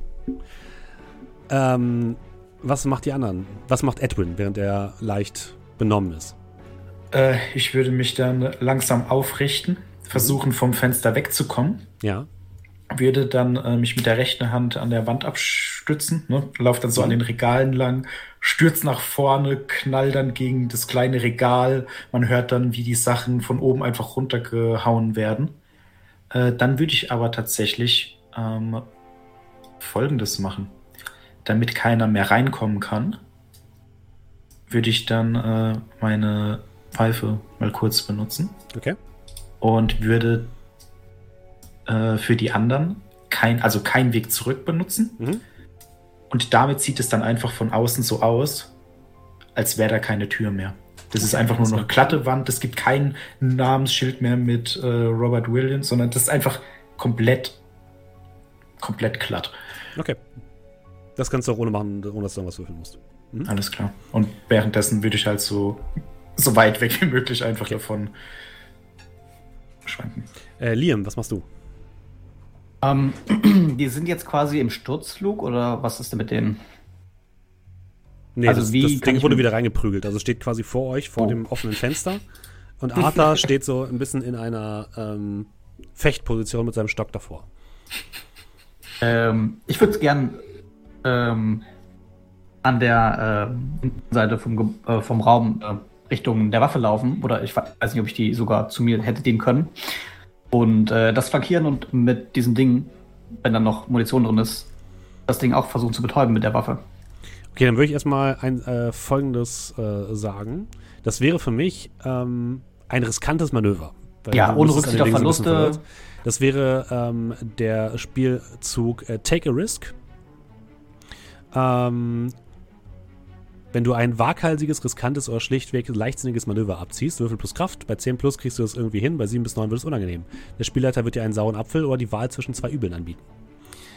Ähm, was macht die anderen? Was macht Edwin, während er leicht benommen ist? Äh, ich würde mich dann langsam aufrichten, versuchen vom Fenster wegzukommen. Ja. Würde dann äh, mich mit der rechten Hand an der Wand abstützen, ne? lauf dann so an den Regalen lang, stürz nach vorne, knall dann gegen das kleine Regal. Man hört dann, wie die Sachen von oben einfach runtergehauen werden. Äh, dann würde ich aber tatsächlich ähm, Folgendes machen. Damit keiner mehr reinkommen kann, würde ich dann äh, meine Pfeife mal kurz benutzen Okay. und würde äh, für die anderen kein, also keinen Weg zurück benutzen. Mhm. Und damit sieht es dann einfach von außen so aus, als wäre da keine Tür mehr. Das ist einfach nur noch glatte Wand. Es gibt kein Namensschild mehr mit äh, Robert Williams, sondern das ist einfach komplett, komplett glatt. Okay. Das kannst du auch ohne machen, ohne dass du irgendwas würfeln musst. Alles klar. Und währenddessen würde ich halt so, so weit weg wie möglich einfach davon schwanken. Äh, Liam, was machst du? Ähm, die sind jetzt quasi im Sturzflug oder was ist denn mit denen? Nee, Also das, wie das Ding wurde wieder reingeprügelt. Also steht quasi vor euch, vor Oh. dem offenen Fenster. Und Arthur steht so ein bisschen in einer ähm, Fechtposition mit seinem Stock davor. Ähm, ich würde es gern ähm, an der ähm, Seite vom, äh, vom Raum äh, Richtung der Waffe laufen. Oder ich weiß nicht, ob ich die sogar zu mir hätte nehmen können. Und äh, das flankieren und mit diesem Ding, wenn dann noch Munition drin ist, das Ding auch versuchen zu betäuben mit der Waffe. Okay, dann würde ich erstmal ein äh, folgendes äh, sagen. Das wäre für mich ähm, ein riskantes Manöver. Ja, ohne Rücksicht auf Verluste. Das wäre ähm, der Spielzug äh, Take a Risk. Ähm, wenn du ein waghalsiges, riskantes oder schlichtweg leichtsinniges Manöver abziehst, Würfel plus Kraft, bei 10 plus kriegst du das irgendwie hin, bei 7 bis 9 wird es unangenehm. Der Spielleiter wird dir einen sauren Apfel oder die Wahl zwischen zwei Übeln anbieten.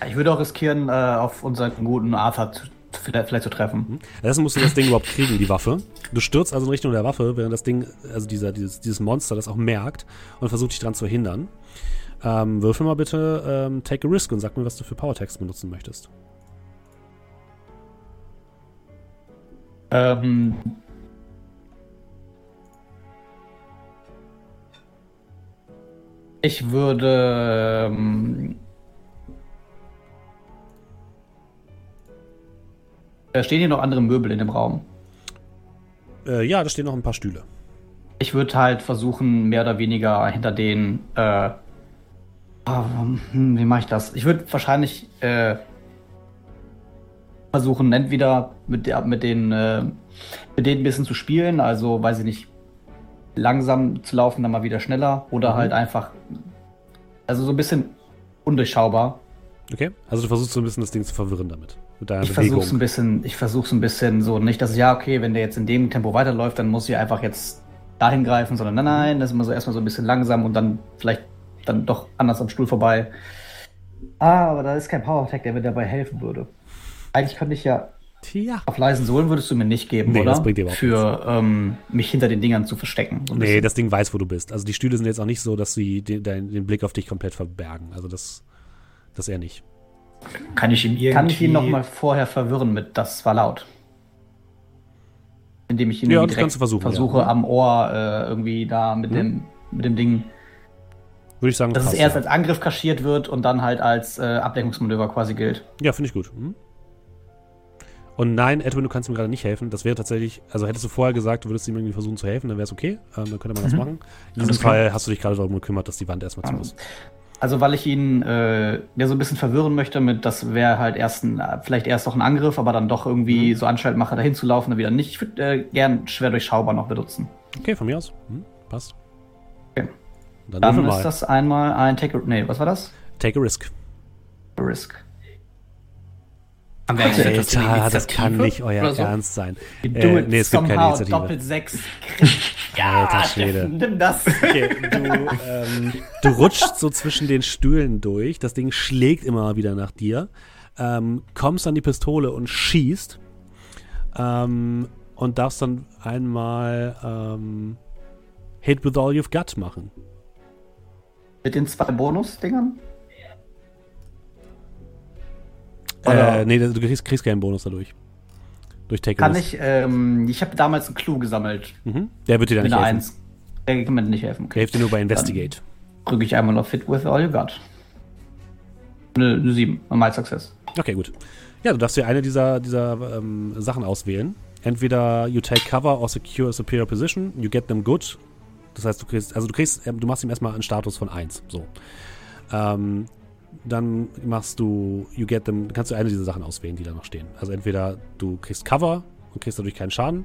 Ich würde auch riskieren, äh, auf unseren guten Arthur zu, vielleicht, zu treffen. Deswegen musst du das Ding überhaupt kriegen, die Waffe. Du stürzt also in Richtung der Waffe, während das Ding, also dieser, dieses, dieses Monster das auch merkt und versucht dich dran zu hindern. Ähm, würfel mal bitte ähm, Take a Risk und sag mir, was du für Powertext benutzen möchtest. Ähm, ich würde. Ähm, da stehen hier noch andere Möbel in dem Raum. Äh, ja, da stehen noch ein paar Stühle. Ich würde halt versuchen, mehr oder weniger hinter den. Äh, hm, wie mache ich das? Ich würde wahrscheinlich äh, versuchen, entweder mit, der, mit, den, äh, mit denen ein bisschen zu spielen, also weiß ich nicht, langsam zu laufen, dann mal wieder schneller oder Mhm. halt einfach, also so ein bisschen undurchschaubar. Okay, also du versuchst so ein bisschen das Ding zu verwirren damit. Mit deiner Ich Bewegung. versuch's ein bisschen, ich versuch's ein bisschen so, nicht, dass ja, okay, wenn der jetzt in dem Tempo weiterläuft, dann muss ich einfach jetzt dahin greifen, sondern nein, nein, das ist immer so erstmal so ein bisschen langsam und dann vielleicht dann doch anders am Stuhl vorbei. Ah, aber da ist kein Power Attack, der mir dabei helfen würde. Eigentlich könnte ich ja Tja. auf leisen Sohlen würdest du mir nicht geben, Nee, oder? das bringt dir überhaupt Für ähm, mich hinter den Dingern zu verstecken. So Nee, bisschen. das Ding weiß, wo du bist. Also die Stühle sind jetzt auch nicht so, dass sie den, den, den Blick auf dich komplett verbergen. Also das, das eher nicht. Kann ich ihm irgendwie. Kann ich ihn noch mal vorher verwirren mit das war laut? Indem ich ihn Ja, direkt versuche ja. am Ohr äh, irgendwie da mit, Mhm. dem, mit dem Ding, Würde ich sagen, dass es passt, erst ja. als Angriff kaschiert wird und dann halt als äh, Ablenkungsmanöver quasi gilt. Ja, finde ich gut. Mhm. Und nein, Edwin, du kannst ihm gerade nicht helfen. Das wäre tatsächlich, also hättest du vorher gesagt, du würdest ihm irgendwie versuchen zu helfen, dann wäre es okay. Ähm, dann könnte man das Mhm. machen. In diesem. Fall hast du dich gerade darum gekümmert, dass die Wand erstmal zu Mhm. ist. Also weil ich ihn äh, ja so ein bisschen verwirren möchte mit, das wäre halt erst ein, vielleicht erst noch ein Angriff, aber dann doch irgendwie Mhm. so Anstalt mache, dahin zu laufen, dann wieder nicht. Ich würde äh, gern schwer durchschaubar noch benutzen. Okay, von mir aus. Mhm, passt. Okay. Dann Dann ist das einmal ein Take a, nee, was war das? Take a risk. Risk. Haben wir eigentlich etwas Alter, das kann nicht euer so? Ernst sein. Äh, nee, es gibt keine Initiative. doppelt sechs. Alter Schwede. Nimm das. Okay, du, ähm, du rutschst so zwischen den Stühlen durch. Das Ding schlägt immer wieder nach dir. Ähm, kommst an die Pistole und schießt. Ähm, und darfst dann einmal ähm, Hit with all you've got machen. Mit den zwei Bonus-Dingern? Äh, nee, du kriegst, kriegst keinen Bonus dadurch. Durch Take Kann ich, ähm, ich habe damals einen Clou gesammelt. Mhm. Der wird dir dann nicht helfen. 1. Der kann mir nicht helfen. Der Okay. hilft dir nur bei Investigate. Drücke ich einmal auf Fit with all you got. Eine, eine 7. Normal Success. Okay, gut. Ja, du darfst dir eine dieser, dieser ähm, Sachen auswählen. Entweder you take cover or secure a superior position, you get them good. Das heißt, du kriegst, also du kriegst, ähm, du machst ihm erstmal einen Status von 1. So. Ähm, dann machst du, you get them, kannst du eine dieser Sachen auswählen, die da noch stehen. Also entweder du kriegst Cover und kriegst dadurch keinen Schaden,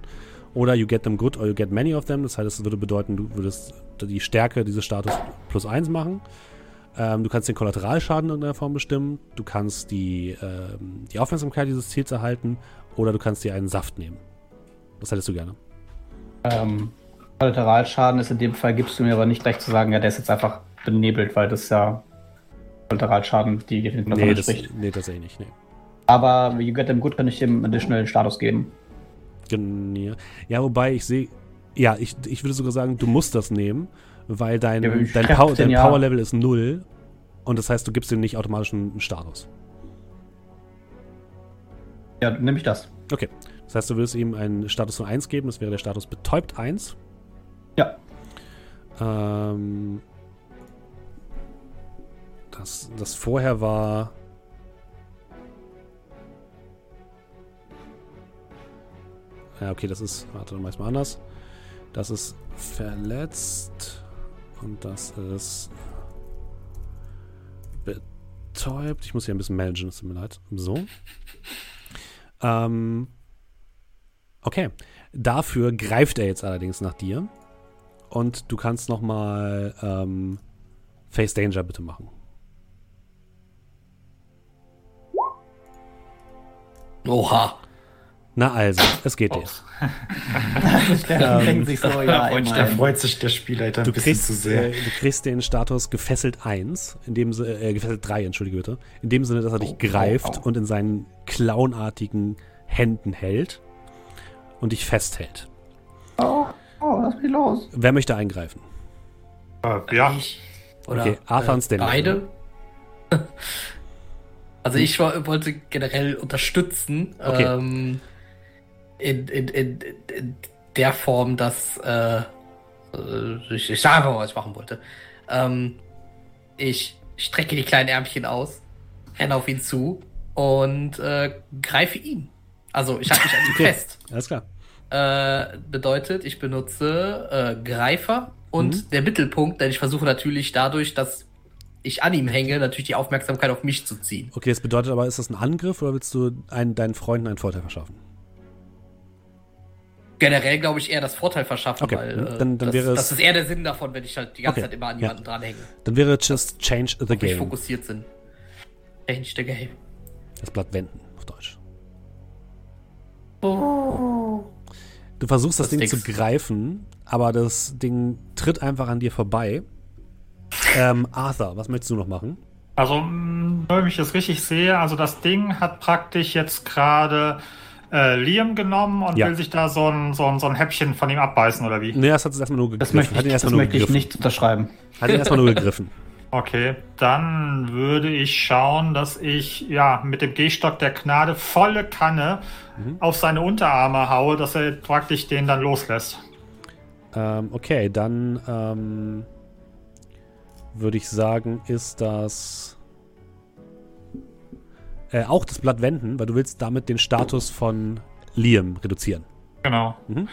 oder you get them good or you get many of them. Das heißt, das würde bedeuten, du würdest die Stärke dieses Status plus 1 machen. Ähm, du kannst den Kollateralschaden in irgendeiner Form bestimmen. Du kannst die, ähm, die Aufmerksamkeit dieses Ziels erhalten. Oder du kannst dir einen Saft nehmen. Was hättest du gerne? Ähm, Kollateralschaden ist in dem Fall, gibst du mir aber nicht gleich zu sagen, ja, der ist jetzt einfach benebelt, weil das ja Kollateralschaden, die definitiv davon Nee, das, entspricht. nee, tatsächlich nicht. Nee. Aber you get them good, kann ich dem additional Status geben. Gen- Ja, wobei ich sehe. Ja, ich, ich würde sogar sagen, du musst das nehmen, weil dein, Ja, dein, Power, dein ja- Power-Level ist 0. Und das heißt, du gibst ihm nicht automatisch einen Status. Ja, nehme ich das. Okay. Das heißt, du würdest ihm einen Status von 1 geben. Das wäre der Status betäubt 1. Ja. Ähm, das, das vorher war. Ja, okay, das ist. Warte, dann mach mal anders. Das ist verletzt. Und das ist. Betäubt. Ich muss hier ein bisschen managen, es tut mir leid. So. Ähm. Okay. Dafür greift er jetzt allerdings nach dir. Und du kannst noch mal ähm, Face Danger bitte machen. Oha. Na also, es geht dir. So, ja, freut sich Da freut sich der Spielleiter ein Du bisschen kriegst, zu sehr. äh, du kriegst den Status gefesselt 1, in dem äh, gefesselt 3, entschuldige bitte. In dem Sinne, dass er dich Oh, greift au, au. und in seinen clownartigen Händen hält und dich festhält. Oh, oh, lass mich los. Wer möchte eingreifen? Äh, ja, Ich. Oder Okay, Arthur und Stanley. Beide. Also ich war, wollte generell unterstützen. Okay. Ähm, in, in, in, in der Form, dass äh, äh, ich, ich sage mal, was ich machen wollte. Ähm, ich strecke die kleinen Ärmchen aus, renne auf ihn zu und äh, greife ihn. Also ich halte mich an ihm Okay. fest. Alles klar. Äh, bedeutet, ich benutze äh, Greifer und der Mittelpunkt, denn ich versuche natürlich dadurch, dass ich an ihm hänge, natürlich die Aufmerksamkeit auf mich zu ziehen. Okay, das bedeutet aber, ist das ein Angriff oder willst du einen, deinen Freunden einen Vorteil verschaffen? generell, glaube ich, eher das Vorteil verschaffen, Okay, weil äh, Dann- dann das, wäre es- das ist eher der Sinn davon, wenn ich halt die ganze Okay, Zeit immer an ja. jemanden dranhänge. Dann wäre just change the Nicht game. fokussiert sind. Change the game. Das Blatt wenden auf Deutsch. Oh. Du versuchst das, Das Ding zu Ding- greifen, aber das Ding tritt einfach an dir vorbei. Ähm, Arthur, was möchtest du noch machen? Also, wenn ich das richtig sehe, also das Ding hat praktisch jetzt gerade äh, Liam genommen und Ja. will sich da so ein, so, ein, so ein Häppchen von ihm abbeißen, oder wie? Nee, das hat es erstmal nur gegriffen. Das möchte ich, das möchte ich nicht unterschreiben. Hat ihn erstmal nur gegriffen. Okay, dann würde ich schauen, dass ich ja mit dem Gehstock der Gnade volle Kanne Mhm. auf seine Unterarme haue, dass er praktisch den dann loslässt. Ähm, okay, dann ähm, würde ich sagen, ist das äh, auch das Blatt wenden, weil du willst damit den Status von Liam reduzieren. Genau. Mhm.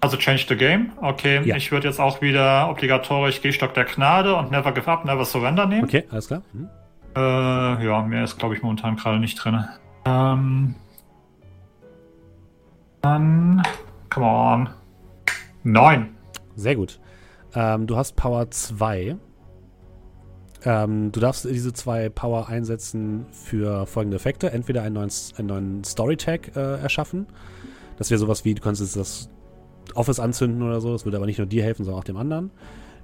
Also change the game. Okay, Ja. ich würde jetzt auch wieder obligatorisch Gehstock der Gnade und never give up, never surrender nehmen. Okay, alles klar. Mhm. Äh, ja, mehr ist, glaube ich, momentan gerade nicht drin. Ähm, dann, come on. Neun. Sehr gut. Ähm, du hast Power 2. Ähm, du darfst diese zwei Power einsetzen für folgende Effekte. Entweder einen neuen, einen neuen Story-Tag äh, erschaffen. Das wäre sowas wie, du kannst jetzt das Office anzünden oder so. Das würde aber nicht nur dir helfen, sondern auch dem anderen.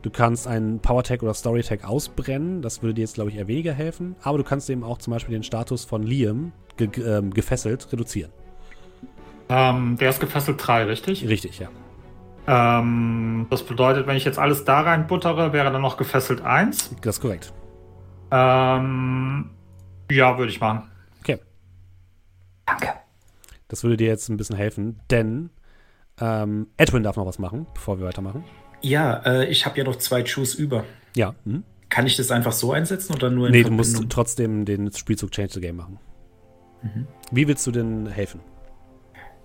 Du kannst einen Power-Tag oder Story-Tag ausbrennen. Das würde dir jetzt, glaube ich, eher weniger helfen. Aber du kannst eben auch zum Beispiel den Status von Liam ge ähm, gefesselt reduzieren. Ähm, der ist gefesselt drei, richtig? Richtig, ja. Ähm, das bedeutet, wenn ich jetzt alles da rein buttere, wäre dann noch gefesselt eins. Das ist korrekt. Ähm, ja, würde ich machen. Okay. Danke. Das würde dir jetzt ein bisschen helfen, denn ähm, Edwin darf noch was machen, bevor wir weitermachen. Ja, äh, ich habe ja noch zwei Choose über. Ja. Hm? Kann ich das einfach so einsetzen oder nur in Nee, du Verbindung? musst trotzdem den Spielzug Change the Game machen. Wie willst du denn helfen?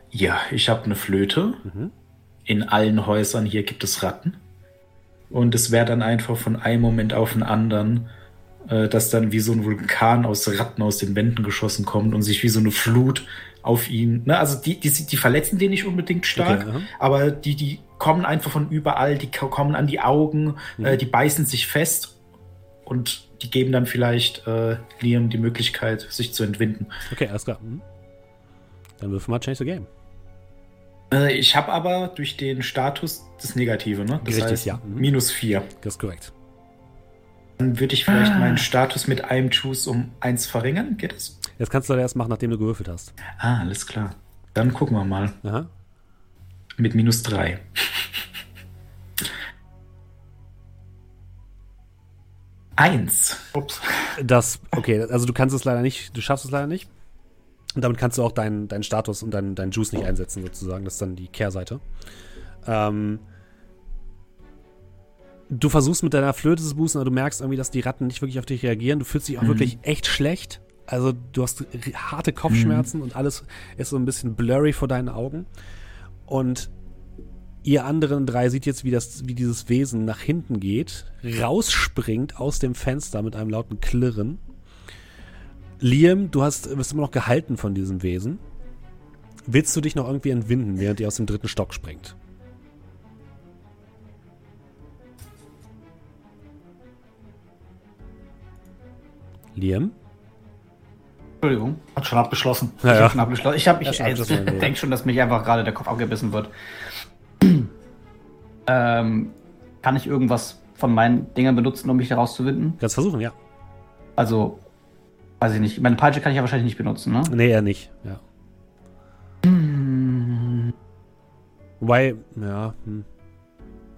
Ja, ich habe eine Flöte. Mhm. In allen Häusern hier gibt es Ratten. Und es wäre dann einfach von einem Moment auf den anderen, äh, dass dann wie so ein Vulkan aus Ratten aus den Wänden geschossen kommt und sich wie so eine Flut auf ihn. Ne? Also die, die, die verletzen den nicht unbedingt stark, Okay, aha. aber die, die kommen einfach von überall, die ko- kommen an die Augen, Mhm. äh, die beißen sich fest und die geben dann vielleicht äh, Liam die Möglichkeit, sich zu entwinden. Okay, alles klar. Hm? Dann wirf mal Change the Game. Äh, ich habe aber durch den Status das Negative, ne? Das Richtig, heißt, ja. Mhm. minus 4. Das ist korrekt. Dann würde ich vielleicht Ah. meinen Status mit einem Choose um 1 verringern. Geht das? Jetzt kannst du das erst machen, nachdem du gewürfelt hast. Ah, alles klar. Dann gucken wir mal. Aha. Mit minus 3. Eins. Ups. Das, okay, also du kannst es leider nicht, du schaffst es leider nicht. Und damit kannst du auch deinen deinen Status und deinen deinen Juice nicht einsetzen, sozusagen. Das ist dann die Kehrseite. Ähm, du versuchst mit deiner Flöte zu boosten, aber du merkst irgendwie, dass die Ratten nicht wirklich auf dich reagieren. Du fühlst dich auch Mhm. wirklich echt schlecht. Also du hast harte Kopfschmerzen und alles ist so ein bisschen blurry vor deinen Augen. Und ihr anderen drei seht jetzt, wie, das, wie dieses Wesen nach hinten geht, rausspringt aus dem Fenster mit einem lauten Klirren. Liam, du hast, wirst immer noch gehalten von diesem Wesen. Willst du dich noch irgendwie entwinden, während ihr aus dem dritten Stock springt? Liam? Entschuldigung. Hat schon abgeschlossen. Ich habe schon abgeschlossen. Ich, hab, ich ja. denke schon, dass mich einfach gerade der Kopf abgebissen wird. ähm, kann ich irgendwas von meinen Dingern benutzen, um mich da rauszuwinden? Kannst versuchen, ja. Also, weiß ich nicht. Meine Peitsche kann ich ja wahrscheinlich nicht benutzen, ne? Nee, eher nicht, ja. Wobei, ja, hm.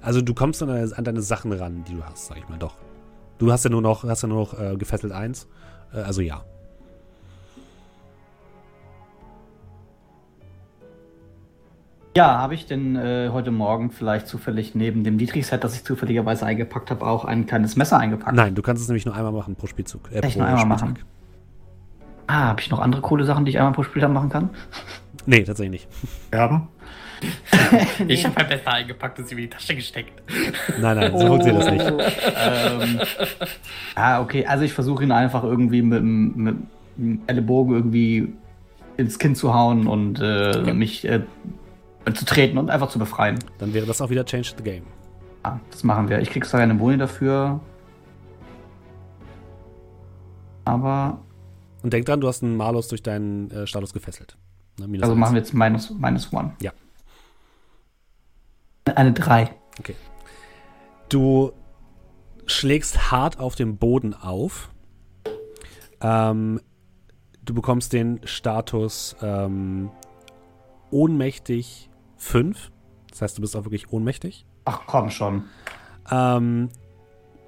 Also du kommst an deine, an deine Sachen ran, die du hast, sag ich mal doch. Du hast ja nur noch, hast ja nur noch äh, gefesselt eins. Äh, also ja. Ja, habe ich denn äh, heute Morgen vielleicht zufällig neben dem Dietrich-Set, das ich zufälligerweise eingepackt habe, auch ein kleines Messer eingepackt? Nein, du kannst es nämlich nur einmal machen pro Spielzug. Äh, Echt pro nur einmal Spieltag. machen? Ah, habe ich noch andere coole Sachen, die ich einmal pro Spieltag machen kann? Nee, tatsächlich nicht. Erben. Ich habe mein Messer eingepackt und sie in die Tasche gesteckt. Nein, nein, so funktioniert das nicht. ähm, ah, okay. Also ich versuche ihn einfach irgendwie mit, dem- mit dem Ellenbogen irgendwie ins Kinn zu hauen und äh, mich äh, zu treten und einfach zu befreien. Dann wäre das auch wieder Change the Game. Ah, das machen wir. Ich krieg zwar eine Boni dafür. Aber. Und denk dran, du hast einen Malus durch deinen äh, Status gefesselt. Ne, also machen wir jetzt minus, minus one. Ja. Eine 3. Okay. Du schlägst hart auf dem Boden auf. Ähm, du bekommst den Status ähm, ohnmächtig 5. Das heißt, du bist auch wirklich ohnmächtig. Ach komm schon. Ähm,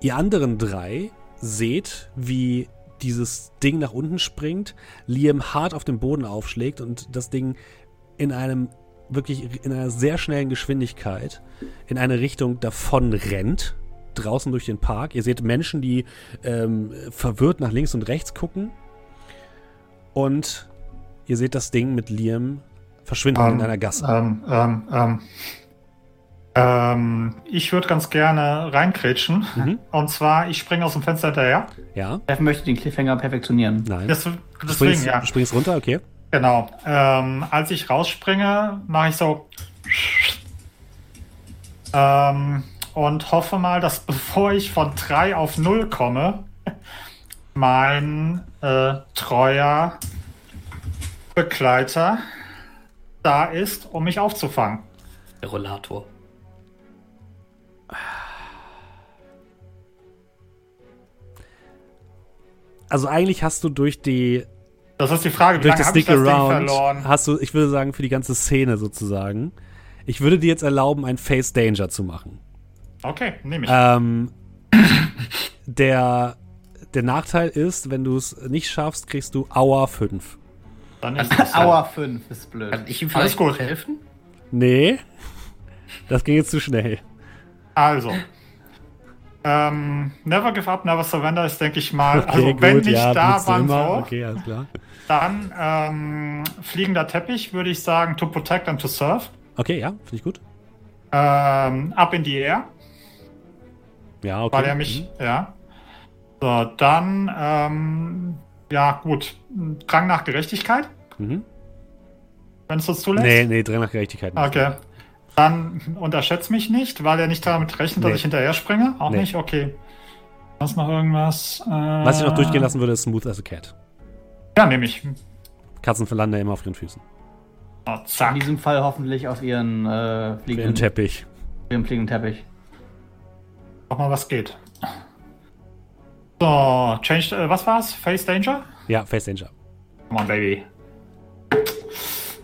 ihr anderen drei seht, wie dieses Ding nach unten springt, Liam hart auf dem Boden aufschlägt und das Ding in einem wirklich in einer sehr schnellen Geschwindigkeit in eine Richtung davon rennt, draußen durch den Park. Ihr seht Menschen, die ähm, verwirrt nach links und rechts gucken. Und ihr seht das Ding mit Liam verschwinden um, in ähm, einer Gasse. Ähm, ähm, ähm, ähm, ich würde ganz gerne reinkrätschen. Mhm. Und zwar, ich springe aus dem Fenster hinterher. Ja. Steff möchte den Cliffhanger perfektionieren. Nein. Das, deswegen, du springst, ja. Du springst runter, okay. Genau. Ähm, als ich rausspringe, mache ich so ähm, und hoffe mal, dass bevor ich von 3 auf 0 komme, mein äh, treuer Begleiter da ist, um mich aufzufangen. Der Rollator. Also eigentlich hast du durch die das ist die Frage, wie durch das Stick Around hast du, ich würde sagen, für die ganze Szene sozusagen. Ich würde dir jetzt erlauben, ein Face Danger zu machen. Okay, nehme ich. Ähm, der, der Nachteil ist, wenn du es nicht schaffst, kriegst du Hour 5. Dann ist das Hour 5 ist blöd. Kann ich ihm vielleicht gut. helfen? Nee. Das ging jetzt zu schnell. Also. Ähm, never give up, never surrender ist, denke ich mal. Okay, also, gut, wenn nicht ja, da waren so, okay. Dann ähm, fliegender Teppich, würde ich sagen, to protect and to serve. Okay, ja, finde ich gut. Ähm, up in the air. Ja, okay. Weil er mich, mhm. ja. So, dann, ähm, ja, gut. Drang nach Gerechtigkeit. Mhm. Wenn es uns zulässt. Nee, nee, Drang nach Gerechtigkeit nicht. Okay. Dann unterschätzt mich nicht, weil er nicht damit rechnet, nee. dass ich hinterher springe. Auch nee. nicht? Okay. Was noch irgendwas? Äh, Was ich noch durchgehen lassen würde, ist Smooth as a Cat. Ja, nehme ich. Katzen verlanden immer auf ihren Füßen. Oh, zack. In diesem Fall hoffentlich auf ihren äh, fliegenden Teppich. Ihren fliegenden Teppich. Mach mal, was geht. So, changed, äh, was war's? Face Danger? Ja, Face Danger. Come on, Baby.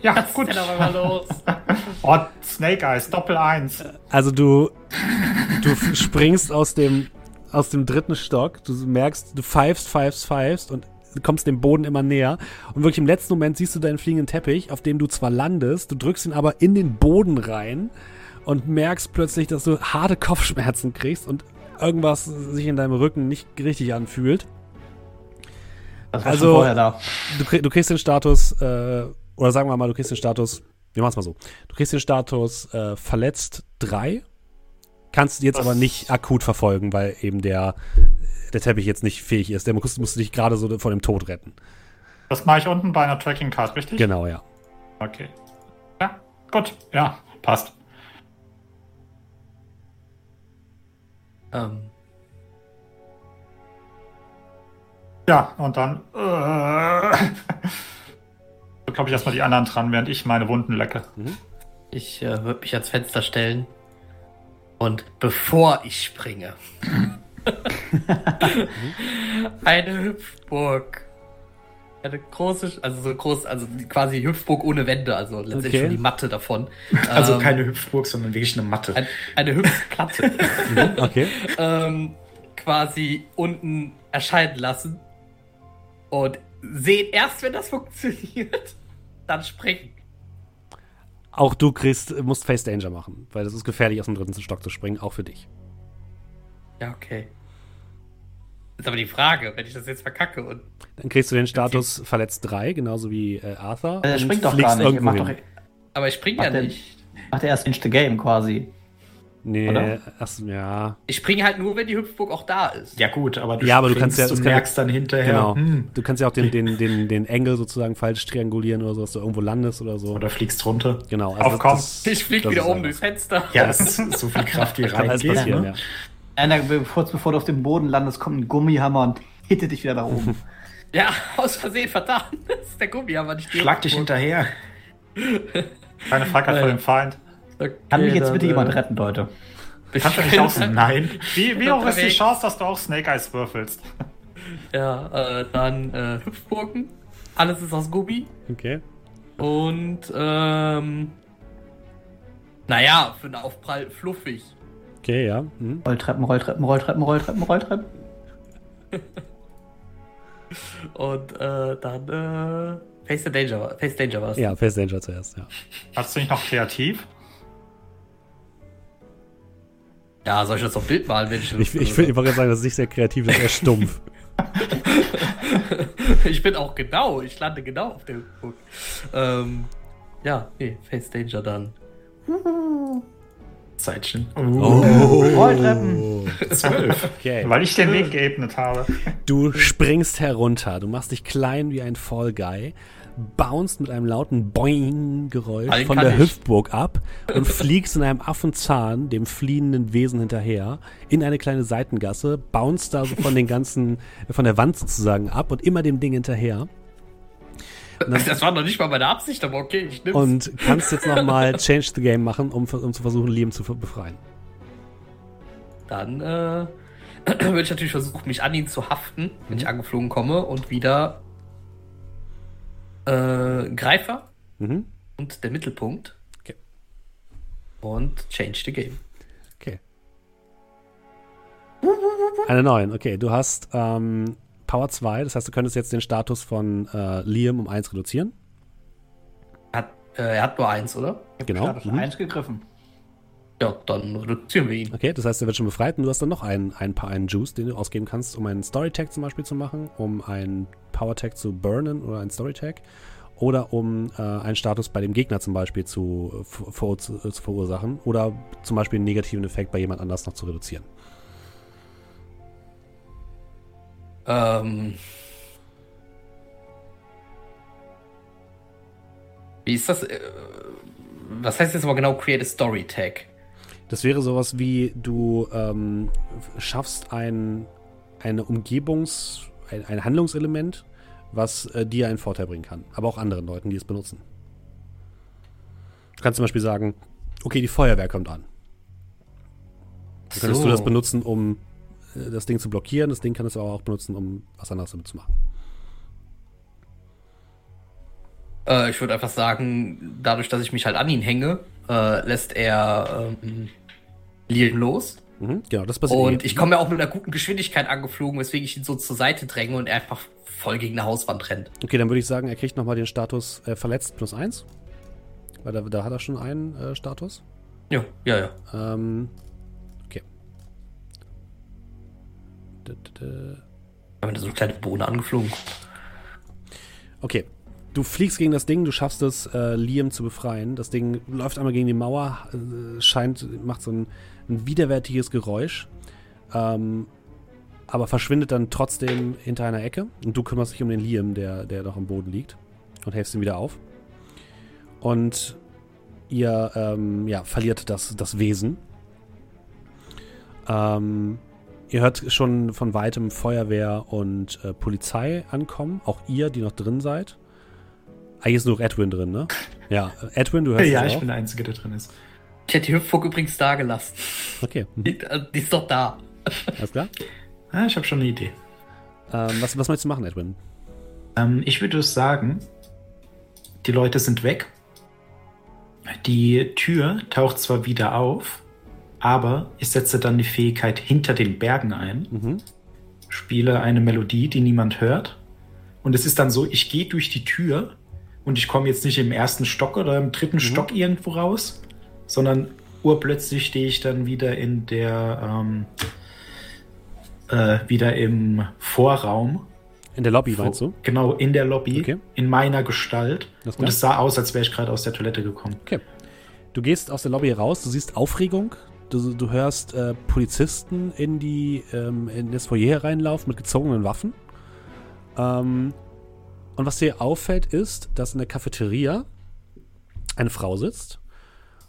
Ja, was gut. Ist denn aber los? oh, Snake Eyes, Doppel 1. Also du, du springst aus dem, aus dem dritten Stock, du merkst, du pfeifst, pfeifst, pfeifst und kommst dem Boden immer näher. Und wirklich im letzten Moment siehst du deinen fliegenden Teppich, auf dem du zwar landest, du drückst ihn aber in den Boden rein und merkst plötzlich, dass du harte Kopfschmerzen kriegst und irgendwas sich in deinem Rücken nicht richtig anfühlt. Das war also, vorher da. Du, du, kriegst den Status, äh, oder sagen wir mal, du kriegst den Status, wir machen es mal so. Du kriegst den Status äh, verletzt 3, kannst jetzt das aber nicht akut verfolgen, weil eben der, der Teppich jetzt nicht fähig ist. Der musste musst dich gerade so vor dem Tod retten. Das mache ich unten bei einer Tracking Card, richtig? Genau, ja. Okay. Ja, gut. Ja, passt. Ähm. Ja, und dann äh, glaube ich erstmal die anderen dran, während ich meine Wunden lecke. Mhm. Ich äh, würde mich ans Fenster stellen und bevor ich springe, eine Hüpfburg. Eine große, also so groß, also quasi Hüpfburg ohne Wände, also letztendlich okay. schon die Matte davon. Also ähm, keine Hüpfburg, sondern wirklich eine Matte. Ein, eine Hüpfplatte. okay. ähm, quasi unten erscheinen lassen. Und sehen erst, wenn das funktioniert, dann springen. Auch du kriegst, musst Face Danger machen, weil das ist gefährlich, aus dem dritten Stock zu springen, auch für dich. Ja, okay. ist aber die Frage, wenn ich das jetzt verkacke und. Dann kriegst du den Status verletzt 3, genauso wie äh, Arthur. Er springt doch gar nicht. Doch, aber ich springe ja nicht. Macht er erst Insta Game quasi. Nee, Oder? erst, ja. Ich springe halt nur, wenn die Hüpfburg auch da ist. Ja, gut, aber du, Ja, aber du kannst ja- das kann- merkst dann hinterher, Genau. hm, Du kannst ja auch den, den, den, den Engel sozusagen falsch triangulieren oder so, dass du irgendwo landest oder so. oder fliegst runter. genau. Auf komm. Ich flieg das wieder oben durchs Fenster. Ja, das ist so viel Kraft, wie Kann alles reingeht. passieren, Ne? ja. Einer, bevor, bevor du auf dem Boden landest, kommt ein Gummihammer und hittet dich wieder nach oben. Ja, aus Versehen vertan. Das ist der Gummi, aber nicht die Schlag dich hinterher. Keine Frage vor dem Feind. Okay, Kann mich jetzt bitte äh, jemand retten, Leute? Kannst du nicht aus Nein. Wie, wie hoch ist die. Chance, dass du auch Snake Eyes würfelst? Ja, äh, dann äh, Hüpfburgen. Alles ist aus Gummi. Okay. Und, ähm. Naja, für einen Aufprall fluffig. Okay, ja. Mhm. Rolltreppen, Rolltreppen, Rolltreppen, Rolltreppen, Rolltreppen. Und äh, dann äh, Face the Danger, Face Danger war's. Ja, Face Danger zuerst, ja. Hast du nicht noch kreativ? Ja, soll ich das auf Bild malen, wenn ich Ich, ich, find- ich wollte sagen, das ist nicht sehr kreativ, das ist eher stumpf. ich bin auch genau, ich lande genau auf der Hüpfburg. Ähm, ja, nee, Face Danger dann. Zeitchen. Oh. Rolltreppen. Zwölf. Okay. Weil ich den Weg geebnet habe. Du springst herunter, du machst dich klein wie ein Fall Guy, bounst mit einem lauten Boing-Geräusch von der ich. Hüftburg ab und fliegst in einem Affenzahn dem fliehenden Wesen hinterher in eine kleine Seitengasse, bounst da so von den ganzen, von der Wand sozusagen ab und immer dem Ding hinterher Das war noch nicht mal meine Absicht, aber okay, ich nehm's. und kannst jetzt nochmal Change the Game machen, um, um zu versuchen, Liam zu befreien. Dann äh, würde ich natürlich versuchen, mich an ihn zu haften, wenn ich angeflogen komme und wieder äh, Greifer Mhm. und der Mittelpunkt. Okay. Und change the game. Okay. Eine 9, okay. Du hast ähm, Power 2, das heißt, du könntest jetzt den Status von äh, Liam um 1 reduzieren. Er hat, äh, er hat nur eins, oder? Genau. Status Mhm. 1 gegriffen. Ja, dann reduzieren wir ihn. Okay, das heißt, er wird schon befreit und du hast dann noch einen, einen, Pa- einen Juice, den du ausgeben kannst, um einen Story-Tag zum Beispiel zu machen, um einen Power-Tag zu burnen oder einen Story-Tag oder um äh, einen Status bei dem Gegner zum Beispiel zu, äh, ver ver zu, äh, zu verursachen oder zum Beispiel einen negativen Effekt bei jemand anders noch zu reduzieren. Ähm. Wie ist das? Äh, was heißt jetzt aber genau Create a Story Tag? Das wäre sowas wie, du ähm, schaffst ein, eine Umgebungs-, ein, ein Handlungselement, was äh, dir einen Vorteil bringen kann, aber auch anderen Leuten, die es benutzen. Du kannst zum Beispiel sagen, okay, die Feuerwehr kommt an. Dann könntest du das benutzen, um äh, das Ding zu blockieren. Das Ding kann es aber auch benutzen, um was anderes damit zu machen. Äh, ich würde einfach sagen, dadurch, dass ich mich halt an ihn hänge, äh, lässt er ähm, Liam los. Mhm, genau, das passiert. Und eh. ich komme ja auch mit einer guten Geschwindigkeit angeflogen, weswegen ich ihn so zur Seite dränge und er einfach voll gegen eine Hauswand rennt. Okay, dann würde ich sagen, er kriegt nochmal den Status äh, verletzt plus eins. Weil da, da hat er schon einen äh, Status. Ja, ja, ja. Ähm, okay. D- d- d- Aber so eine kleine Bohne angeflogen. Okay. Du fliegst gegen das Ding, du schaffst es, äh, Liam zu befreien. Das Ding läuft einmal gegen die Mauer, äh, scheint, macht so ein, ein widerwärtiges Geräusch, ähm, aber verschwindet dann trotzdem hinter einer Ecke. Und du kümmerst dich um den Liam, der, der noch am Boden liegt, und hilfst ihm wieder auf. Und ihr ähm, ja, verliert das, das Wesen. Ähm, ihr hört schon von weitem Feuerwehr und äh, Polizei ankommen. Auch ihr, die noch drin seid. Eigentlich ist nur noch Edwin drin, ne? Ja, Edwin, du hörst Ja, ich auch? bin der Einzige, der drin ist. Ich hätte die Hüpfburg übrigens da gelassen. Okay, mhm. Die, äh, die ist doch da. alles klar. Ah, ich habe schon eine Idee. Ähm, was, was möchtest du machen, Edwin? Ähm, ich würde sagen, die Leute sind weg. Die Tür taucht zwar wieder auf, aber ich setze dann die Fähigkeit hinter den Bergen ein, Mhm. spiele eine Melodie, die niemand hört. Und es ist dann so, ich gehe durch die Tür und ich komme jetzt nicht im ersten Stock oder im dritten Stock irgendwo raus, sondern urplötzlich stehe ich dann wieder in der, ähm, äh, wieder im Vorraum In der Lobby, meinst du? Genau, in der Lobby, Okay. in meiner Gestalt. Und es sah aus, als wäre ich gerade aus der Toilette gekommen. Okay. Du gehst aus der Lobby raus, du siehst Aufregung Du, du hörst äh, Polizisten in, die, ähm, in das Foyer reinlaufen mit gezogenen Waffen. Ähm, und was dir auffällt, ist, dass in der Cafeteria eine Frau sitzt.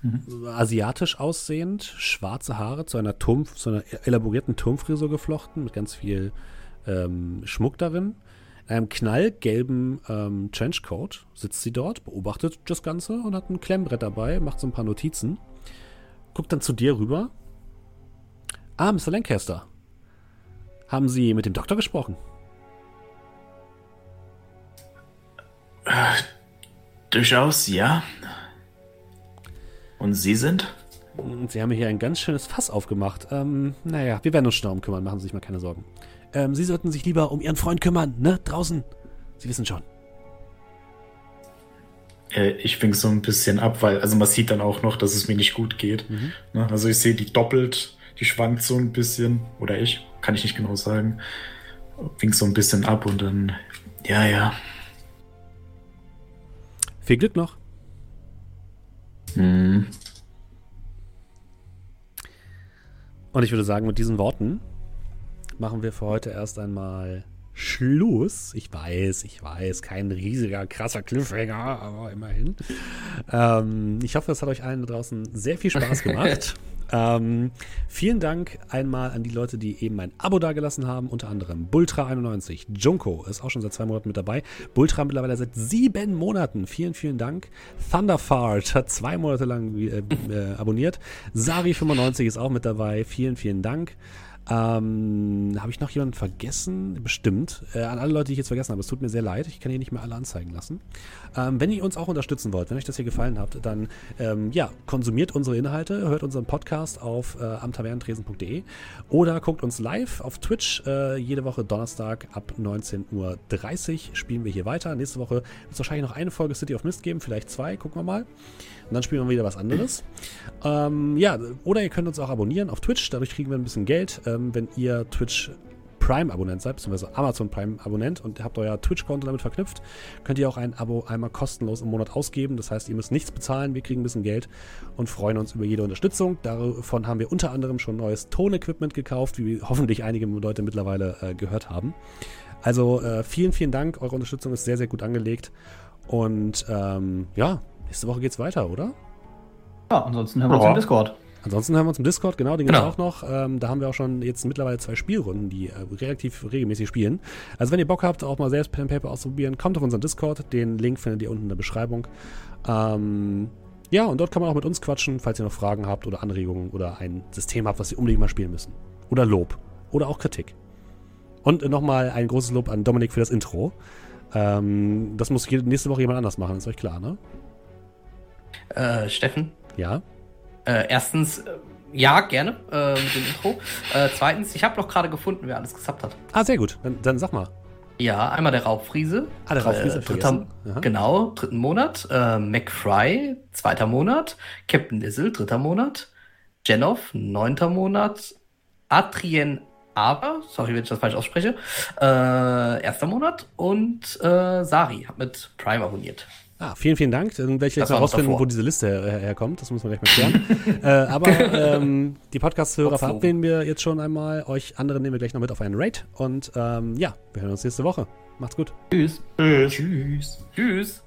Mhm. Asiatisch aussehend, schwarze Haare zu einer Turm, zu einer elaborierten Turmfrisur geflochten, mit ganz viel ähm, Schmuck darin. In einem knallgelben ähm, Trenchcoat sitzt sie dort, beobachtet das Ganze und hat ein Klemmbrett dabei, macht so ein paar Notizen guckt dann zu dir rüber. Ah, Mr. Lancaster. Haben Sie mit dem Doktor gesprochen? Äh, durchaus, ja. Und Sie sind? Sie haben hier ein ganz schönes Fass aufgemacht. Ähm, naja, wir werden uns schon darum kümmern, machen Sie sich mal keine Sorgen. Ähm, Sie sollten sich lieber um Ihren Freund kümmern, ne? Draußen. Sie wissen schon. Äh, ich wink so ein bisschen ab, weil, also man sieht dann auch noch, dass es mir nicht gut geht. Mhm. Ne? Also ich sehe die doppelt, die schwankt so ein bisschen, oder ich, kann ich nicht genau sagen. Wink so ein bisschen ab und dann, ja, ja. Viel Glück noch. Mhm. Und ich würde sagen, mit diesen Worten machen wir für heute erst einmal Schluss. Ich weiß, ich weiß, kein riesiger, krasser Cliffhanger, aber immerhin. Ähm, ich hoffe, es hat euch allen da draußen sehr viel Spaß gemacht. ähm, vielen Dank einmal an die Leute, die eben ein Abo dagelassen haben, unter anderem Bultra91, Junko ist auch schon seit zwei Monaten mit dabei, Bultra mittlerweile seit sieben Monaten. Vielen, vielen Dank. Thunderfart hat zwei Monate lang äh, äh, abonniert. Sari95 ist auch mit dabei. Vielen, vielen Dank. Ähm, habe ich noch jemanden vergessen? Bestimmt. Äh, an alle Leute, die ich jetzt vergessen habe, es tut mir sehr leid. Ich kann hier nicht mehr alle anzeigen lassen. Ähm, wenn ihr uns auch unterstützen wollt, wenn euch das hier gefallen hat, dann ähm, ja, konsumiert unsere Inhalte, hört unseren Podcast auf äh, amtavernentresen.de oder guckt uns live auf Twitch. Äh, jede Woche Donnerstag ab 19.30 Uhr spielen wir hier weiter. Nächste Woche wird es wahrscheinlich noch eine Folge City of Mist geben, vielleicht zwei, gucken wir mal. Und dann spielen wir wieder was anderes. Ähm, ja, oder ihr könnt uns auch abonnieren auf Twitch. Dadurch kriegen wir ein bisschen Geld, ähm, wenn ihr Twitch Prime-Abonnent seid, beziehungsweise Amazon Prime-Abonnent und habt euer Twitch-Konto damit verknüpft, könnt ihr auch ein Abo einmal kostenlos im Monat ausgeben. Das heißt, ihr müsst nichts bezahlen, wir kriegen ein bisschen Geld und freuen uns über jede Unterstützung. Davon haben wir unter anderem schon neues Ton-Equipment gekauft, wie hoffentlich einige Leute mittlerweile äh, gehört haben. Also äh, vielen, vielen Dank. Eure Unterstützung ist sehr, sehr gut angelegt. Und ähm, ja, Nächste Woche geht's weiter, oder? Ja, ansonsten hören wir uns im Discord. Ansonsten hören wir uns im Discord, genau, den genau. gibt es auch noch. Ähm, da haben wir auch schon jetzt mittlerweile zwei Spielrunden, die äh, relativ regelmäßig spielen. Also wenn ihr Bock habt, auch mal selbst Pen Paper auszuprobieren, kommt auf unseren Discord. Den Link findet ihr unten in der Beschreibung. Ähm, ja, und dort kann man auch mit uns quatschen, falls ihr noch Fragen habt oder Anregungen oder ein System habt, was ihr unbedingt mal spielen müssen. Oder Lob. Oder auch Kritik. Und nochmal ein großes Lob an Dominik für das Intro. Ähm, das muss nächste Woche jemand anders machen, ist euch klar, ne? Äh, Steffen? Ja. Äh, erstens, äh, ja, gerne äh, mit dem Intro. Äh, zweitens, ich habe noch gerade gefunden, wer alles gesappt hat. Ah, sehr gut. Dann, dann sag mal. Ja, einmal der Raubfriese. Ah, der Raubfriese, äh, dritter, Genau, dritten Monat. Äh, McFry, zweiter Monat. Captain Lizzle, dritter Monat. Jenoff, neunter Monat. Adrien Aber, sorry, wenn ich das falsch ausspreche, äh, erster Monat. Und äh, Sari hat mit Prime abonniert. Ah, vielen, vielen Dank. Dann werde ich gleich mal rausfinden, wo diese Liste her herkommt. Das muss man gleich mal klären. äh, aber ähm, die Podcast-Hörer verabreden wir jetzt schon einmal. Euch anderen nehmen wir gleich noch mit auf einen Raid. Und ähm, ja, wir hören uns nächste Woche. Macht's gut. Tschüss. Tschüss. Tschüss. Tschüss.